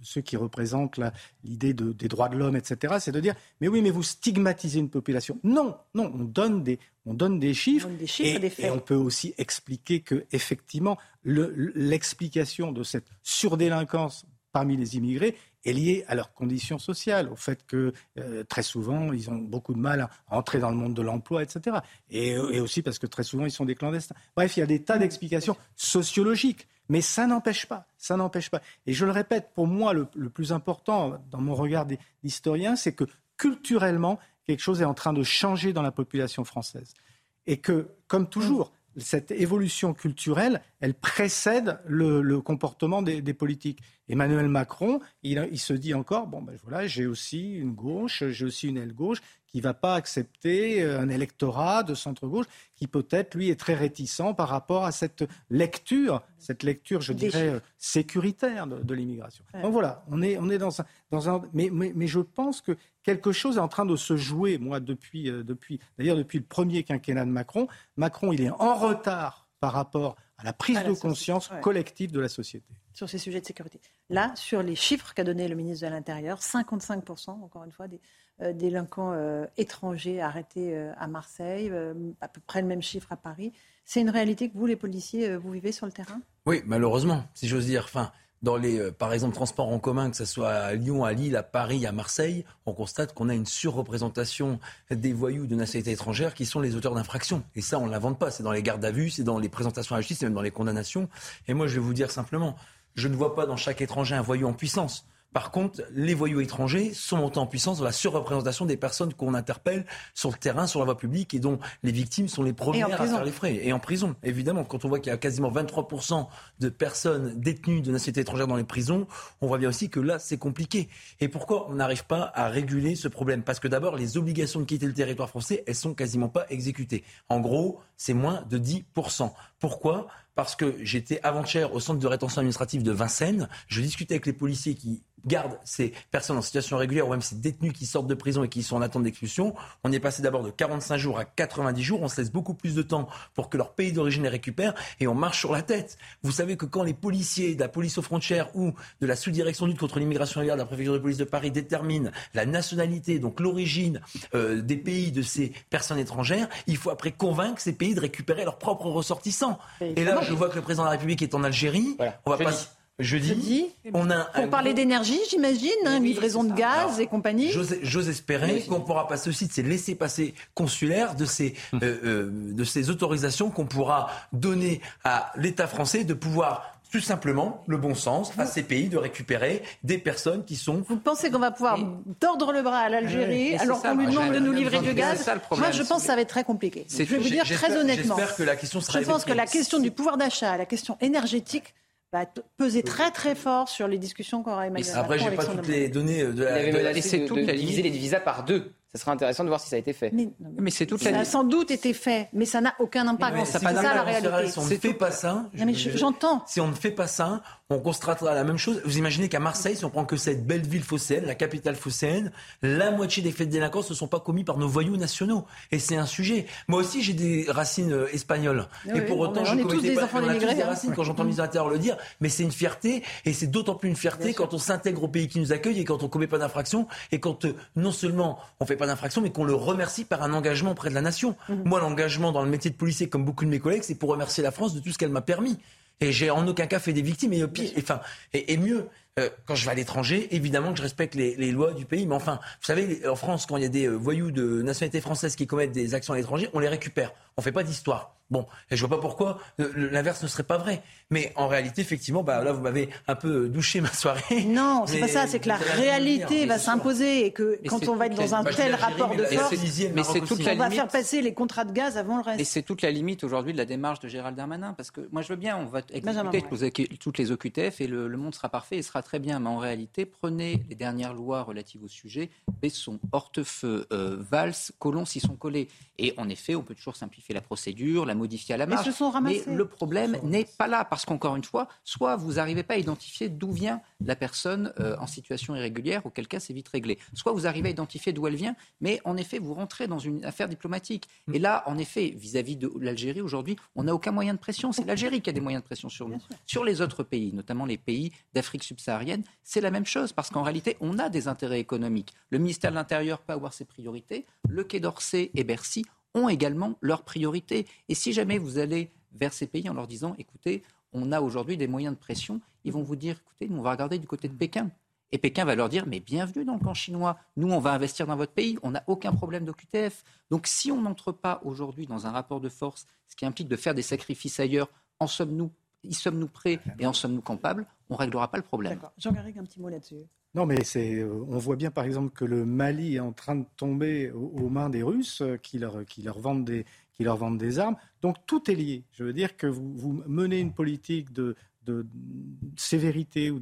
ceux qui représentent l'idée des droits de l'homme, etc., c'est de dire, mais oui, mais vous stigmatisez une population. Non, non, on donne des, on donne des chiffres, des chiffres et, et, on peut aussi expliquer que, effectivement, l'explication de cette surdélinquance parmi les immigrés est liée à leurs conditions sociales, au fait que euh, très souvent, ils ont beaucoup de mal à entrer dans le monde de l'emploi, etc. Et, aussi parce que très souvent, ils sont des clandestins. Bref, il y a des tas d'explications sociologiques. Mais ça n'empêche pas, ça n'empêche pas. Et je le répète, pour moi, le, plus important dans mon regard d'historien, c'est que culturellement, quelque chose est en train de changer dans la population française. Et que, comme toujours, cette évolution culturelle, elle précède le, comportement des, politiques. Emmanuel Macron, il, se dit encore, bon ben voilà, j'ai aussi une gauche, j'ai aussi une aile gauche qui ne va pas accepter euh, un électorat de centre-gauche qui peut-être, lui, est très réticent par rapport à cette lecture, cette lecture, je dirais, sécuritaire de, l'immigration. Donc voilà, on est, on est dans un... Dans un mais, mais, mais, je pense que quelque chose est en train de se jouer, moi, depuis, euh, depuis d'ailleurs depuis le premier quinquennat de Macron. Macron, il est en retard par rapport à la prise de conscience collective de la société. Sur ces sujets de sécurité. Là, sur les chiffres qu'a donné le ministre de l'Intérieur, 55%, encore une fois, des, euh, délinquants euh, étrangers arrêtés euh, à Marseille, à peu près le même chiffre à Paris. C'est une réalité que vous, les policiers, vous vivez sur le terrain? Oui, malheureusement, si j'ose dire. Enfin, dans les, par exemple, transports en commun, que ce soit à Lyon, à Lille, à Paris, à Marseille, on constate qu'on a une surreprésentation des voyous de nationalité étrangère qui sont les auteurs d'infractions. Et ça, on ne l'invente pas. C'est dans les gardes à vue, c'est dans les présentations à la justice, c'est même dans les condamnations. Et moi, je vais vous dire simplement, je ne vois pas dans chaque étranger un voyou en puissance. Par contre, les voyous étrangers sont montés en puissance dans la surreprésentation des personnes qu'on interpelle sur le terrain, sur la voie publique et dont les victimes sont les premières à faire les frais. Et en prison, évidemment, quand on voit qu'il y a quasiment 23% de personnes détenues de nationalité étrangère dans les prisons, on voit bien aussi que là, c'est compliqué. Et pourquoi on n'arrive pas à réguler ce problème? Parce que d'abord, les obligations de quitter le territoire français, elles sont quasiment pas exécutées. En gros, c'est moins de 10%. Pourquoi? Parce que j'étais avant-hier au centre de rétention administrative de Vincennes. Je discutais avec les policiers qui gardent ces personnes en situation régulière ou même ces détenus qui sortent de prison et qui sont en attente d'expulsion. On est passé d'abord de 45 jours à 90 jours. On se laisse beaucoup plus de temps pour que leur pays d'origine les récupère et on marche sur la tête. Vous savez que quand les policiers de la police aux frontières ou de la sous-direction lutte contre l'immigration illégale de la préfecture de police de Paris déterminent la nationalité, donc l'origine euh, des pays de ces personnes étrangères, il faut après convaincre ces pays de récupérer leurs propres ressortissants. Et, là, je vois que le président de la République est en Algérie. On va pas Jeudi, on a pour parler d'énergie, j'imagine, hein, livraison de gaz et compagnie. J'ose espérer qu'on pourra passer aussi de ces laissés-passer consulaires, de ces, hum. euh, euh, de ces autorisations qu'on pourra donner à l'État français de pouvoir tout simplement le bon sens à ces pays de récupérer des personnes qui sont. Vous pensez qu'on va pouvoir tordre le bras à l'Algérie alors qu'on lui demande de nous livrer du gaz Moi, je pense que ça va être très compliqué. Je vais vous dire très honnêtement. Que la question sera je pense que la question du pouvoir d'achat, la question énergétique va peser très très fort sur les discussions qu'aura Emmanuel Macron. Après, j'ai pas toutes les données de la. Il avait de, diviser les visas par deux. Ce serait intéressant de voir si ça a été fait. Mais, c'est toute ça a sans doute été fait, mais ça n'a aucun impact. C'est ça la réalité. Si on ne fait pas ça, j'entends. Si on ne fait pas ça, on constatera la même chose. Vous imaginez qu'à Marseille, si on prend que cette belle ville phocéenne, la capitale phocéenne, la moitié des faits de délinquance ne sont pas commis par nos voyous nationaux. Et c'est un sujet. Moi aussi, j'ai des racines euh, espagnoles. et pour autant, je ne commettais pas. On a tous des hein. racines quand j'entends le ministre le dire. Mais c'est une fierté. Et c'est d'autant plus une fierté quand on s'intègre au pays qui nous accueille et quand on ne commet pas d'infraction. Et quand euh, non seulement on ne fait pas d'infraction, mais qu'on le remercie par un engagement auprès de la nation. Mhm. Moi, l'engagement dans le métier de policier, comme beaucoup de mes collègues, c'est pour remercier la France de tout ce qu'elle m'a permis. Et j'ai en aucun cas fait des victimes. Et, pire, enfin, et, mieux, euh, quand je vais à l'étranger, évidemment que je respecte les, lois du pays. Mais enfin, vous savez, en France, quand il y a des euh, voyous de nationalité française qui commettent des actions à l'étranger, on les récupère. On fait pas d'histoire. Bon, et je vois pas pourquoi l'inverse ne serait pas vrai. Mais en réalité, effectivement, bah, là, vous m'avez un peu douché ma soirée. Non, c'est pas ça. C'est que la réalité va s'imposer et que quand on va être dans un tel rapport de force, mais c'est toute on va faire passer les contrats de gaz avant le reste. Et c'est toute la limite aujourd'hui de la démarche de Gérald Darmanin, parce que moi, je veux bien, on va exécuter toutes les OQTF et le, monde sera parfait et sera très bien. Mais en réalité, prenez les dernières lois relatives au sujet, Besson, Hortefeux, euh, Valls, Colomb s'y sont collés. Et en effet, on peut toujours simplifier la procédure, la à la marge. Mais, le problème n'est pas là, parce qu'encore une fois, soit vous n'arrivez pas à identifier d'où vient la personne euh, en situation irrégulière, auquel cas c'est vite réglé. Soit vous arrivez à identifier d'où elle vient, mais en effet, vous rentrez dans une affaire diplomatique. Et là, en effet, vis-à-vis de l'Algérie, aujourd'hui, on n'a aucun moyen de pression. C'est l'Algérie qui a des moyens de pression sur nous. Sur les autres pays, notamment les pays d'Afrique subsaharienne, c'est la même chose, parce qu'en réalité, on a des intérêts économiques. Le ministère de l'Intérieur peut avoir ses priorités. Le Quai d'Orsay et Bercy ont également leurs priorités. Et si jamais vous allez vers ces pays en leur disant, écoutez, on a aujourd'hui des moyens de pression, ils vont vous dire, écoutez, nous, on va regarder du côté de Pékin. Et Pékin va leur dire, mais bienvenue dans le camp chinois, nous, on va investir dans votre pays, on n'a aucun problème d'OQTF. Donc si on n'entre pas aujourd'hui dans un rapport de force, ce qui implique de faire des sacrifices ailleurs, en sommes-nous y sommes-nous prêts et en sommes-nous capables? On ne réglera pas le problème. Jean Garrigue, un petit mot là-dessus. Non, mais c'est, euh, on voit bien par exemple que le Mali est en train de tomber aux, mains des Russes euh, qui leur, qui leur vendent des, qui leur vendent des armes. Donc tout est lié. Je veux dire que vous, vous menez une politique de, de sévérité ou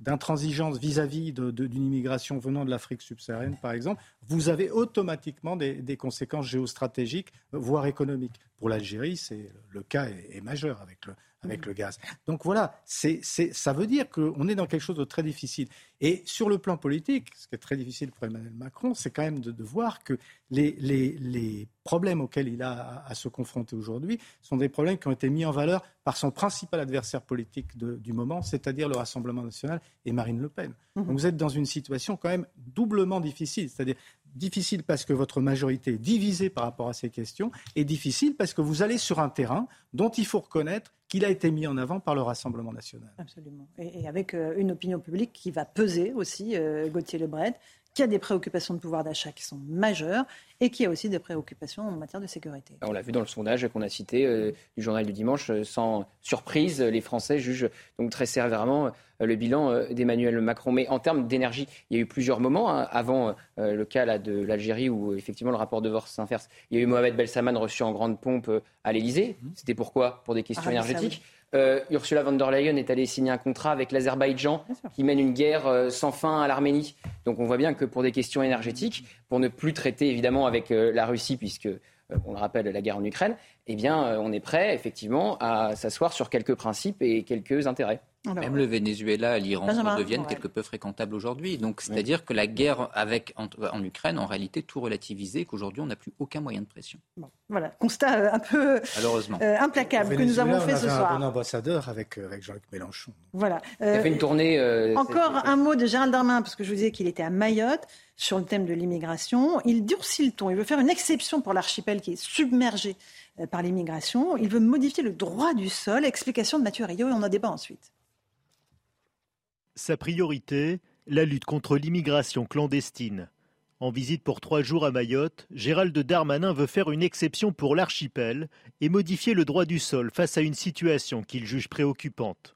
d'intransigeance vis-à-vis d'une immigration venant de l'Afrique subsaharienne, par exemple, vous avez automatiquement des, conséquences géostratégiques, voire économiques. Pour l'Algérie, c'est le cas est, majeur avec le, avec le gaz. Donc voilà, c'est, ça veut dire qu'on est dans quelque chose de très difficile. Et sur le plan politique, ce qui est très difficile pour Emmanuel Macron, c'est quand même de, voir que les, les, les, problèmes auxquels il a à, se confronter aujourd'hui sont des problèmes qui ont été mis en valeur par son principal adversaire politique du moment, c'est-à-dire le Rassemblement national et Marine Le Pen. Mmh. Donc vous êtes dans une situation quand même doublement difficile, c'est-à-dire difficile parce que votre majorité est divisée par rapport à ces questions, et difficile parce que vous allez sur un terrain dont il faut reconnaître qu'il a été mis en avant par le Rassemblement national. Absolument. Et, avec euh, une opinion publique qui va peser aussi, euh, Gauthier Lebret, qui a des préoccupations de pouvoir d'achat qui sont majeures et qui a aussi des préoccupations en matière de sécurité. On l'a vu dans le sondage qu'on a cité euh, du journal du dimanche, euh, sans surprise, les Français jugent donc très sévèrement euh, le bilan d'Emmanuel Macron. Mais en termes d'énergie, il y a eu plusieurs moments hein, avant le cas là, de l'Algérie où effectivement le rapport de Vors s'inverse. Il y a eu Mohamed Belsaman reçu en grande pompe à l'Elysée. Mmh. C'était pourquoi? Pour des questions énergétiques. Euh, Ursula von der Leyen est allée signer un contrat avec l'Azerbaïdjan qui mène une guerre euh, sans fin à l'Arménie. Donc on voit bien que pour des questions énergétiques, pour ne plus traiter évidemment avec euh, la Russie, puisque on le rappelle, la guerre en Ukraine, eh bien, on est prêt effectivement à s'asseoir sur quelques principes et quelques intérêts. Même le Venezuela, l'Iran deviennent quelque peu fréquentables aujourd'hui. Donc, c'est-à-dire que la guerre avec, en, Ukraine, en réalité, tout relativisé, qu'aujourd'hui, on n'a plus aucun moyen de pression. voilà, constat euh, un peu euh, implacable que nous avons fait ce soir. un bon ambassadeur avec, euh, avec Jean-Luc Mélenchon. Voilà. Il a fait une tournée. encore un mot de Gérald Darmanin, parce que je vous disais qu'il était à Mayotte sur le thème de l'immigration. Il durcit le ton. Il veut faire une exception pour l'archipel qui est submergé par l'immigration. Il veut modifier le droit du sol. Explication de Mathieu Rio et on en débat ensuite. Sa priorité, la lutte contre l'immigration clandestine. En visite pour trois jours à Mayotte, Gérald Darmanin veut faire une exception pour l'archipel et modifier le droit du sol face à une situation qu'il juge préoccupante.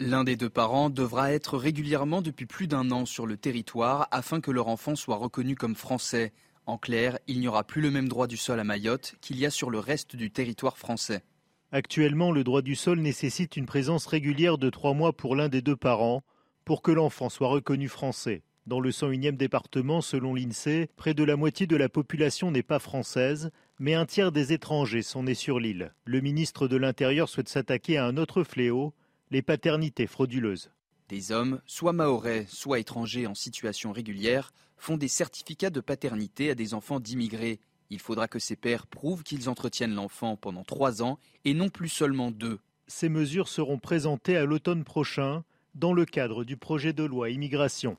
L'un des deux parents devra être régulièrement depuis plus d'un an sur le territoire afin que leur enfant soit reconnu comme français. En clair, il n'y aura plus le même droit du sol à Mayotte qu'il y a sur le reste du territoire français. Actuellement, le droit du sol nécessite une présence régulière de trois mois pour l'un des deux parents pour que l'enfant soit reconnu français. Dans le 101e département, selon l'INSEE, près de la moitié de la population n'est pas française, mais un tiers des étrangers sont nés sur l'île. Le ministre de l'Intérieur souhaite s'attaquer à un autre fléau, les paternités frauduleuses. Des hommes, soit maorais, soit étrangers en situation régulière, font des certificats de paternité à des enfants d'immigrés. Il faudra que ces pères prouvent qu'ils entretiennent l'enfant pendant trois ans et non plus seulement deux. Ces mesures seront présentées à l'automne prochain dans le cadre du projet de loi immigration.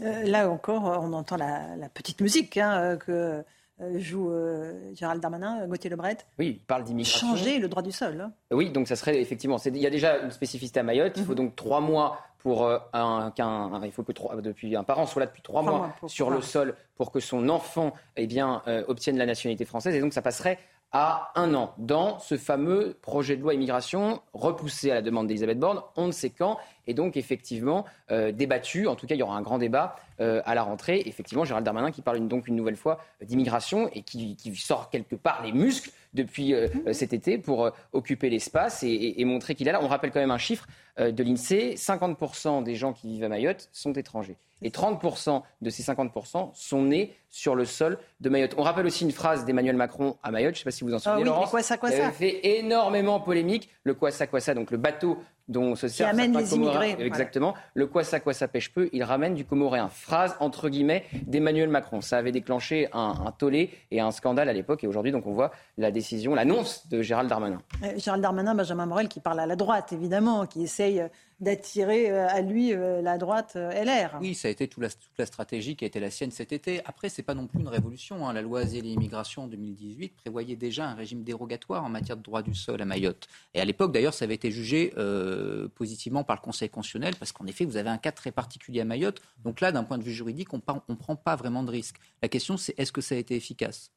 Euh, là encore, on entend la, petite musique hein, euh, que euh, joue Gérald Darmanin, Gauthier Lebret. Oui, il parle d'immigration. Changer le droit du sol. Hein. Oui, donc ça serait effectivement. Il y a déjà une spécificité à Mayotte. Il faut mhm. donc trois mois pour un, qu'un, il faut que depuis un parent soit là depuis trois, mois, sur le sol pour que son enfant eh bien, obtienne la nationalité française. Et donc ça passerait à un an dans ce fameux projet de loi immigration repoussé à la demande d'Elisabeth Borne, on ne sait quand, et donc effectivement euh, débattu. En tout cas, il y aura un grand débat euh, à la rentrée. Effectivement, Gérald Darmanin qui parle donc une nouvelle fois d'immigration et qui, sort quelque part les muscles depuis euh, mmh. cet été pour occuper l'espace et, et, montrer qu'il est là. On rappelle quand même un chiffre de l'INSEE 50% des gens qui vivent à Mayotte sont étrangers. Et 30% de ces 50% sont nés sur le sol de Mayotte. On rappelle aussi une phrase d'Emmanuel Macron à Mayotte, je ne sais pas si vous en souvenez, ah oui, Quoi ça, quoi ça. fait énormément polémique. Le quoi ça, quoi ça, donc le bateau dont se sert amène les immigrés. Exactement. Le quoi ça, quoi ça pêche peu, il ramène du comoréen. Phrase entre guillemets d'Emmanuel Macron. Ça avait déclenché un, tollé et un scandale à l'époque. Et aujourd'hui, donc, on voit la décision, l'annonce de Gérald Darmanin. Euh, Gérald Darmanin, Benjamin Morel, qui parle à la droite, évidemment, qui essaye d'attirer euh, à lui euh, la droite euh, LR. Oui, ça a été toute la, stratégie qui a été la sienne cet été. Après, c'est pas non plus une révolution. Hein. La loi Asile et Immigration en 2018 prévoyait déjà un régime dérogatoire en matière de droit du sol à Mayotte. Et à l'époque, d'ailleurs, ça avait été jugé positivement par le Conseil constitutionnel parce qu'en effet, vous avez un cas très particulier à Mayotte. Donc là, d'un point de vue juridique, on ne prend pas vraiment de risque. La question, c'est est-ce que ça a été efficace?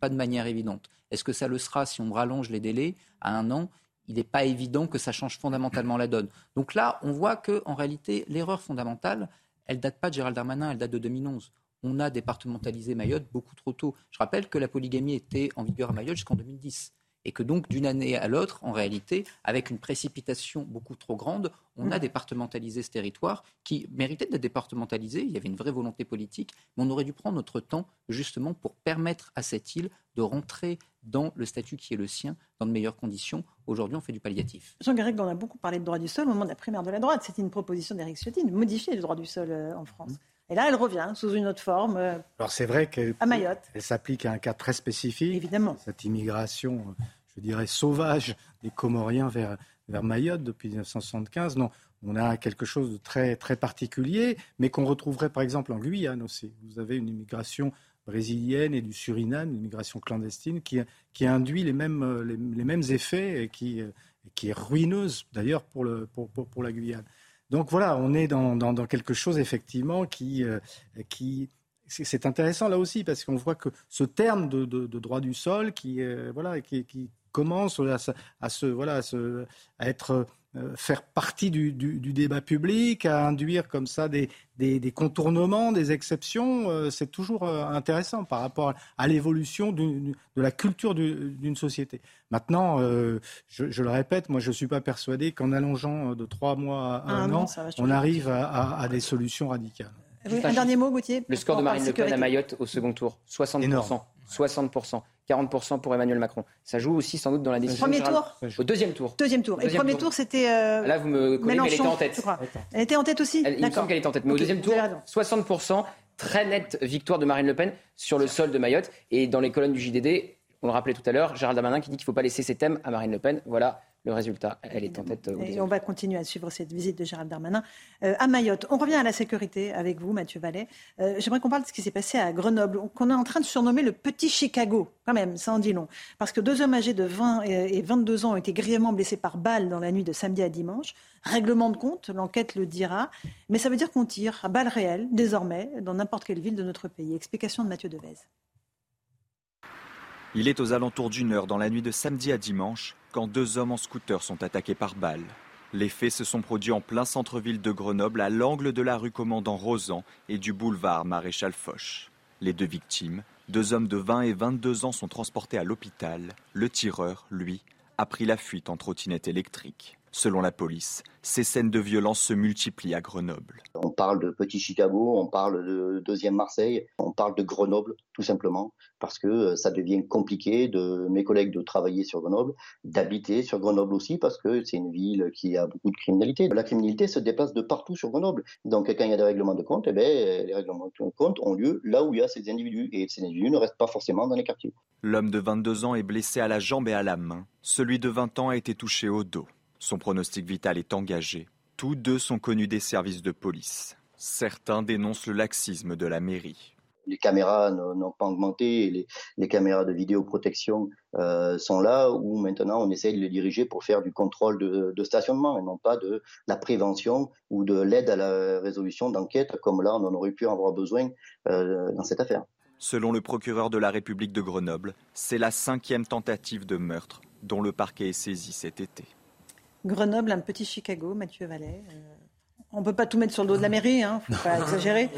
Pas de manière évidente. Est-ce que ça le sera si on rallonge les délais à un an? Il n'est pas évident que ça change fondamentalement la donne. Donc là, on voit qu'en réalité, l'erreur fondamentale, elle date pas de Gérald Darmanin, elle date de 2011. On a départementalisé Mayotte beaucoup trop tôt. Je rappelle que la polygamie était en vigueur à Mayotte jusqu'en 2010 et que donc d'une année à l'autre, en réalité, avec une précipitation beaucoup trop grande, on a mm. départementalisé ce territoire qui méritait d'être départementalisé. Il y avait une vraie volonté politique, mais on aurait dû prendre notre temps justement pour permettre à cette île de rentrer dans le statut qui est le sien dans de meilleures conditions. Aujourd'hui, on fait du palliatif. Jean Garrigue, on a beaucoup parlé de droit du sol au moment de la primaire de la droite. C'était une proposition d'Éric Ciotti de modifier le droit du sol euh, en France. Mm. Et là, elle revient sous une autre forme. Euh, Alors c'est vrai qu'elle Elle s'applique à un cas très spécifique. Évidemment. Cette immigration, je dirais, sauvage des Comoriens vers, vers Mayotte depuis 1975. Non, on a quelque chose de très, très particulier, mais qu'on retrouverait par exemple en Guyane aussi. Vous avez une immigration brésilienne et du Suriname, une immigration clandestine qui, qui induit les mêmes, les, mêmes effets et qui, qui est ruineuse d'ailleurs pour, pour, pour la Guyane. Donc voilà, on est dans, quelque chose effectivement qui, euh, qui c'est intéressant là aussi parce qu'on voit que ce terme de, droit du sol qui, euh, voilà, qui, qui commence à, se, voilà, à être euh, faire partie du, débat public, à induire comme ça des, contournements, des exceptions, euh, c'est toujours euh, intéressant par rapport à, l'évolution de la culture d'une société. Maintenant, je, le répète, moi je ne suis pas persuadé qu'en allongeant de trois mois à un, an, on arrive à, des solutions radicales. Un dernier mot, Gauthier. Le score de Marine Le Pen à Mayotte au second tour, 60%. 60%. 40% pour Emmanuel Macron. Ça joue aussi sans doute dans la décision. Premier tour Au deuxième tour. Deuxième tour. Et le premier tour, c'était. Euh, Là, vous me connaissez, elle était en tête. Elle était en tête aussi Il me semble qu'elle était en tête. Mais au deuxième tour, 60%, très nette victoire de Marine Le Pen sur le sol de Mayotte. Et dans les colonnes du JDD, on le rappelait tout à l'heure, Gérald Darmanin qui dit qu'il ne faut pas laisser ses thèmes à Marine Le Pen. Voilà le résultat. Elle est en tête. Euh, et on va continuer à suivre cette visite de Gérald Darmanin euh, à Mayotte. On revient à la sécurité avec vous, Mathieu Vallet. Euh, j'aimerais qu'on parle de ce qui s'est passé à Grenoble, qu'on est en train de surnommer le petit Chicago. Quand même, ça en dit long. Parce que deux hommes âgés de 20 et 22 ans ont été grièvement blessés par balle dans la nuit de samedi à dimanche. Règlement de compte, l'enquête le dira. Mais ça veut dire qu'on tire à balles réelles, désormais, dans n'importe quelle ville de notre pays. Explication de Mathieu Devez. Il est aux alentours d'une heure dans la nuit de samedi à dimanche quand deux hommes en scooter sont attaqués par balles. Les faits se sont produits en plein centre-ville de Grenoble, à l'angle de la rue Commandant Rosan et du boulevard Maréchal Foch. Les deux victimes, deux hommes de 20 et 22 ans, sont transportés à l'hôpital. Le tireur, lui, a pris la fuite en trottinette électrique. Selon la police, ces scènes de violence se multiplient à Grenoble. On parle de Petit Chicago, on parle de deuxième Marseille, on parle de Grenoble, tout simplement, parce que euh, ça devient compliqué de mes collègues de travailler sur Grenoble, d'habiter sur Grenoble aussi, parce que c'est une ville qui a beaucoup de criminalité. La criminalité se déplace de partout sur Grenoble. Donc quand il y a des règlements de compte, eh bien, les règlements de compte ont lieu là où il y a ces individus, et ces individus ne restent pas forcément dans les quartiers. L'homme de 22 ans est blessé à la jambe et à la main. Celui de 20 ans a été touché au dos. Son pronostic vital est engagé. Tous deux sont connus des services de police. Certains dénoncent le laxisme de la mairie. Les caméras n'ont pas augmenté, les, caméras de vidéoprotection euh, sont là où maintenant on essaye de les diriger pour faire du contrôle de, stationnement et non pas de la prévention ou de l'aide à la résolution d'enquête comme là on en aurait pu avoir besoin euh, dans cette affaire. Selon le procureur de la République de Grenoble, c'est la cinquième tentative de meurtre dont le parquet est saisi cet été. Grenoble, un petit Chicago, Mathieu Vallet. On ne peut pas tout mettre sur le dos de la mairie, il hein, ne faut pas exagérer.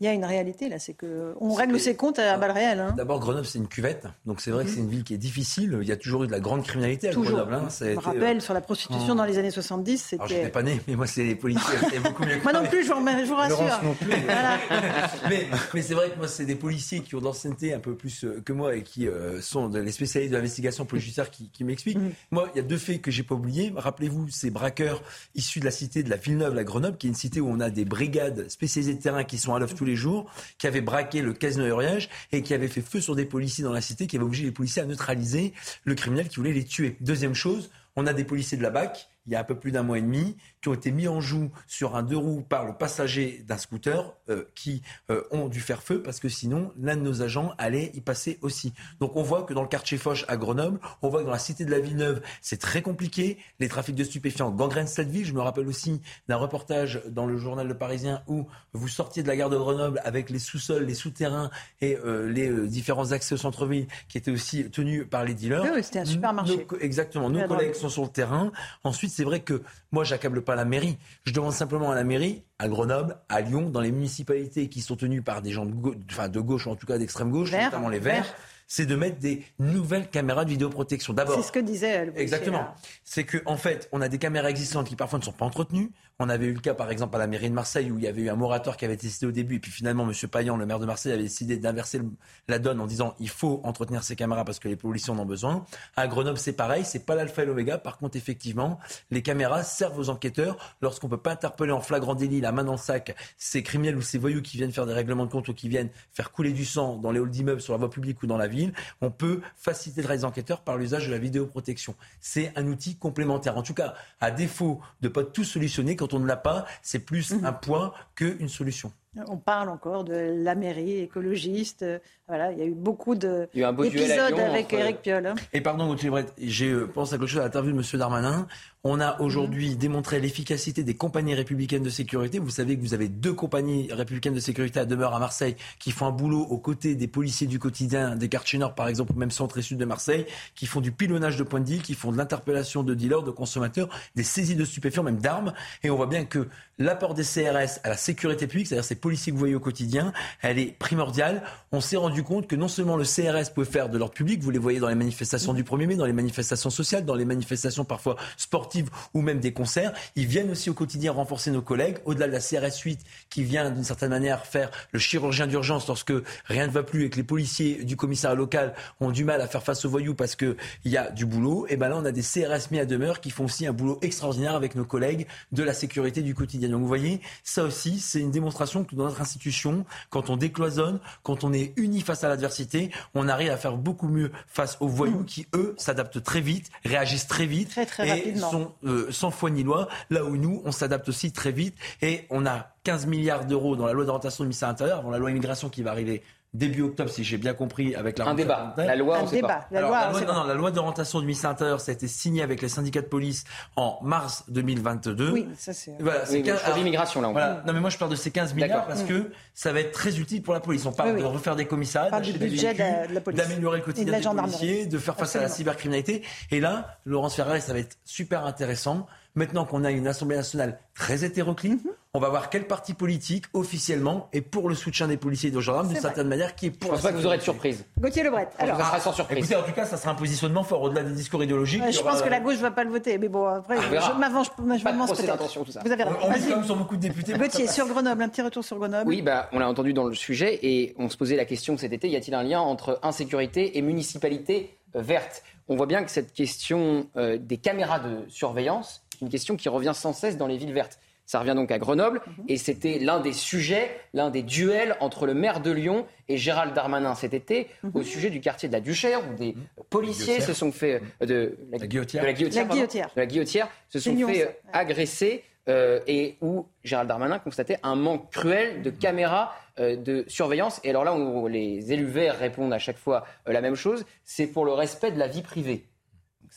Il y a une réalité là, c'est qu'on règle ses comptes à balles réelles. Hein. D'abord, Grenoble, c'est une cuvette, donc c'est vrai que c'est une ville qui est difficile. Il y a toujours eu de la grande criminalité à Grenoble. Hein. Je me rappelle, euh, sur la prostitution dans les années 70, c'était. Je n'étais pas né, mais moi, c'est les policiers, c'est beaucoup mieux que Moi non plus, je vous, rassure. non plus. mais, c'est vrai que moi, c'est des policiers qui ont d'ancienneté un peu plus euh, que moi et qui euh, sont les spécialistes de l'investigation policière qui, qui m'expliquent. Mm. Moi, il y a deux faits que j'ai pas oubliés. Rappelez-vous, ces braqueurs issus de la cité de la Villeneuve, la Grenoble, qui est une cité où on a des des brigades spécialisées de terrain qui sont à l'œuvre tous les jours, qui avaient braqué le casino Uriage et qui avaient fait feu sur des policiers dans la cité, qui avaient obligé les policiers à neutraliser le criminel qui voulait les tuer. Deuxième chose, on a des policiers de la BAC il y a un peu plus d'un mois et demi, qui ont été mis en joue sur un deux roues par le passager d'un scooter euh, qui euh, ont dû faire feu parce que sinon l'un de nos agents allait y passer aussi. Donc on voit que dans le quartier Foch à Grenoble, on voit que dans la cité de la Villeneuve, c'est très compliqué. Les trafics de stupéfiants gangrènent cette ville. Je me rappelle aussi d'un reportage dans le journal Le Parisien où vous sortiez de la gare de Grenoble avec les sous-sols, les souterrains et euh, les différents accès au centre-ville qui étaient aussi tenus par les dealers. Oui, c'était un supermarché. exactement. Nos collègues sont sur le terrain. Ensuite, c'est vrai que moi, j'accable pas la mairie. Je demande simplement à la mairie, à Grenoble, à Lyon, dans les municipalités qui sont tenues par des gens de, gauche, enfin de gauche ou en tout cas d'extrême gauche, notamment les Verts c'est de mettre des nouvelles caméras de vidéoprotection. D'abord, c'est ce que disait le Exactement. C'est que en fait, on a des caméras existantes qui parfois ne sont pas entretenues. On avait eu le cas, par exemple, à la mairie de Marseille où il y avait eu un moratoire qui avait été décidé au début, et puis finalement, M. Payan, le maire de Marseille, avait décidé d'inverser la donne en disant il faut entretenir ces caméras parce que les policiers en ont besoin. À Grenoble, c'est pareil, c'est pas l'alpha et l'oméga. Par contre, effectivement, les caméras servent aux enquêteurs lorsqu'on peut pas interpeller en flagrant délit, la main dans le sac, ces criminels ou ces voyous qui viennent faire des règlements de compte ou qui viennent faire couler du sang dans les halls d'immeubles sur la voie publique ou dans la ville. On peut faciliter le travail des enquêteurs par l'usage de la vidéoprotection. C'est un outil complémentaire. En tout cas, à défaut de pas tout solutionner, quand on ne l'a pas, c'est plus mhm. un point qu'une solution. On parle encore de la mairie écologiste. Voilà, il y a eu beaucoup d'épisodes avec Eric Piolle. Hein. Et pardon, Gauthier j'ai euh, pensé à quelque chose à l'interview de M. Darmanin. On a aujourd'hui démontré l'efficacité des compagnies républicaines de sécurité. Vous savez que vous avez deux compagnies républicaines de sécurité à demeure à Marseille qui font un boulot aux côtés des policiers du quotidien, des quartiers nord par exemple, ou même centre et sud de Marseille, qui font du pilonnage de points de deal, qui font de l'interpellation de dealers, de consommateurs, des saisies de stupéfiants, même d'armes. Et on voit bien que l'apport des CRS à la sécurité publique, c'est-à-dire ces policiers que vous voyez au quotidien, elle est primordiale. On s'est rendu compte que non seulement le CRS pouvait faire de l'ordre public, vous les voyez dans les manifestations du 1er mai, dans les manifestations sociales, dans les manifestations parfois sportives, ou même des concerts. Ils viennent aussi au quotidien renforcer nos collègues, au-delà de la CRS 8 qui vient d'une certaine manière faire le chirurgien d'urgence lorsque rien ne va plus et que les policiers du commissariat local ont du mal à faire face aux voyous parce qu'il y a du boulot. Et ben là, on a des CRS mis à demeure qui font aussi un boulot extraordinaire avec nos collègues de la sécurité du quotidien. Donc vous voyez, ça aussi, c'est une démonstration dans notre institution, quand on décloisonne, quand on est uni face à l'adversité, on arrive à faire beaucoup mieux face aux voyous qui, eux, s'adaptent très vite, réagissent très vite et sont euh, sans foi ni loi, là où nous, on s'adapte aussi très vite et on a 15 milliards d'euros dans la loi d'orientation du ministère de l'Intérieur, avant la loi immigration qui va arriver début octobre, si j'ai bien compris, avec la un débat. La loi, un débat. La, loi, non, non, la loi d'orientation du ministère de l'Intérieur, ça a été signé avec les syndicats de police en mars 2022. Oui, ça c'est. Voilà, c'est l'immigration là. On voilà. Non, mais moi je parle de ces 15 milliards parce que ça va être très utile pour la police. On parle de refaire des commissariats, d'améliorer le quotidien des policiers, de faire face à la cybercriminalité. Et là, Laurence Ferrari, ça va être super intéressant. Maintenant qu'on a une Assemblée nationale très hétéroclite, mhm. on va voir quel parti politique officiellement est pour le soutien des policiers et des gendarmes d'une certaine manière qui est pour. Je pense pas que vous aurez de surprise. Gauthier Lebret. Alors, ça sera sans surprise. Écoutez, en tout cas, ça sera un positionnement fort au-delà des discours idéologiques. je pense que la gauche ne va pas le voter, mais bon, après, je m'avance, je m'avance peut-être. Tout ça. Vous avez raison. On est quand même sur beaucoup de députés. Gauthier, sur Grenoble, un petit retour sur Grenoble. Oui, bah, on l'a entendu dans le sujet et on se posait la question cet été y a-t-il un lien entre insécurité et municipalité verte? On voit bien que cette question euh, des caméras de surveillance une question qui revient sans cesse dans les villes vertes. Ça revient donc à Grenoble mhm. et c'était l'un des sujets, l'un des duels entre le maire de Lyon et Gérald Darmanin cet été mhm. au sujet du quartier de la Duchère où des policiers se sont fait euh, de, la, guillotière, de la guillotière, la guillotière se sont fait euh, agresser euh, et où Gérald Darmanin constatait un manque cruel de caméras de surveillance. Et alors là où les élus verts répondent à chaque fois la même chose, c'est pour le respect de la vie privée.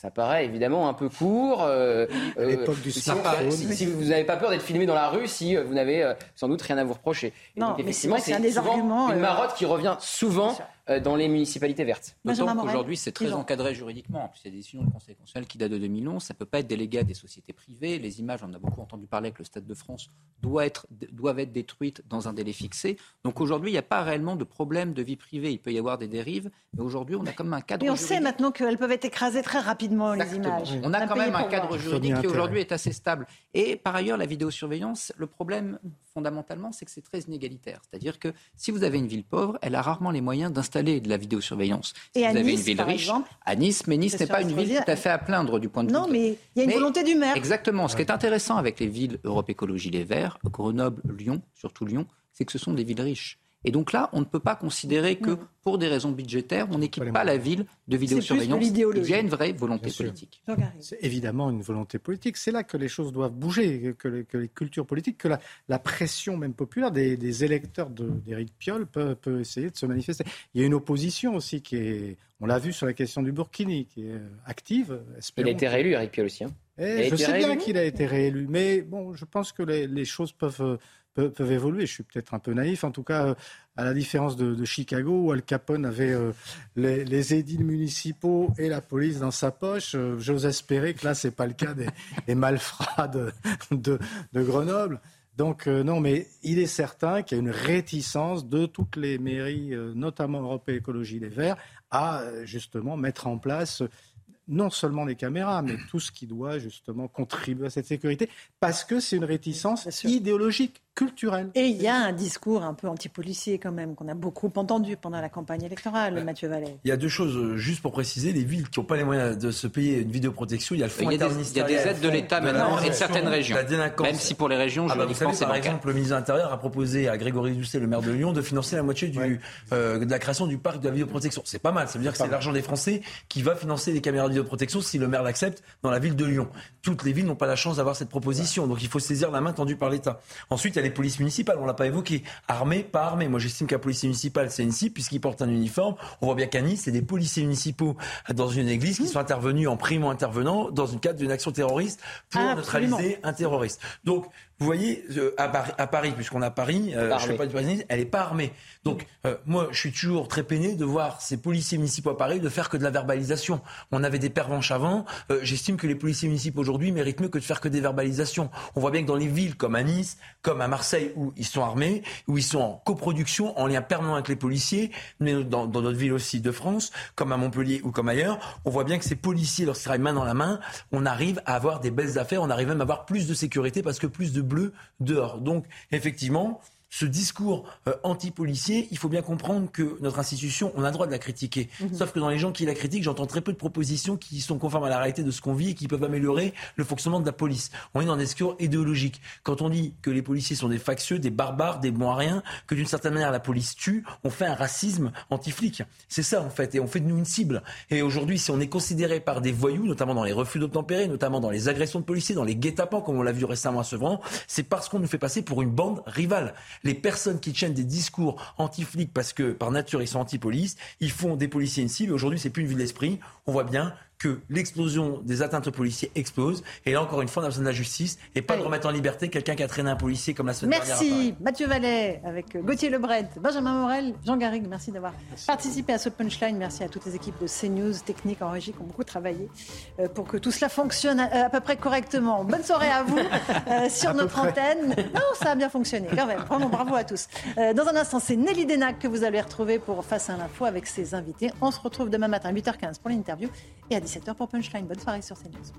Ça paraît évidemment un peu court. Euh, euh du si, si, vous n'avez pas peur d'être filmé dans la rue, si euh, vous n'avez euh, sans doute rien à vous reprocher. non, mais c'est un des arguments. Une marotte qui revient souvent dans les municipalités vertes. D'autant qu'aujourd'hui, c'est très encadré juridiquement. En plus, il y a des décisions du Conseil constitutionnel qui datent de 2011. Ça ne peut pas être délégué à des sociétés privées. Les images, on a beaucoup entendu parler que le Stade de France doit être, doivent être détruites dans un délai fixé. Donc aujourd'hui, il n'y a pas réellement de problème de vie privée. Il peut y avoir des dérives, mais aujourd'hui, on a quand même un cadre. Et on sait maintenant qu'elles peuvent être écrasées très rapidement, les images. On a quand même un cadre juridique qui aujourd'hui est assez stable. Et par ailleurs, la vidéosurveillance, le problème fondamentalement, c'est que c'est très inégalitaire. C'est-à-dire que si vous avez une ville pauvre, elle a rarement les moyens d'installer de la vidéosurveillance. Si vous avez une ville riche, à Nice, mais Nice n'est pas une ville tout à fait à plaindre du point de vue. Non, mais il y a une volonté du maire. Exactement. Ce qui est intéressant avec les villes Europe Écologie Les Verts, Grenoble, Lyon, surtout Lyon, c'est que ce sont des villes riches. Et donc là, on ne peut pas considérer que pour des raisons budgétaires, on n'équipe pas la ville de vidéosurveillance. Il y a une vraie volonté politique. C'est évidemment une volonté politique. C'est là que les choses doivent bouger, que les, que les cultures politiques, que la, la, pression même populaire des, des électeurs d'Éric Piolle peut, peut, essayer de se manifester. Il y a une opposition aussi qui est, on l'a vu sur la question du Burkini, qui est active. Il a été réélu, Éric Piolle aussi. Hein. Eh, je sais bien qu'il a été réélu, mais bon, je pense que les, les choses peuvent peuvent, évoluer. Je suis peut-être un peu naïf. En tout cas, euh, à la différence de, Chicago, où Al Capone avait euh, les, édiles municipaux et la police dans sa poche, euh, j'ose espérer que là, c'est pas le cas des, malfrats de, de, Grenoble. Donc non, mais il est certain qu'il y a une réticence de toutes les mairies, notamment Europe et Écologie Les Verts, à justement mettre en place non seulement les caméras, mais tout ce qui doit justement contribuer à cette sécurité, parce que c'est une réticence idéologique culturelle. Et il y a un discours un peu anti-policier quand même, qu'on a beaucoup entendu pendant la campagne électorale, Mathieu Vallet. Il y a deux choses, euh, juste pour préciser, les villes qui n'ont pas les moyens de se payer une vidéoprotection, il y a le fonds Il y a des, il y a des aides de l'État maintenant et de certaines régions. Même si pour les régions, ah bah, vous savez, par exemple, le ministre de l'Intérieur a proposé à Grégory Doucet, le maire de Lyon, de financer la moitié du, euh, de la création du parc de la vidéoprotection. C'est pas mal, ça veut dire que c'est l'argent des Français qui va financer les caméras de vidéoprotection si le maire l'accepte dans la ville de Lyon. Toutes les villes n'ont pas la chance d'avoir cette proposition, donc il faut saisir la main tendue par l'État. Ensuite, il y a les polices municipales on l'a pas évoqué. Armé, pas armé. Moi, j'estime qu'un policier municipal, c'est une cible puisqu'il porte un uniforme. On voit bien qu'à Nice, c'est des policiers municipaux dans une église qui sont intervenus en primo-intervenant dans une cadre d'une action terroriste pour neutraliser un terroriste. Donc, vous voyez, euh, à, Paris, puisqu'on a Paris, euh, je fais pas du elle n'est pas armée. Donc, euh, moi, je suis toujours très peiné de voir ces policiers municipaux à Paris de faire que de la verbalisation. On avait des pervenches avant. J'estime que les policiers municipaux aujourd'hui méritent mieux que de faire que des verbalisations. On voit bien que dans les villes comme à Nice, comme à Marseille, où ils sont armés, où ils sont en coproduction, en lien permanent avec les policiers, mais dans, dans d'autres villes aussi de France, comme à Montpellier ou comme ailleurs, on voit bien que ces policiers, lorsqu'ils travaillent main dans la main, on arrive à avoir des belles affaires, on arrive même à avoir plus de sécurité parce que plus de bleu dehors. Donc, effectivement, ce discours euh, anti-policier, il faut bien comprendre que notre institution, on a le droit de la critiquer. Mhm. Sauf que dans les gens qui la critiquent, j'entends très peu de propositions qui sont conformes à la réalité de ce qu'on vit et qui peuvent améliorer le fonctionnement de la police. On est dans des discours idéologiques. Quand on dit que les policiers sont des factieux, des barbares, des bons à rien, que d'une certaine manière la police tue, on fait un racisme anti-flic. C'est ça en fait, et on fait de nous une cible. Et aujourd'hui, si on est considéré par des voyous, notamment dans les refus d'obtempérer, notamment dans les agressions de policiers, dans les guet-apens, comme on l'a vu récemment à Sevran, c'est parce qu'on nous fait passer pour une bande rivale les personnes qui tiennent des discours anti-flics parce que par nature ils sont anti-police, ils font des policiers une cible. Aujourd'hui, c'est plus une ville d'esprit. On voit bien que l'explosion des atteintes aux policiers explose. Et là, encore une fois, on a besoin de la justice et pas de remettre en liberté quelqu'un qui a traîné un policier comme la semaine dernière. Merci, Mathieu Vallet, avec Gauthier Lebret, Benjamin Morel, Jean Garrigue. Merci d'avoir participé à ce punchline. Merci à toutes les équipes de CNews, techniques en régie, qui ont beaucoup travaillé euh, pour que tout cela fonctionne à, peu près correctement. Bonne soirée à vous euh, sur notre antenne. Non, ça a bien fonctionné, quand même. Vraiment, bravo à tous. Euh, dans un instant, c'est Nelly Denac que vous allez retrouver pour Face à l'info avec ses invités. On se retrouve demain matin à 8h15 pour l'interview et à 17h pour Punchline. Bonne soirée sur CNews.